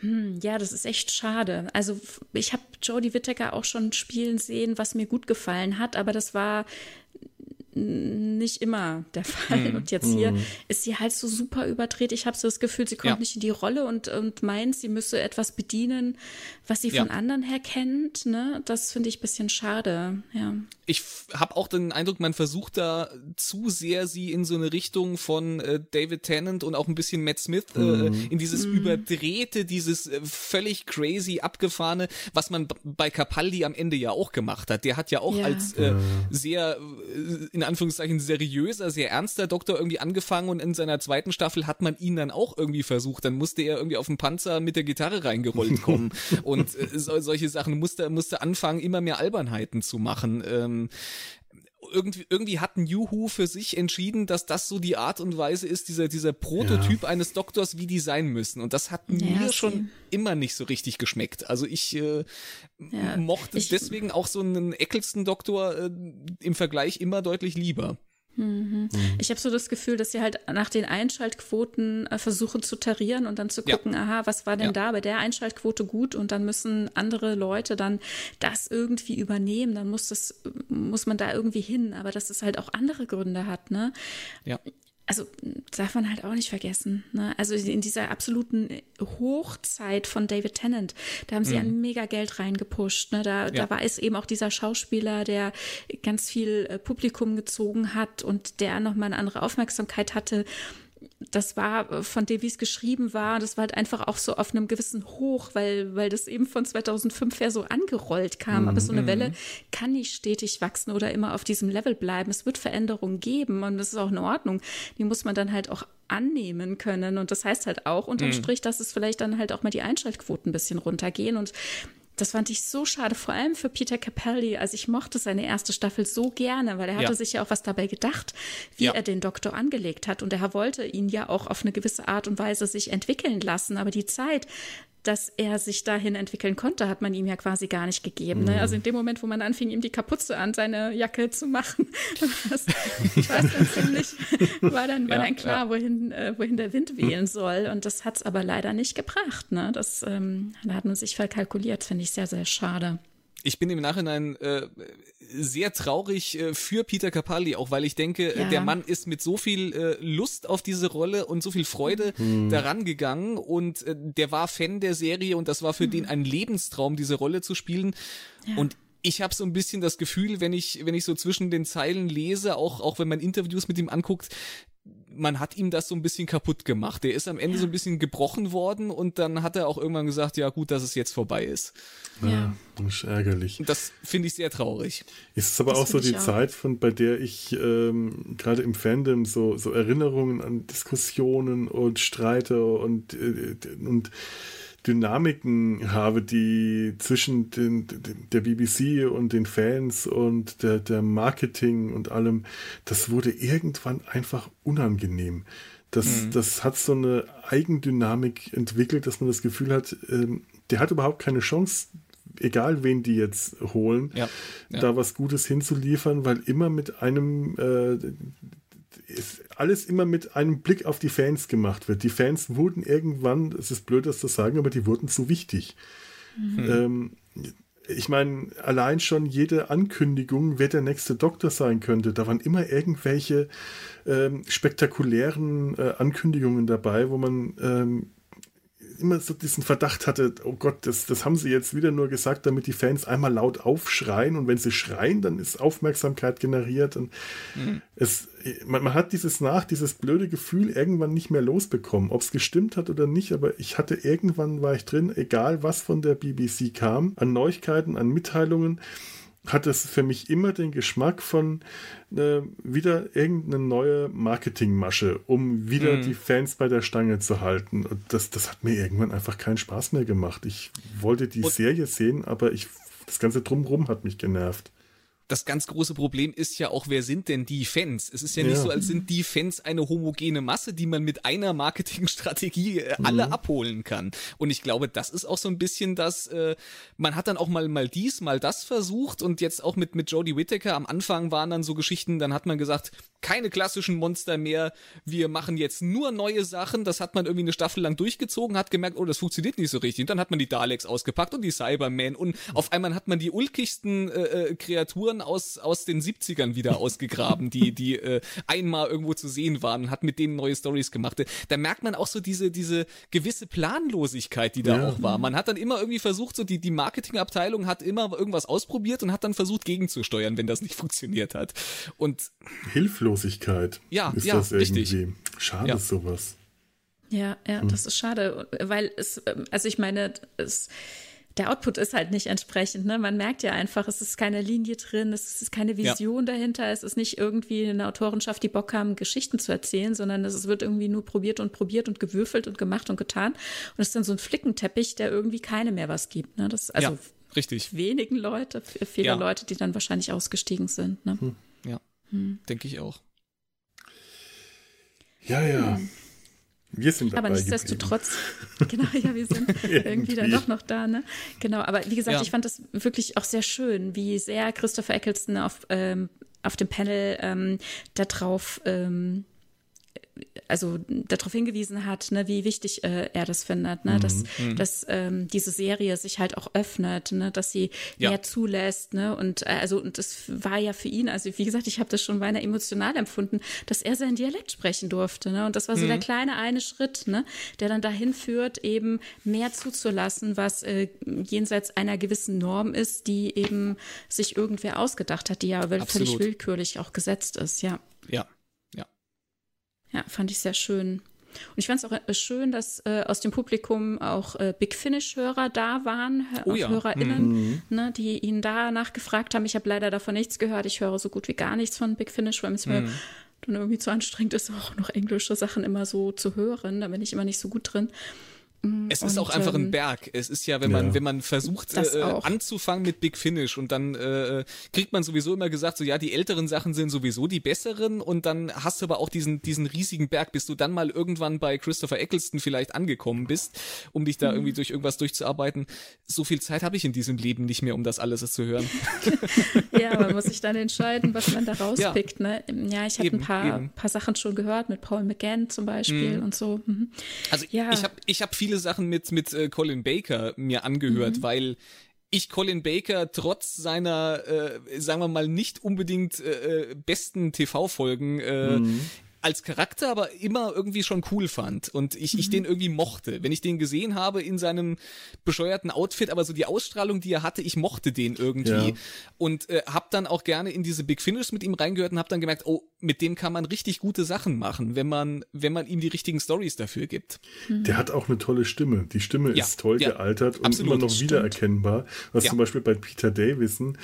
Hm, ja, das ist echt schade. Also ich habe Jodie Whittaker auch schon spielen sehen, was mir gut gefallen hat, aber das war nicht immer der Fall. Mhm. Und jetzt hier ist sie halt so super überdreht. Ich habe so das Gefühl, sie kommt Ja. nicht in die Rolle und, und meint, sie müsse etwas bedienen, was sie Ja. von anderen her kennt. Ne? Das finde ich ein bisschen schade, ja. ich habe auch den Eindruck, man versucht da zu sehr sie in so eine Richtung von äh, David Tennant und auch ein bisschen Matt Smith äh, in dieses überdrehte, dieses äh, völlig crazy abgefahrene, was man bei Capaldi am Ende ja auch gemacht hat. Der hat ja auch Ja. als äh, sehr äh, in Anführungszeichen seriöser, sehr ernster Doktor irgendwie angefangen und in seiner zweiten Staffel hat man ihn dann auch irgendwie versucht. Dann musste er irgendwie auf den Panzer mit der Gitarre reingerollt kommen und äh, so, solche Sachen musste musste anfangen, immer mehr Albernheiten zu machen. Ähm, irgendwie, irgendwie hat New Who für sich entschieden, dass das so die Art und Weise ist, dieser, dieser Prototyp eines Doktors, wie die sein müssen. Und das hat Ja, mir schon immer nicht so richtig geschmeckt. Also ich äh, Ja, mochte ich- deswegen auch so einen Eccleston-Doktor äh, im Vergleich immer deutlich lieber. Ich habe so das Gefühl, dass sie halt nach den Einschaltquoten äh, versuchen zu tarieren und dann zu Ja. gucken, aha, was war denn Ja. da bei der Einschaltquote gut und dann müssen andere Leute dann das irgendwie übernehmen, dann muss das muss man da irgendwie hin, aber dass es halt auch andere Gründe hat, ne? Ja. Also darf man halt auch nicht vergessen. Ne? Also in dieser absoluten Hochzeit von David Tennant, da haben sie ein mega Geld reingepusht. Ne? Da, Ja. da war es eben auch dieser Schauspieler, der ganz viel äh, Publikum gezogen hat und der nochmal eine andere Aufmerksamkeit hatte. Das war äh, von dem, wie es geschrieben war, das war halt einfach auch so auf einem gewissen Hoch, weil, weil das eben von 2005 her so angerollt kam. Aber so eine Welle kann nicht stetig wachsen oder immer auf diesem Level bleiben. Es wird Veränderungen geben und das ist auch in Ordnung. Die muss man dann halt auch annehmen können. Und das heißt halt auch unterm Strich, dass es vielleicht dann halt auch mal die Einschaltquoten ein bisschen runtergehen. Und das fand ich so schade, vor allem für Peter Capaldi. Also ich mochte seine erste Staffel so gerne, weil er hatte Ja. sich ja auch was dabei gedacht, wie Ja. er den Doktor angelegt hat. Und er wollte ihn ja auch auf eine gewisse Art und Weise sich entwickeln lassen. Aber die Zeit dass er sich dahin entwickeln konnte, hat man ihm ja quasi gar nicht gegeben. Ne? Mhm. Also in dem Moment, wo man anfing, ihm die Kapuze an seine Jacke zu machen, das, war dann ziemlich, war dann, war ja, dann klar, ja. wohin, äh, wohin der Wind wehen soll. Und das hat es aber leider nicht gebracht. Ne? Das, ähm, da hat man sich verkalkuliert, finde ich sehr, sehr schade ich bin im Nachhinein äh, sehr traurig äh, für Peter Capaldi, auch weil ich denke, äh, ja. der Mann ist mit so viel äh, Lust auf diese Rolle und so viel Freude mhm. daran gegangen und äh, der war Fan der Serie und das war für mhm. den ein Lebenstraum, diese Rolle zu spielen. Ja. Und ich habe so ein bisschen das Gefühl, wenn ich, wenn ich so zwischen den Zeilen lese, auch, auch wenn man Interviews mit ihm anguckt, man hat ihm das so ein bisschen kaputt gemacht. Der ist am Ende ja. so ein bisschen gebrochen worden und dann hat er auch irgendwann gesagt, ja gut, dass es jetzt vorbei ist. Ja, das ist ärgerlich. Das finde ich sehr traurig. Es ist aber das auch so die auch. Zeit, von bei der ich ähm, gerade im Fandom so, so Erinnerungen an Diskussionen und Streite und, äh, und Dynamiken habe, die zwischen den, der BBC und den Fans und der, der Marketing und allem, das wurde irgendwann einfach unangenehm. Das, mhm. das hat so eine Eigendynamik entwickelt, dass man das Gefühl hat, ähm, der hat überhaupt keine Chance, egal wen die jetzt holen, ja, ja. da was Gutes hinzuliefern, weil immer mit einem äh, alles immer mit einem Blick auf die Fans gemacht wird. Die Fans wurden irgendwann, es ist blöd, das zu sagen, aber die wurden zu wichtig. Mhm. Ähm, ich meine, allein schon jede Ankündigung, wer der nächste Doktor sein könnte, da waren immer irgendwelche ähm, spektakulären äh, Ankündigungen dabei, wo man ähm, immer so diesen Verdacht hatte, oh Gott, das, das haben sie jetzt wieder nur gesagt, damit die Fans einmal laut aufschreien. Und wenn sie schreien, dann ist Aufmerksamkeit generiert. Und mhm. es, man, man, hat dieses nach, dieses blöde Gefühl irgendwann nicht mehr losbekommen, ob es gestimmt hat oder nicht, aber ich hatte irgendwann war ich drin, egal was von der BBC kam, an Neuigkeiten, an Mitteilungen, hat es für mich immer den Geschmack von äh, wieder irgendeine neue Marketingmasche, um wieder mm. die Fans bei der Stange zu halten. Und das, das hat mir irgendwann einfach keinen Spaß mehr gemacht. Ich wollte die Und Serie sehen, aber ich, das ganze Drumherum hat mich genervt das ganz große Problem ist ja auch, wer sind denn die Fans? Es ist ja nicht ja. so, als sind die Fans eine homogene Masse, die man mit einer Marketingstrategie äh, alle mhm. abholen kann. Und ich glaube, das ist auch so ein bisschen das, äh, man hat dann auch mal, mal dies, mal das versucht und jetzt auch mit, mit Jodie Whittaker am Anfang waren dann so Geschichten, dann hat man gesagt, keine klassischen Monster mehr, wir machen jetzt nur neue Sachen, das hat man irgendwie eine Staffel lang durchgezogen, hat gemerkt, oh, das funktioniert nicht so richtig. Und dann hat man die Daleks ausgepackt und die Cybermen und auf einmal hat man die ulkigsten äh, äh Kreaturen aus, aus den 70ern wieder ausgegraben, die, die äh, einmal irgendwo zu sehen waren und hat mit denen neue Stories gemacht. Da merkt man auch so diese, diese gewisse Planlosigkeit, die da ja. auch war. Man hat dann immer irgendwie versucht, so die, die Marketingabteilung hat immer irgendwas ausprobiert und hat dann versucht, gegenzusteuern, wenn das nicht funktioniert hat. Und Hilflosigkeit ja, ist ja, das irgendwie. Richtig. Schade ja. sowas. Ja, ja, hm. das ist schade, weil es, also ich meine, es der Output ist halt nicht entsprechend. Ne? Man merkt ja einfach, es ist keine Linie drin, es ist keine Vision ja. dahinter, es ist nicht irgendwie eine Autorenschaft, die Bock haben, Geschichten zu erzählen, sondern es wird irgendwie nur probiert und probiert und gewürfelt und gemacht und getan. Und es ist dann so ein Flickenteppich, der irgendwie keine mehr was gibt. Ne? Das, also ja, richtig. wenigen Leute, viele ja. Leute, die dann wahrscheinlich ausgestiegen sind. Ne? Hm. Ja, hm. denke ich auch. Ja, ja. Hm. Wir sind dabei. Aber nichtsdestotrotz, genau, ja, wir sind irgendwie dann doch noch da, ne? Genau, aber wie gesagt, ja. ich fand das wirklich auch sehr schön, wie sehr Christopher Eccleston auf, ähm, auf dem Panel ähm, darauf ähm, also darauf hingewiesen hat, ne, wie wichtig äh, er das findet, ne, mhm. dass, mhm. dass ähm, diese Serie sich halt auch öffnet, ne, dass sie ja. mehr zulässt, ne, und äh, also und das war ja für ihn, also wie gesagt, ich habe das schon beinahe emotional empfunden, dass er seinen Dialekt sprechen durfte, ne, und das war so mhm. der kleine eine Schritt, ne, der dann dahin führt, eben mehr zuzulassen, was äh, jenseits einer gewissen Norm ist, die eben sich irgendwer ausgedacht hat, die ja völlig willkürlich auch gesetzt ist, ja. Ja, ja, fand ich sehr schön. Und ich fand es auch äh, schön, dass äh, aus dem Publikum auch äh, Big Finish-Hörer da waren, oh, ja. HörerInnen, mhm. ne, die ihn da nachgefragt haben. Ich habe leider davon nichts gehört. Ich höre so gut wie gar nichts von Big Finish, weil es mhm. mir dann irgendwie zu anstrengend ist, auch noch englische Sachen immer so zu hören. Da bin ich immer nicht so gut drin. Mm, es ist und, auch einfach ein ähm, Berg. Es ist ja, wenn man, ja. wenn man versucht äh, anzufangen mit Big Finish und dann äh, kriegt man sowieso immer gesagt, so ja, die älteren Sachen sind sowieso die besseren und dann hast du aber auch diesen, diesen riesigen Berg, bis du dann mal irgendwann bei Christopher Eccleston vielleicht angekommen bist, um dich da mhm. irgendwie durch irgendwas durchzuarbeiten. So viel Zeit habe ich in diesem Leben nicht mehr, um das alles zu hören. ja, man muss sich dann entscheiden, was man da rauspickt. Ja, ne? ja ich habe ein paar, paar Sachen schon gehört, mit Paul McGann zum Beispiel mhm. und so. Mhm. Also ja. ich habe ich hab viele Sachen mit, mit äh, Colin Baker mir angehört, mhm. weil ich Colin Baker trotz seiner, äh, sagen wir mal, nicht unbedingt äh, äh besten TV-Folgen äh, mhm als Charakter aber immer irgendwie schon cool fand und ich, ich mhm. den irgendwie mochte. Wenn ich den gesehen habe in seinem bescheuerten Outfit, aber so die Ausstrahlung, die er hatte, ich mochte den irgendwie ja. und äh, hab dann auch gerne in diese Big Finish mit ihm reingehört und hab dann gemerkt, oh, mit dem kann man richtig gute Sachen machen, wenn man wenn man ihm die richtigen Stories dafür gibt. Mhm. Der hat auch eine tolle Stimme. Die Stimme ja. ist toll ja. gealtert und Absolut, immer noch wiedererkennbar. Was zum Beispiel bei Peter Davison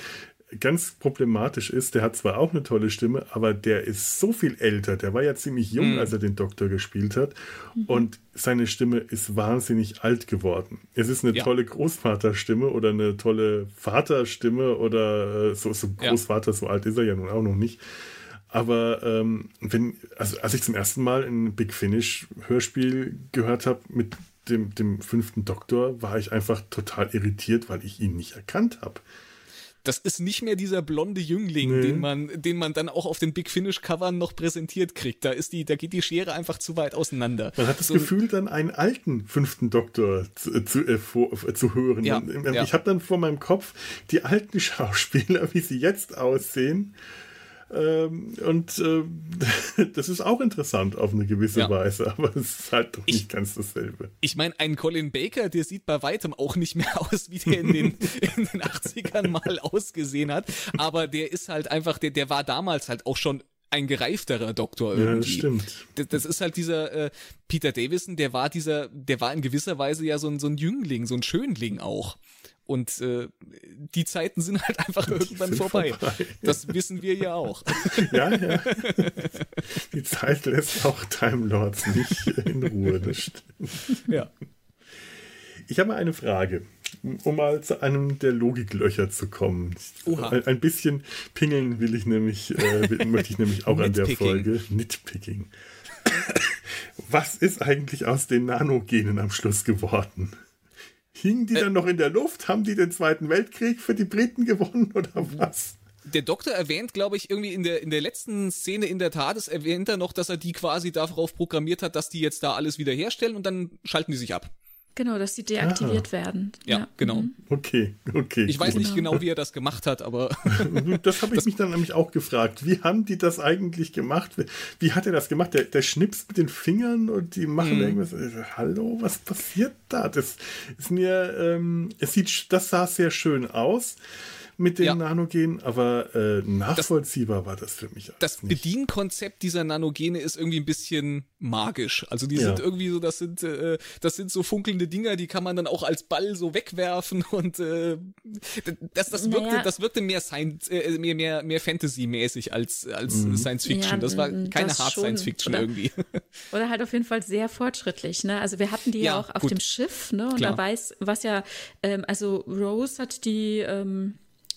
ganz problematisch ist, der hat zwar auch eine tolle Stimme, aber der ist so viel älter. Der war ja ziemlich jung, mhm. als er den Doktor gespielt hat. Mhm. Und seine Stimme ist wahnsinnig alt geworden. Es ist eine ja. tolle Großvaterstimme oder eine tolle Vaterstimme oder äh, so, so Großvater, ja. so alt ist er ja nun auch noch nicht. Aber ähm, wenn, also als ich zum ersten Mal ein Big Finish Hörspiel gehört habe mit dem, dem fünften Doktor, war ich einfach total irritiert, weil ich ihn nicht erkannt habe das ist nicht mehr dieser blonde Jüngling, nee. den man, den man dann auch auf den Big Finish Covern noch präsentiert kriegt. Da ist die, da geht die Schere einfach zu weit auseinander. Man hat das so, Gefühl, dann einen alten fünften Doktor zu, zu, äh, vor, zu hören. Ja, Man, ich habe dann vor meinem Kopf die alten Schauspieler, wie sie jetzt aussehen. Ähm, und äh, das ist auch interessant auf eine gewisse ja. Weise, aber es ist halt doch nicht ich, ganz dasselbe. Ich meine, ein Colin Baker, der sieht bei weitem auch nicht mehr aus, wie der in den, in den 80ern mal ausgesehen hat, aber der ist halt einfach, der, der war damals halt auch schon ein gereifterer Doktor irgendwie. Ja, das stimmt. Das, das ist halt dieser äh, Peter Davison, der war dieser, der war in gewisser Weise ja so ein, so ein Jüngling, so ein Schönling auch. Und äh, die Zeiten sind halt einfach irgendwann vorbei. vorbei. Das wissen wir ja auch. Ja, ja. Die Zeit lässt auch Time Lords nicht in Ruhe, das stimmt. Ja. Ich habe mal eine Frage, um mal zu einem der Logiklöcher zu kommen. Oha. Ein, ein bisschen pingeln will ich nämlich, äh, möchte ich nämlich auch an der Folge. Nitpicking. Was ist eigentlich aus den Nanogenen am Schluss geworden? Hingen die äh, dann noch in der Luft? Haben die den Zweiten Weltkrieg für die Briten gewonnen oder was? Der Doktor erwähnt, glaube ich, irgendwie in der, in der letzten Szene in der Tat, erwähnt er noch, dass er die quasi darauf programmiert hat, dass die jetzt da alles wieder herstellen und dann schalten die sich ab. Genau, dass sie deaktiviert ah. werden. Ja, ja. genau. Mhm. Okay, okay. Ich weiß nicht genau, wie er das gemacht hat, aber. das habe ich das mich dann nämlich auch gefragt. Wie haben die das eigentlich gemacht? Wie hat er das gemacht? Der, der schnipst mit den Fingern und die machen mhm. irgendwas. Äh, hallo, was passiert da? Das ist mir, ähm, es sieht, das sah sehr schön aus mit den ja. Nanogenen, aber äh, nachvollziehbar das, war das für mich. Das nicht. Bedienkonzept dieser Nanogene ist irgendwie ein bisschen magisch. Also die ja. sind irgendwie so, das sind, äh, das sind so funkelnde Dinger, die kann man dann auch als Ball so wegwerfen und äh, das, das wirkte, naja. das wirkte mehr Science, äh, mehr, mehr, mehr Fantasy-mäßig als, als mhm. Science Fiction. Ja, das war keine das Hard schon. Science Fiction oder, irgendwie. Oder halt auf jeden Fall sehr fortschrittlich. Ne? Also wir hatten die ja, auch auf gut. dem Schiff, ne? Und Klar. da weiß, was ja, ähm, also Rose hat die ähm,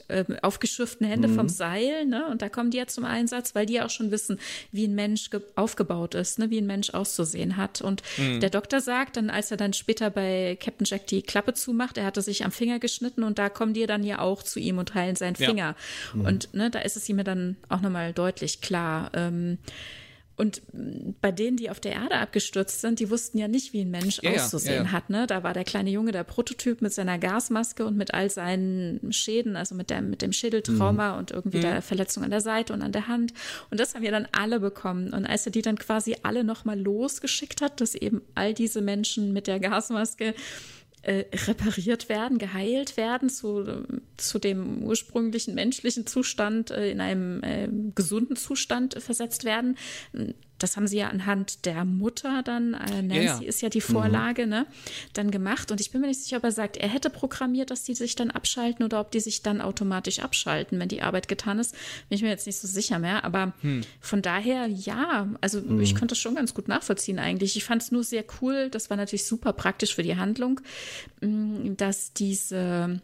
äh, aufgeschürften Hände mhm. vom Seil, ne? Und da kommen die ja zum Einsatz, weil die ja auch schon wissen, wie ein Mensch aufgebaut ist, ne? wie ein Mensch auszusehen hat. Und mhm. der Doktor sagt dann, als er dann später bei Captain Jack die Klappe zumacht, er hatte sich am Finger geschnitten und da kommen die dann ja auch zu ihm und heilen seinen Finger. Ja. Mhm. Und ne, da ist es ihm dann auch nochmal deutlich klar. Ähm, und bei denen, die auf der Erde abgestürzt sind, die wussten ja nicht, wie ein Mensch ja, auszusehen ja, ja. hat. Ne? Da war der kleine Junge der Prototyp mit seiner Gasmaske und mit all seinen Schäden, also mit, der, mit dem Schädeltrauma mhm. und irgendwie mhm. der Verletzung an der Seite und an der Hand. Und das haben wir dann alle bekommen. Und als er die dann quasi alle nochmal losgeschickt hat, dass eben all diese Menschen mit der Gasmaske äh, repariert werden, geheilt werden zu, zu dem ursprünglichen menschlichen Zustand, äh, in einem äh, gesunden Zustand versetzt werden das haben sie ja anhand der Mutter dann, äh, Nancy ja, ja. ist ja die Vorlage, mhm. ne, dann gemacht. Und ich bin mir nicht sicher, ob er sagt, er hätte programmiert, dass die sich dann abschalten oder ob die sich dann automatisch abschalten, wenn die Arbeit getan ist. Bin ich mir jetzt nicht so sicher mehr. Aber hm. von daher, ja, also mhm. ich konnte das schon ganz gut nachvollziehen eigentlich. Ich fand es nur sehr cool, das war natürlich super praktisch für die Handlung, mm, dass diese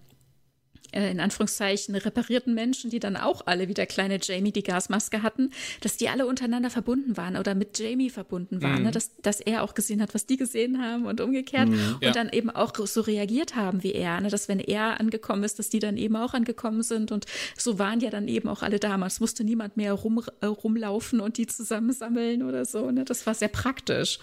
äh, in Anführungszeichen reparierten Menschen, die dann auch alle wie der kleine Jamie die Gasmaske hatten, dass die alle untereinander verbunden waren oder mit Jamie verbunden waren, mhm. ne? dass, dass er auch gesehen hat, was die gesehen haben und umgekehrt mhm, ja. und dann eben auch so reagiert haben wie er, ne? dass wenn er angekommen ist, dass die dann eben auch angekommen sind und so waren ja dann eben auch alle damals, musste niemand mehr rum, äh, rumlaufen und die zusammensammeln oder so, ne? das war sehr praktisch.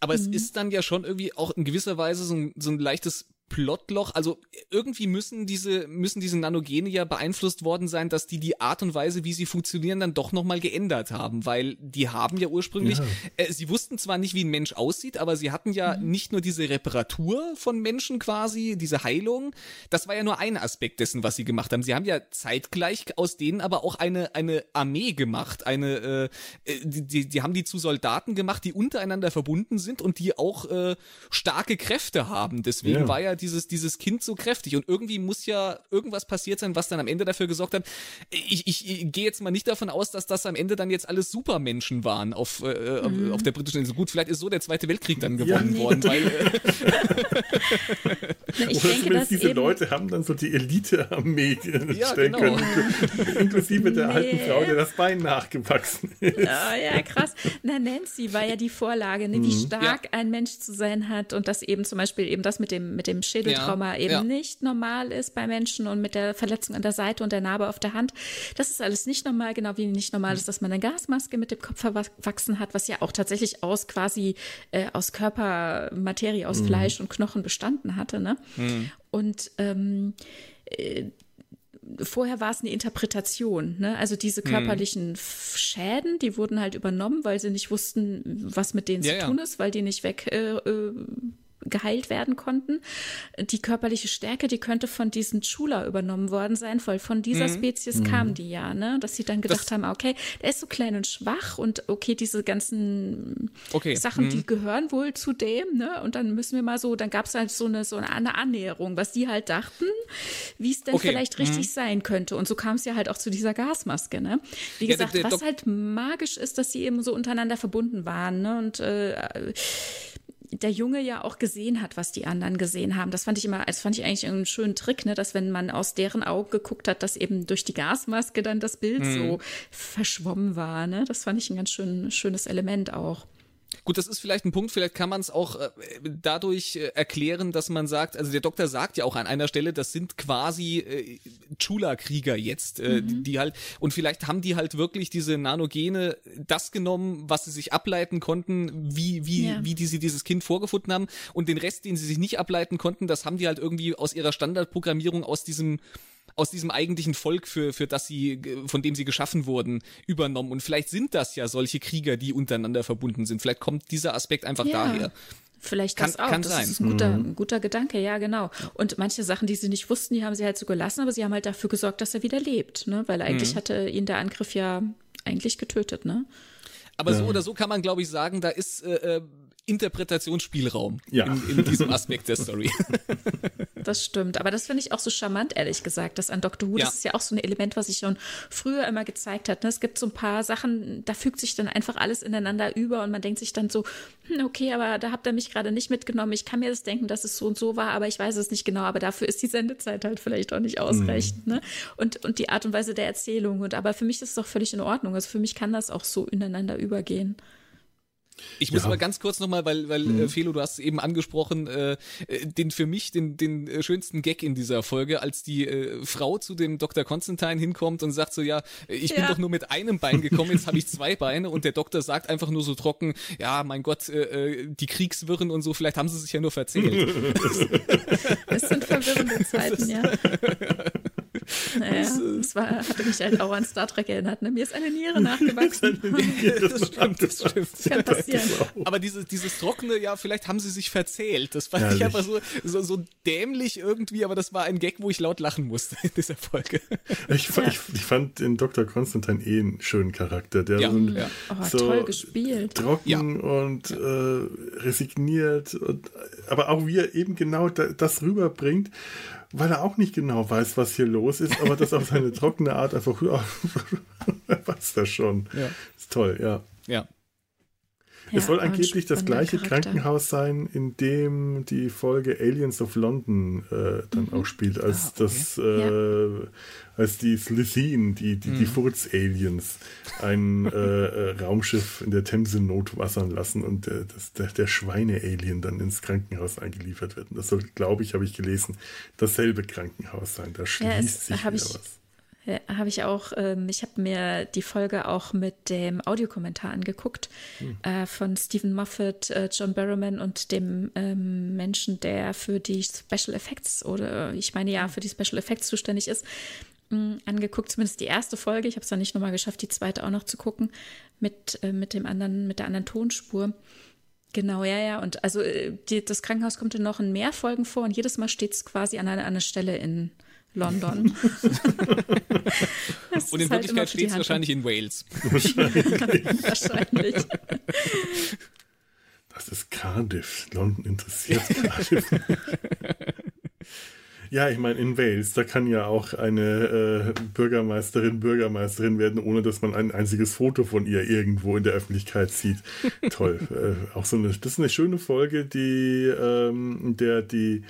Aber mhm. es ist dann ja schon irgendwie auch in gewisser Weise so ein, so ein leichtes Plotloch, also irgendwie müssen diese müssen diese Nanogene ja beeinflusst worden sein, dass die die Art und Weise, wie sie funktionieren, dann doch noch mal geändert haben, weil die haben ja ursprünglich, ja. Äh, sie wussten zwar nicht, wie ein Mensch aussieht, aber sie hatten ja mhm. nicht nur diese Reparatur von Menschen quasi, diese Heilung, das war ja nur ein Aspekt dessen, was sie gemacht haben. Sie haben ja zeitgleich aus denen aber auch eine eine Armee gemacht, eine äh, äh die, die haben die zu Soldaten gemacht, die untereinander verbunden sind und die auch äh, starke Kräfte haben. Deswegen ja. war ja dieses, dieses Kind so kräftig. Und irgendwie muss ja irgendwas passiert sein, was dann am Ende dafür gesorgt hat. Ich, ich, ich gehe jetzt mal nicht davon aus, dass das am Ende dann jetzt alles Supermenschen waren auf, äh, mhm. auf der britischen Insel. Gut, vielleicht ist so der Zweite Weltkrieg dann gewonnen ja. worden, weil. Äh, Na, ich Oder denke, dass diese Leute haben dann so die Elite-Armee ja, stellen genau. können. Inklusive der nee. alten Frau, der das Bein nachgewachsen ist. Oh, ja, krass. Na, Nancy war ja die Vorlage, ne, wie mhm. stark ja. ein Mensch zu sein hat und das eben zum Beispiel eben das mit dem, mit dem Schädeltrauma ja, eben ja. nicht normal ist bei Menschen und mit der Verletzung an der Seite und der Narbe auf der Hand. Das ist alles nicht normal, genau wie nicht normal ist, dass man eine Gasmaske mit dem Kopf verwachsen hat, was ja auch tatsächlich aus quasi äh, aus Körpermaterie, aus mhm. Fleisch und Knochen bestanden hatte. Ne? Mhm. Und ähm, äh, vorher war es eine Interpretation. Ne? Also diese mhm. körperlichen hm. Schäden, die wurden halt übernommen, weil sie nicht wussten, was mit denen ja, zu tun ist, weil die nicht weg äh, äh geheilt werden konnten. Die körperliche Stärke, die könnte von diesen Chula übernommen worden sein, weil von dieser mhm. Spezies mhm. kamen die ja, ne? Dass sie dann gedacht das haben, okay, der ist so klein und schwach und okay, diese ganzen okay. Sachen, mhm. die gehören wohl zu dem, ne? Und dann müssen wir mal so, dann gab es halt so eine, so eine Annäherung, was die halt dachten, wie es denn okay. vielleicht richtig mhm. sein könnte. Und so kam es ja halt auch zu dieser Gasmaske, ne? Wie gesagt, ja, der, der, was halt magisch ist, dass sie eben so untereinander verbunden waren, ne? Und äh, der Junge ja auch gesehen hat, was die anderen gesehen haben. Das fand ich immer, das fand ich eigentlich einen schönen Trick, ne, dass wenn man aus deren Augen geguckt hat, dass eben durch die Gasmaske dann das Bild mhm. so verschwommen war. Ne? Das fand ich ein ganz schön, schönes Element auch. Gut, das ist vielleicht ein Punkt, vielleicht kann man es auch äh, dadurch äh, erklären, dass man sagt, also der Doktor sagt ja auch an einer Stelle, das sind quasi äh, Chula-Krieger jetzt, äh, mhm. die, die, halt, und vielleicht haben die halt wirklich diese Nanogene das genommen, was sie sich ableiten konnten, wie, wie, ja. wie die sie dieses Kind vorgefunden haben, und den Rest, den sie sich nicht ableiten konnten, das haben die halt irgendwie aus ihrer Standardprogrammierung aus diesem aus diesem eigentlichen Volk, für, für das sie, von dem sie geschaffen wurden, übernommen. Und vielleicht sind das ja solche Krieger, die untereinander verbunden sind. Vielleicht kommt dieser Aspekt einfach ja. daher. Vielleicht das kann, auch. Kann das sein. ist ein guter, mhm. ein guter Gedanke, ja, genau. Und manche Sachen, die sie nicht wussten, die haben sie halt so gelassen, aber sie haben halt dafür gesorgt, dass er wieder lebt, ne? Weil eigentlich mhm. hatte ihn der Angriff ja eigentlich getötet, ne? Aber ja. so oder so kann man, glaube ich, sagen, da ist äh, äh Interpretationsspielraum ja. in, in, diesem Aspekt der Story. Das stimmt, aber das finde ich auch so charmant, ehrlich gesagt, dass an Doctor Who, ja. das ist ja auch so ein Element, was ich schon früher immer gezeigt hat. Ne? Es gibt so ein paar Sachen, da fügt sich dann einfach alles ineinander über und man denkt sich dann so, hm, okay, aber da habt ihr mich gerade nicht mitgenommen. Ich kann mir das denken, dass es so und so war, aber ich weiß es nicht genau. Aber dafür ist die Sendezeit halt vielleicht auch nicht ausreichend. Mhm. Ne? Und, und die Art und Weise der Erzählung. Und aber für mich ist es doch völlig in Ordnung. Also für mich kann das auch so ineinander übergehen. Ich muss ja. aber ganz kurz nochmal, weil, weil mhm. äh, Felo, du hast es eben angesprochen, äh, den für mich den, den äh, schönsten Gag in dieser Folge, als die äh, Frau zu dem Dr. Constantine hinkommt und sagt so, ja, ich ja. bin doch nur mit einem Bein gekommen, jetzt habe ich zwei Beine und der Doktor sagt einfach nur so trocken, ja, mein Gott, äh, äh die Kriegswirren und so, vielleicht haben sie sich ja nur verzählt. Es sind verwirrende Zeiten, ja. Naja, das, äh, das war, hatte mich halt auch an Star Trek erinnert. Ne? Mir ist eine Niere nachgewachsen. das stimmt, das stimmt. Das kann passieren. Aber dieses, dieses trockene, ja, vielleicht haben sie sich verzählt. Das fand Herrlich. ich einfach so, so, so dämlich irgendwie, aber das war ein Gag, wo ich laut lachen musste in dieser Folge. Ich, ja. ich, ich fand den Dr. Konstantin eh einen schönen Charakter. Der ja, so, ja. Oh, so toll gespielt. trocken ja. und äh, resigniert. Und, aber auch wie er eben genau das rüberbringt weil er auch nicht genau weiß, was hier los ist, aber das auf seine trockene Art einfach, ja, er weiß das schon. Ja. Ist toll, ja. Ja. Ja, es soll angeblich das gleiche Charakter. Krankenhaus sein, in dem die Folge Aliens of London äh, dann mhm. auch spielt, als ah, okay. das, äh, ja. als die Slitheen, die, die, mhm. die Furz-Aliens, ein äh, äh, Raumschiff in der Themse notwassern lassen und äh, das, der, der Schweine-Alien dann ins Krankenhaus eingeliefert wird. Und das soll, glaube ich, habe ich gelesen, dasselbe Krankenhaus sein. Da schließt ja, es, sich wieder was. Ja, habe ich auch, ähm, ich habe mir die Folge auch mit dem Audiokommentar angeguckt hm. äh, von Stephen Moffat, äh, John Barrowman und dem ähm, Menschen, der für die Special Effects oder ich meine ja, für die Special Effects zuständig ist, mh, hm, angeguckt, zumindest die erste Folge. Ich habe es dann nicht nochmal geschafft, die zweite auch noch zu gucken mit, äh, mit dem anderen, mit der anderen Tonspur. Genau, ja, ja. Und also äh, die, das Krankenhaus kommt in noch in mehr Folgen vor und jedes Mal steht es quasi an einer, an einer Stelle in London. Und in halt Wirklichkeit steht es wahrscheinlich in Wales. Wahrscheinlich. wahrscheinlich. Das ist Cardiff. London interessiert Cardiff. Ja, ich meine, in Wales, da kann ja auch eine äh, Bürgermeisterin Bürgermeisterin werden, ohne dass man ein einziges Foto von ihr irgendwo in der Öffentlichkeit sieht. Toll. Äh, auch so eine, das ist eine schöne Folge, die, ähm, der die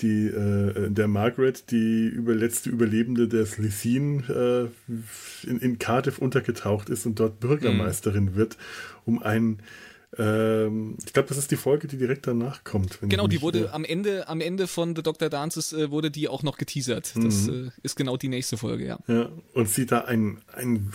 die, äh, der Margaret, die über, letzte Überlebende der Slytherin, äh, in, in Cardiff untergetaucht ist und dort Bürgermeisterin mhm. wird, um ein ähm, ich glaube, das ist die Folge, die direkt danach kommt. genau, die wurde äh, am Ende, am Ende von The Dr. Dances äh, wurde die auch noch geteasert. Das mhm. äh, ist genau die nächste Folge, ja. Ja, und sie da ein, ein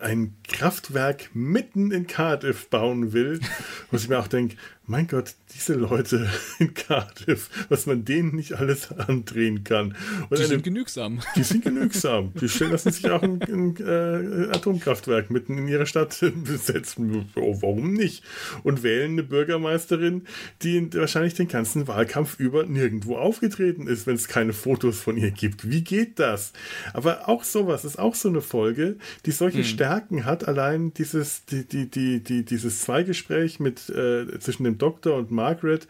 ein Kraftwerk mitten in Cardiff bauen will, wo ich mir auch denke, mein Gott, diese Leute in Cardiff, was man denen nicht alles andrehen kann. Und die eine, sind genügsam. Die sind genügsam. Die lassen sich auch ein, ein äh, Atomkraftwerk mitten in ihrer Stadt besetzen. Oh, warum nicht? Und wählen eine Bürgermeisterin, die wahrscheinlich den ganzen Wahlkampf über nirgendwo aufgetreten ist, wenn es keine Fotos von ihr gibt. Wie geht das? Aber auch sowas ist auch so eine Folge, die solche hm. Stärken hat. Allein dieses, die, die, die, die, dieses Zweigespräch mit äh, zwischen dem Doktor und Margaret,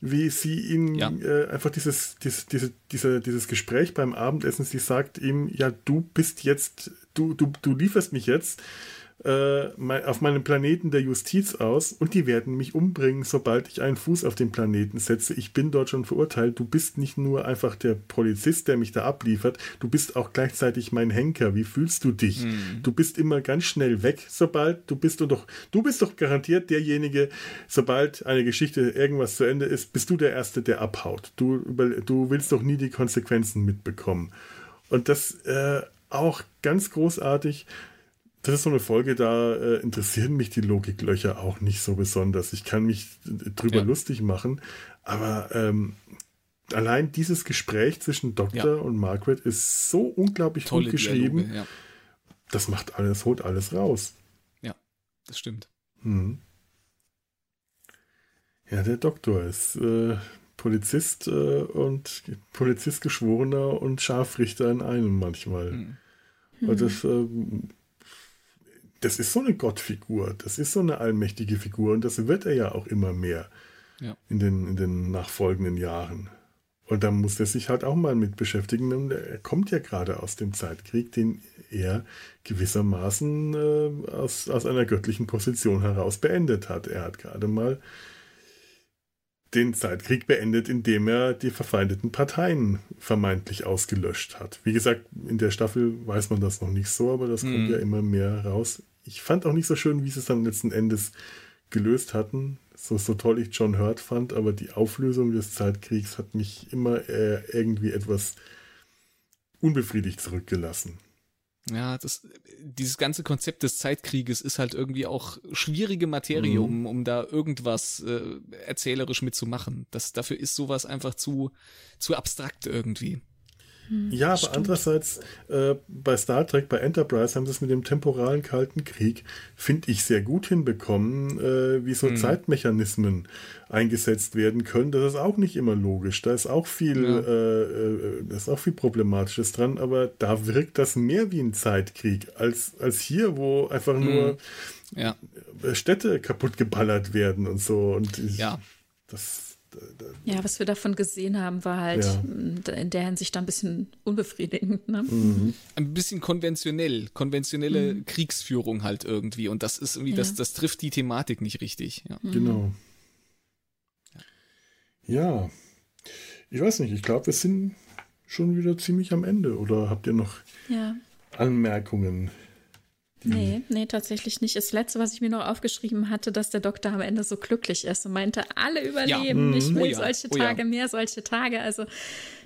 wie sie ihn ja. äh, einfach dieses, dieses, diese, diese, dieses Gespräch beim Abendessen, sie sagt ihm, ja, du bist jetzt, du, du, du lieferst mich jetzt äh, auf meinem Planeten der Justiz aus und die werden mich umbringen, sobald ich einen Fuß auf den Planeten setze. Ich bin dort schon verurteilt. Du bist nicht nur einfach der Polizist, der mich da abliefert, du bist auch gleichzeitig mein Henker. Wie fühlst du dich? Mhm. Du bist immer ganz schnell weg, sobald du bist und doch, du bist doch garantiert derjenige, sobald eine Geschichte irgendwas zu Ende ist, bist du der Erste, der abhaut. Du, du willst doch nie die Konsequenzen mitbekommen. Und das äh, auch ganz großartig das ist so eine Folge, da äh, interessieren mich die Logiklöcher auch nicht so besonders. Ich kann mich drüber ja. lustig machen, aber ähm, allein dieses Gespräch zwischen Doktor ja. und Margaret ist so unglaublich Tolle gut geschrieben. Dialoge, ja. Das macht alles, holt alles raus. Ja, das stimmt. Hm. Ja, der Doktor ist äh, Polizist äh, und Polizist Geschworener und Scharfrichter in einem manchmal. Hm. Und das äh, das ist so eine Gottfigur, das ist so eine allmächtige Figur und das wird er ja auch immer mehr ja. in, den, in den nachfolgenden Jahren. Und da muss er sich halt auch mal mit beschäftigen. Und er kommt ja gerade aus dem Zeitkrieg, den er gewissermaßen äh, aus, aus einer göttlichen Position heraus beendet hat. Er hat gerade mal den Zeitkrieg beendet, indem er die verfeindeten Parteien vermeintlich ausgelöscht hat. Wie gesagt, in der Staffel weiß man das noch nicht so, aber das kommt mhm. ja immer mehr raus. Ich fand auch nicht so schön, wie sie es dann letzten Endes gelöst hatten. So, so toll ich John Hurt fand, aber die Auflösung des Zeitkriegs hat mich immer äh, irgendwie etwas unbefriedigt zurückgelassen. Ja, das, dieses ganze Konzept des Zeitkrieges ist halt irgendwie auch schwierige Materie, mhm. um, um da irgendwas äh, erzählerisch mitzumachen. Das, dafür ist sowas einfach zu, zu abstrakt irgendwie. Hm, ja, aber stimmt. andererseits äh, bei Star Trek, bei Enterprise haben sie es mit dem temporalen Kalten Krieg, finde ich, sehr gut hinbekommen, äh, wie so hm. Zeitmechanismen eingesetzt werden können. Das ist auch nicht immer logisch. Da ist auch viel, ja. äh, äh da ist auch viel Problematisches dran, aber da wirkt das mehr wie ein Zeitkrieg als, als hier, wo einfach hm. nur ja. Städte kaputt geballert werden und so. Und ich, ja. das ja, was wir davon gesehen haben, war halt ja. in der Hinsicht dann ein bisschen unbefriedigend. Ne? Mhm. Ein bisschen konventionell, konventionelle mhm. Kriegsführung halt irgendwie. Und das ist irgendwie, ja. das, das trifft die Thematik nicht richtig. Ja. Mhm. Genau. Ja, ich weiß nicht, ich glaube, wir sind schon wieder ziemlich am Ende. Oder habt ihr noch Anmerkungen? Nee, nee, tatsächlich nicht. Das letzte, was ich mir noch aufgeschrieben hatte, dass der Doktor am Ende so glücklich ist und meinte, alle überleben, ja. ich will oh ja. solche Tage, oh ja. mehr solche Tage. Also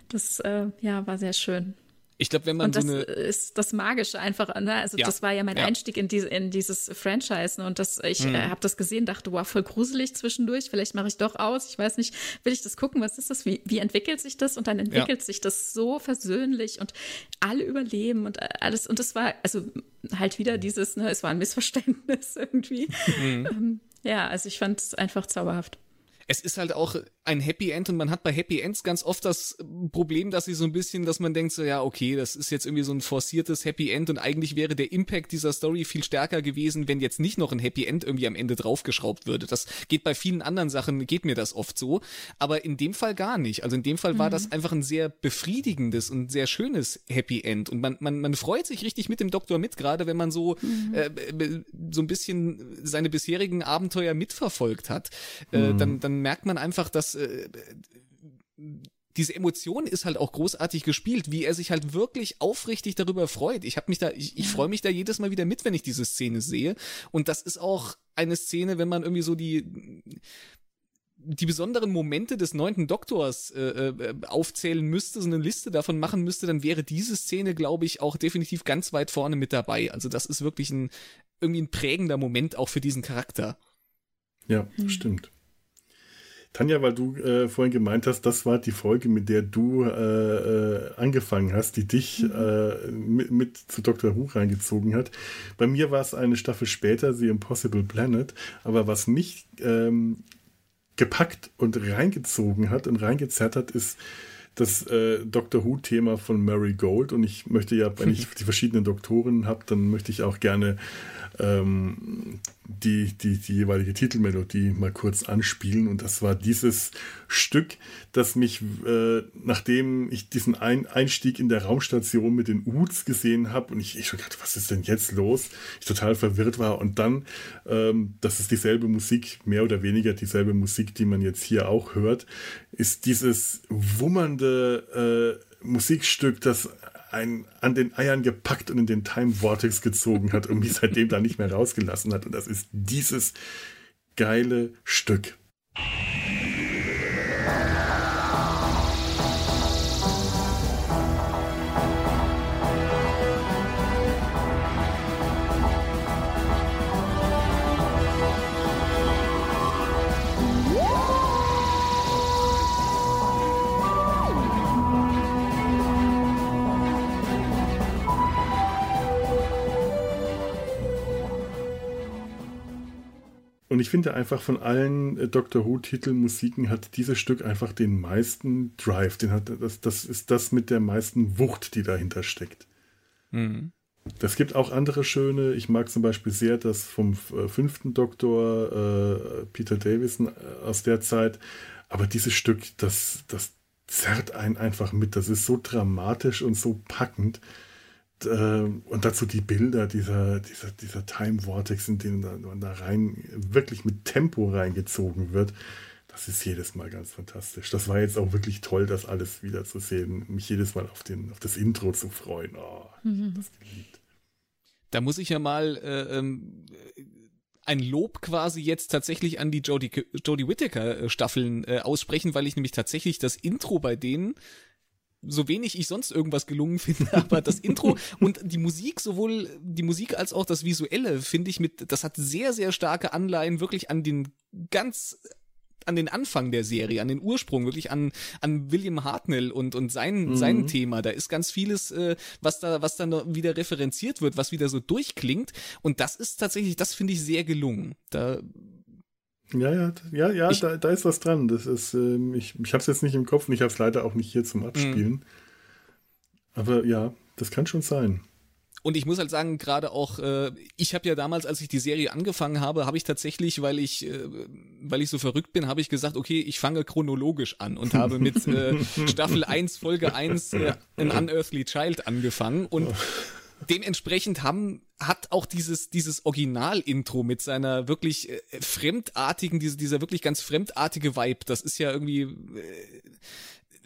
das äh, ja, war sehr schön. Ich glaube, wenn man und so das ist das Magische einfach, ne? also ja. das war ja mein ja. Einstieg in, diese, in dieses Franchise ne? und das, ich mhm. äh, habe das gesehen, dachte, wow, voll gruselig zwischendurch, vielleicht mache ich doch aus, ich weiß nicht, will ich das gucken, was ist das, wie, wie entwickelt sich das und dann entwickelt ja. sich das so versöhnlich und alle überleben und alles und das war, also halt wieder dieses, ne, es war ein Missverständnis irgendwie. Mhm. Ähm, ja, also ich fand es einfach zauberhaft es ist halt auch ein Happy End und man hat bei Happy Ends ganz oft das Problem, dass sie so ein bisschen, dass man denkt so, ja, okay, das ist jetzt irgendwie so ein forciertes Happy End und eigentlich wäre der Impact dieser Story viel stärker gewesen, wenn jetzt nicht noch ein Happy End irgendwie am Ende draufgeschraubt würde. Das geht bei vielen anderen Sachen, geht mir das oft so, aber in dem Fall gar nicht. Also in dem Fall mhm. war das einfach ein sehr befriedigendes und sehr schönes Happy End und man, man, man freut sich richtig mit dem Doktor mit, gerade wenn man so, mhm. äh, so ein bisschen seine bisherigen Abenteuer mitverfolgt hat, äh, mhm. dann, dann merkt man einfach, dass äh, diese Emotion ist halt auch großartig gespielt, wie er sich halt wirklich aufrichtig darüber freut. Ich habe mich da, ich, ich freue mich da jedes Mal wieder mit, wenn ich diese Szene sehe. Und das ist auch eine Szene, wenn man irgendwie so die die besonderen Momente des neunten Doktors äh, äh, aufzählen müsste, so eine Liste davon machen müsste, dann wäre diese Szene, glaube ich, auch definitiv ganz weit vorne mit dabei. Also das ist wirklich ein irgendwie ein prägender Moment auch für diesen Charakter. Ja, mhm. stimmt. Tanja, weil du äh, vorhin gemeint hast, das war die Folge, mit der du äh, äh, angefangen hast, die dich mhm. äh, mit, mit, zu Dr. Who reingezogen hat. Bei mir war es eine Staffel später, The Impossible Planet, aber was mich ähm, gepackt und reingezogen hat und reingezerrt hat, ist das äh, Doctor Who-Thema von Mary Gold. Und ich möchte ja, wenn ich die verschiedenen Doktoren habe, dann möchte ich auch gerne ähm, die, die, die jeweilige Titelmelodie mal kurz anspielen. Und das war dieses Stück, das mich, äh, nachdem ich diesen Ein Einstieg in der Raumstation mit den Uts gesehen habe und ich, ich gedacht, was ist denn jetzt los? Ich total verwirrt war. Und dann, ähm, das ist dieselbe Musik, mehr oder weniger dieselbe Musik, die man jetzt hier auch hört, ist dieses wummernde äh, Musikstück, das einen an den Eiern gepackt und in den Time Vortex gezogen hat und mich seitdem da nicht mehr rausgelassen hat. Und das ist dieses geile Stück. Und ich finde einfach von allen äh, Doctor Who-Titeln, Musiken hat dieses Stück einfach den meisten Drive. Den hat, das, das ist das mit der meisten Wucht, die dahinter steckt. Mhm. Das gibt auch andere schöne. Ich mag zum Beispiel sehr das vom äh, fünften Doktor, äh, Peter Davison äh, aus der Zeit. Aber dieses Stück, das, das zerrt einen einfach mit. Das ist so dramatisch und so packend und dazu die Bilder dieser, dieser, dieser Time Vortex, in denen man da rein wirklich mit Tempo reingezogen wird. Das ist jedes Mal ganz fantastisch. Das war jetzt auch wirklich toll, das alles wiederzusehen. Mich jedes Mal auf, den, auf das Intro zu freuen. Oh, mhm. das geliebt. Da muss ich ja mal äh, ähm, ein Lob quasi jetzt tatsächlich an die Jodie, Jodie Whittaker Staffeln äh, aussprechen, weil ich nämlich tatsächlich das Intro bei denen so wenig ich sonst irgendwas gelungen finde, aber das Intro und die Musik, sowohl die Musik als auch das Visuelle, finde ich mit, das hat sehr, sehr starke Anleihen wirklich an den ganz an den Anfang der Serie, an den Ursprung, wirklich an, an William Hartnell und, und sein, mhm. sein Thema. Da ist ganz vieles, äh, was da, was dann wieder referenziert wird, was wieder so durchklingt. Und das ist tatsächlich, das finde ich sehr gelungen. Da ja, ja, ja, ja, ich, da, da ist was dran. Das ist, ähm, ich, ich habe es jetzt nicht im Kopf und ich habe es leider auch nicht hier zum Abspielen. Mhm. Aber ja, das kann schon sein. Und ich muss halt sagen, gerade auch, äh, ich habe ja damals, als ich die Serie angefangen habe, habe ich tatsächlich, weil ich, äh, weil ich so verrückt bin, habe ich gesagt, okay, ich fange chronologisch an und habe mit äh, Staffel 1, Folge 1 äh, An Unearthly Child angefangen und dementsprechend haben, hat auch dieses, dieses Original-Intro mit seiner wirklich äh, fremdartigen, diese, dieser wirklich ganz fremdartige Vibe, das ist ja irgendwie, äh,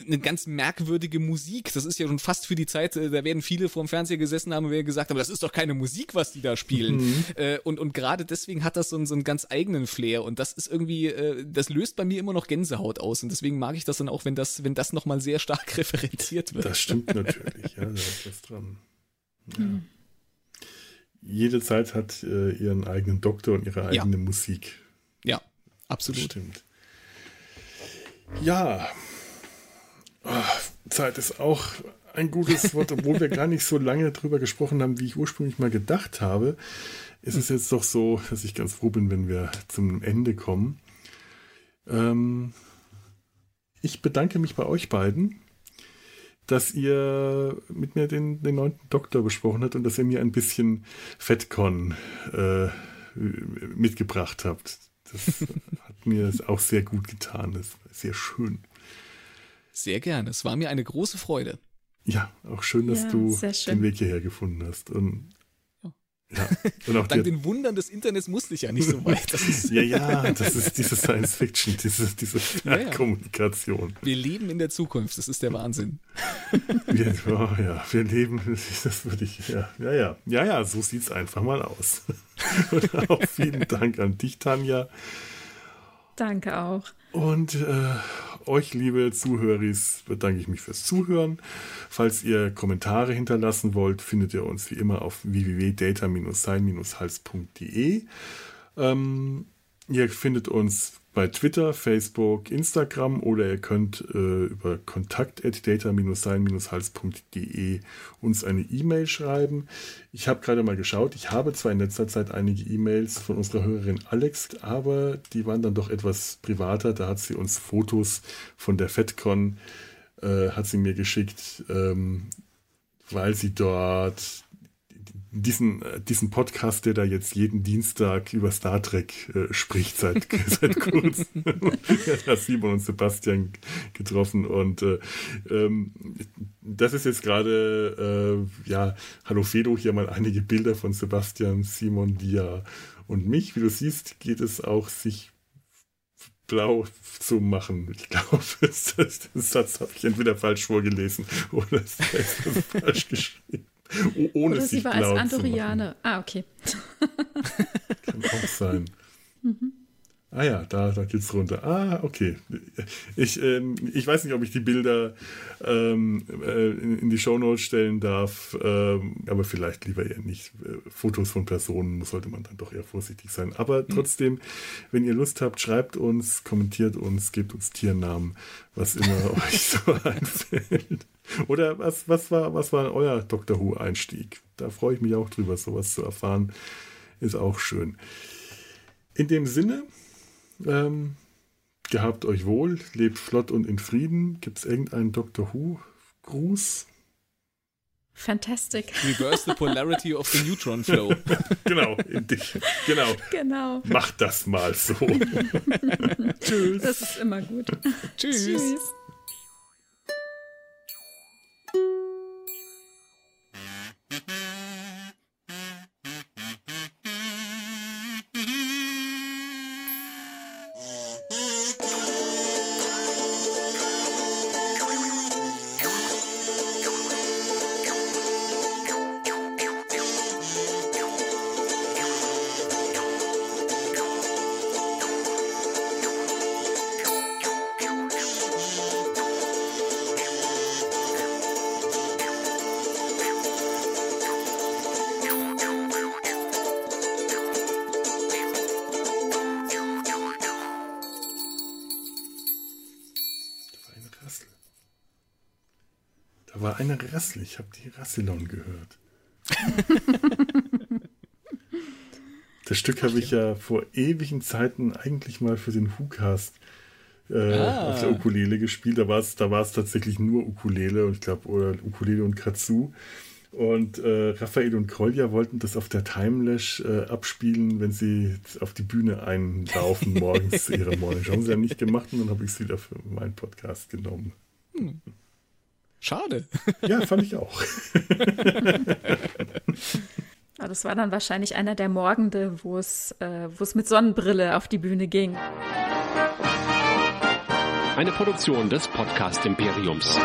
eine ganz merkwürdige Musik. Das ist ja schon fast für die Zeit, äh, da werden viele vorm Fernseher gesessen haben und gesagt haben, das ist doch keine Musik, was die da spielen. Mhm. Äh, und, und gerade deswegen hat das so einen, so einen ganz eigenen Flair und das ist irgendwie, äh, das löst bei mir immer noch Gänsehaut aus und deswegen mag ich das dann auch, wenn das, wenn das nochmal sehr stark referenziert wird. Das stimmt natürlich, ja, da ist was dran. Ja. Mhm. Jede Zeit hat äh, ihren eigenen Doktor und ihre eigene ja. Musik. Ja, absolut. Das stimmt. Ja, Zeit ist auch ein gutes Wort, obwohl wir gar nicht so lange drüber gesprochen haben, wie ich ursprünglich mal gedacht habe. Ist es jetzt doch so, dass ich ganz froh bin, wenn wir zum Ende kommen. Ähm, ich bedanke mich bei euch beiden, dass ihr mit mir den, den neunten Doktor besprochen habt und dass ihr mir ein bisschen FedCon äh, mitgebracht habt. Das hat mir auch sehr gut getan. Das war sehr schön. Sehr gerne. Es war mir eine große Freude. Ja, auch schön, dass ja, du den Weg hierher gefunden hast. Und, ja. Und auch Dank den Wundern des Internets musste ich ja nicht so weit. ja, ja, das ist diese Science Fiction, diese, diese ja, ja. Kommunikation. Wir leben in der Zukunft, das ist der Wahnsinn. Wir, oh, ja, wir leben, das würde ich, ja, ja, ja, ja, ja, so sieht es einfach mal aus. Und auch vielen Dank an dich, Tanja. Danke auch. Und äh, euch, liebe Zuhörer, bedanke ich mich fürs Zuhören. Falls ihr Kommentare hinterlassen wollt, findet ihr uns wie immer auf www.data-sein-hals.de. Ähm, ihr findet uns bei Twitter, Facebook, Instagram oder ihr könnt äh, über kontakt.data-sein-hals.de uns eine E-Mail schreiben. Ich habe gerade mal geschaut, ich habe zwar in letzter Zeit einige E-Mails von unserer Hörerin Alex, aber die waren dann doch etwas privater. Da hat sie uns Fotos von der FedCon äh, hat sie mir geschickt, ähm, weil sie dort diesen, äh, diesen Podcast, der da jetzt jeden Dienstag über Star Trek äh, spricht seit, seit kurzem. hat Simon und Sebastian getroffen und äh, ähm, das ist jetzt gerade, äh, ja, hallo Fedo, hier mal einige Bilder von Sebastian, Simon, Dia und mich. Wie du siehst, geht es auch, sich blau zu machen. Ich glaube, das Satz habe ich entweder falsch vorgelesen oder es ist falsch geschrieben. Ohne Oder sie war als Andoriane. Ah, okay. Kann auch sein. Mhm. Ah ja, da, da geht's runter. Ah, okay. Ich, ähm, ich weiß nicht, ob ich die Bilder ähm, äh, in, in, die Shownotes stellen darf, ähm, aber vielleicht lieber eher nicht. Äh, Fotos von Personen sollte man dann doch eher vorsichtig sein. Aber mhm. trotzdem, wenn ihr Lust habt, schreibt uns, kommentiert uns, gebt uns Tiernamen, was immer euch so einfällt. Oder was, was, war, was war euer Doctor Who-Einstieg? Da freue ich mich auch drüber, sowas zu erfahren. Ist auch schön. In dem Sinne, ähm, gehabt euch wohl, lebt flott und in Frieden. Gibt es irgendeinen Doctor Who-Gruß? Fantastic. Reverse the polarity of the neutron flow. genau, genau. Genau. Macht das mal so. Tschüss. Das ist immer gut. Tschüss. Tschüss. Rassel. Ich habe die Rassilon gehört. das Stück habe ich ja vor ewigen Zeiten eigentlich mal für den WhoCast äh, ah. auf der Ukulele gespielt. Da war es da tatsächlich nur Ukulele und ich glaube, oder Ukulele und Katsu. Und äh, Raphael und Kolja wollten das auf der Timelash äh, abspielen, wenn sie auf die Bühne einlaufen morgens zu ihrer Morning. Haben sie ja nicht gemacht und dann habe ich es wieder für meinen Podcast genommen. Hm. Schade. Ja, fand ich auch. das war dann wahrscheinlich einer der Morgende, wo es, äh, wo es mit Sonnenbrille auf die Bühne ging. Eine Produktion des Podcast Imperiums.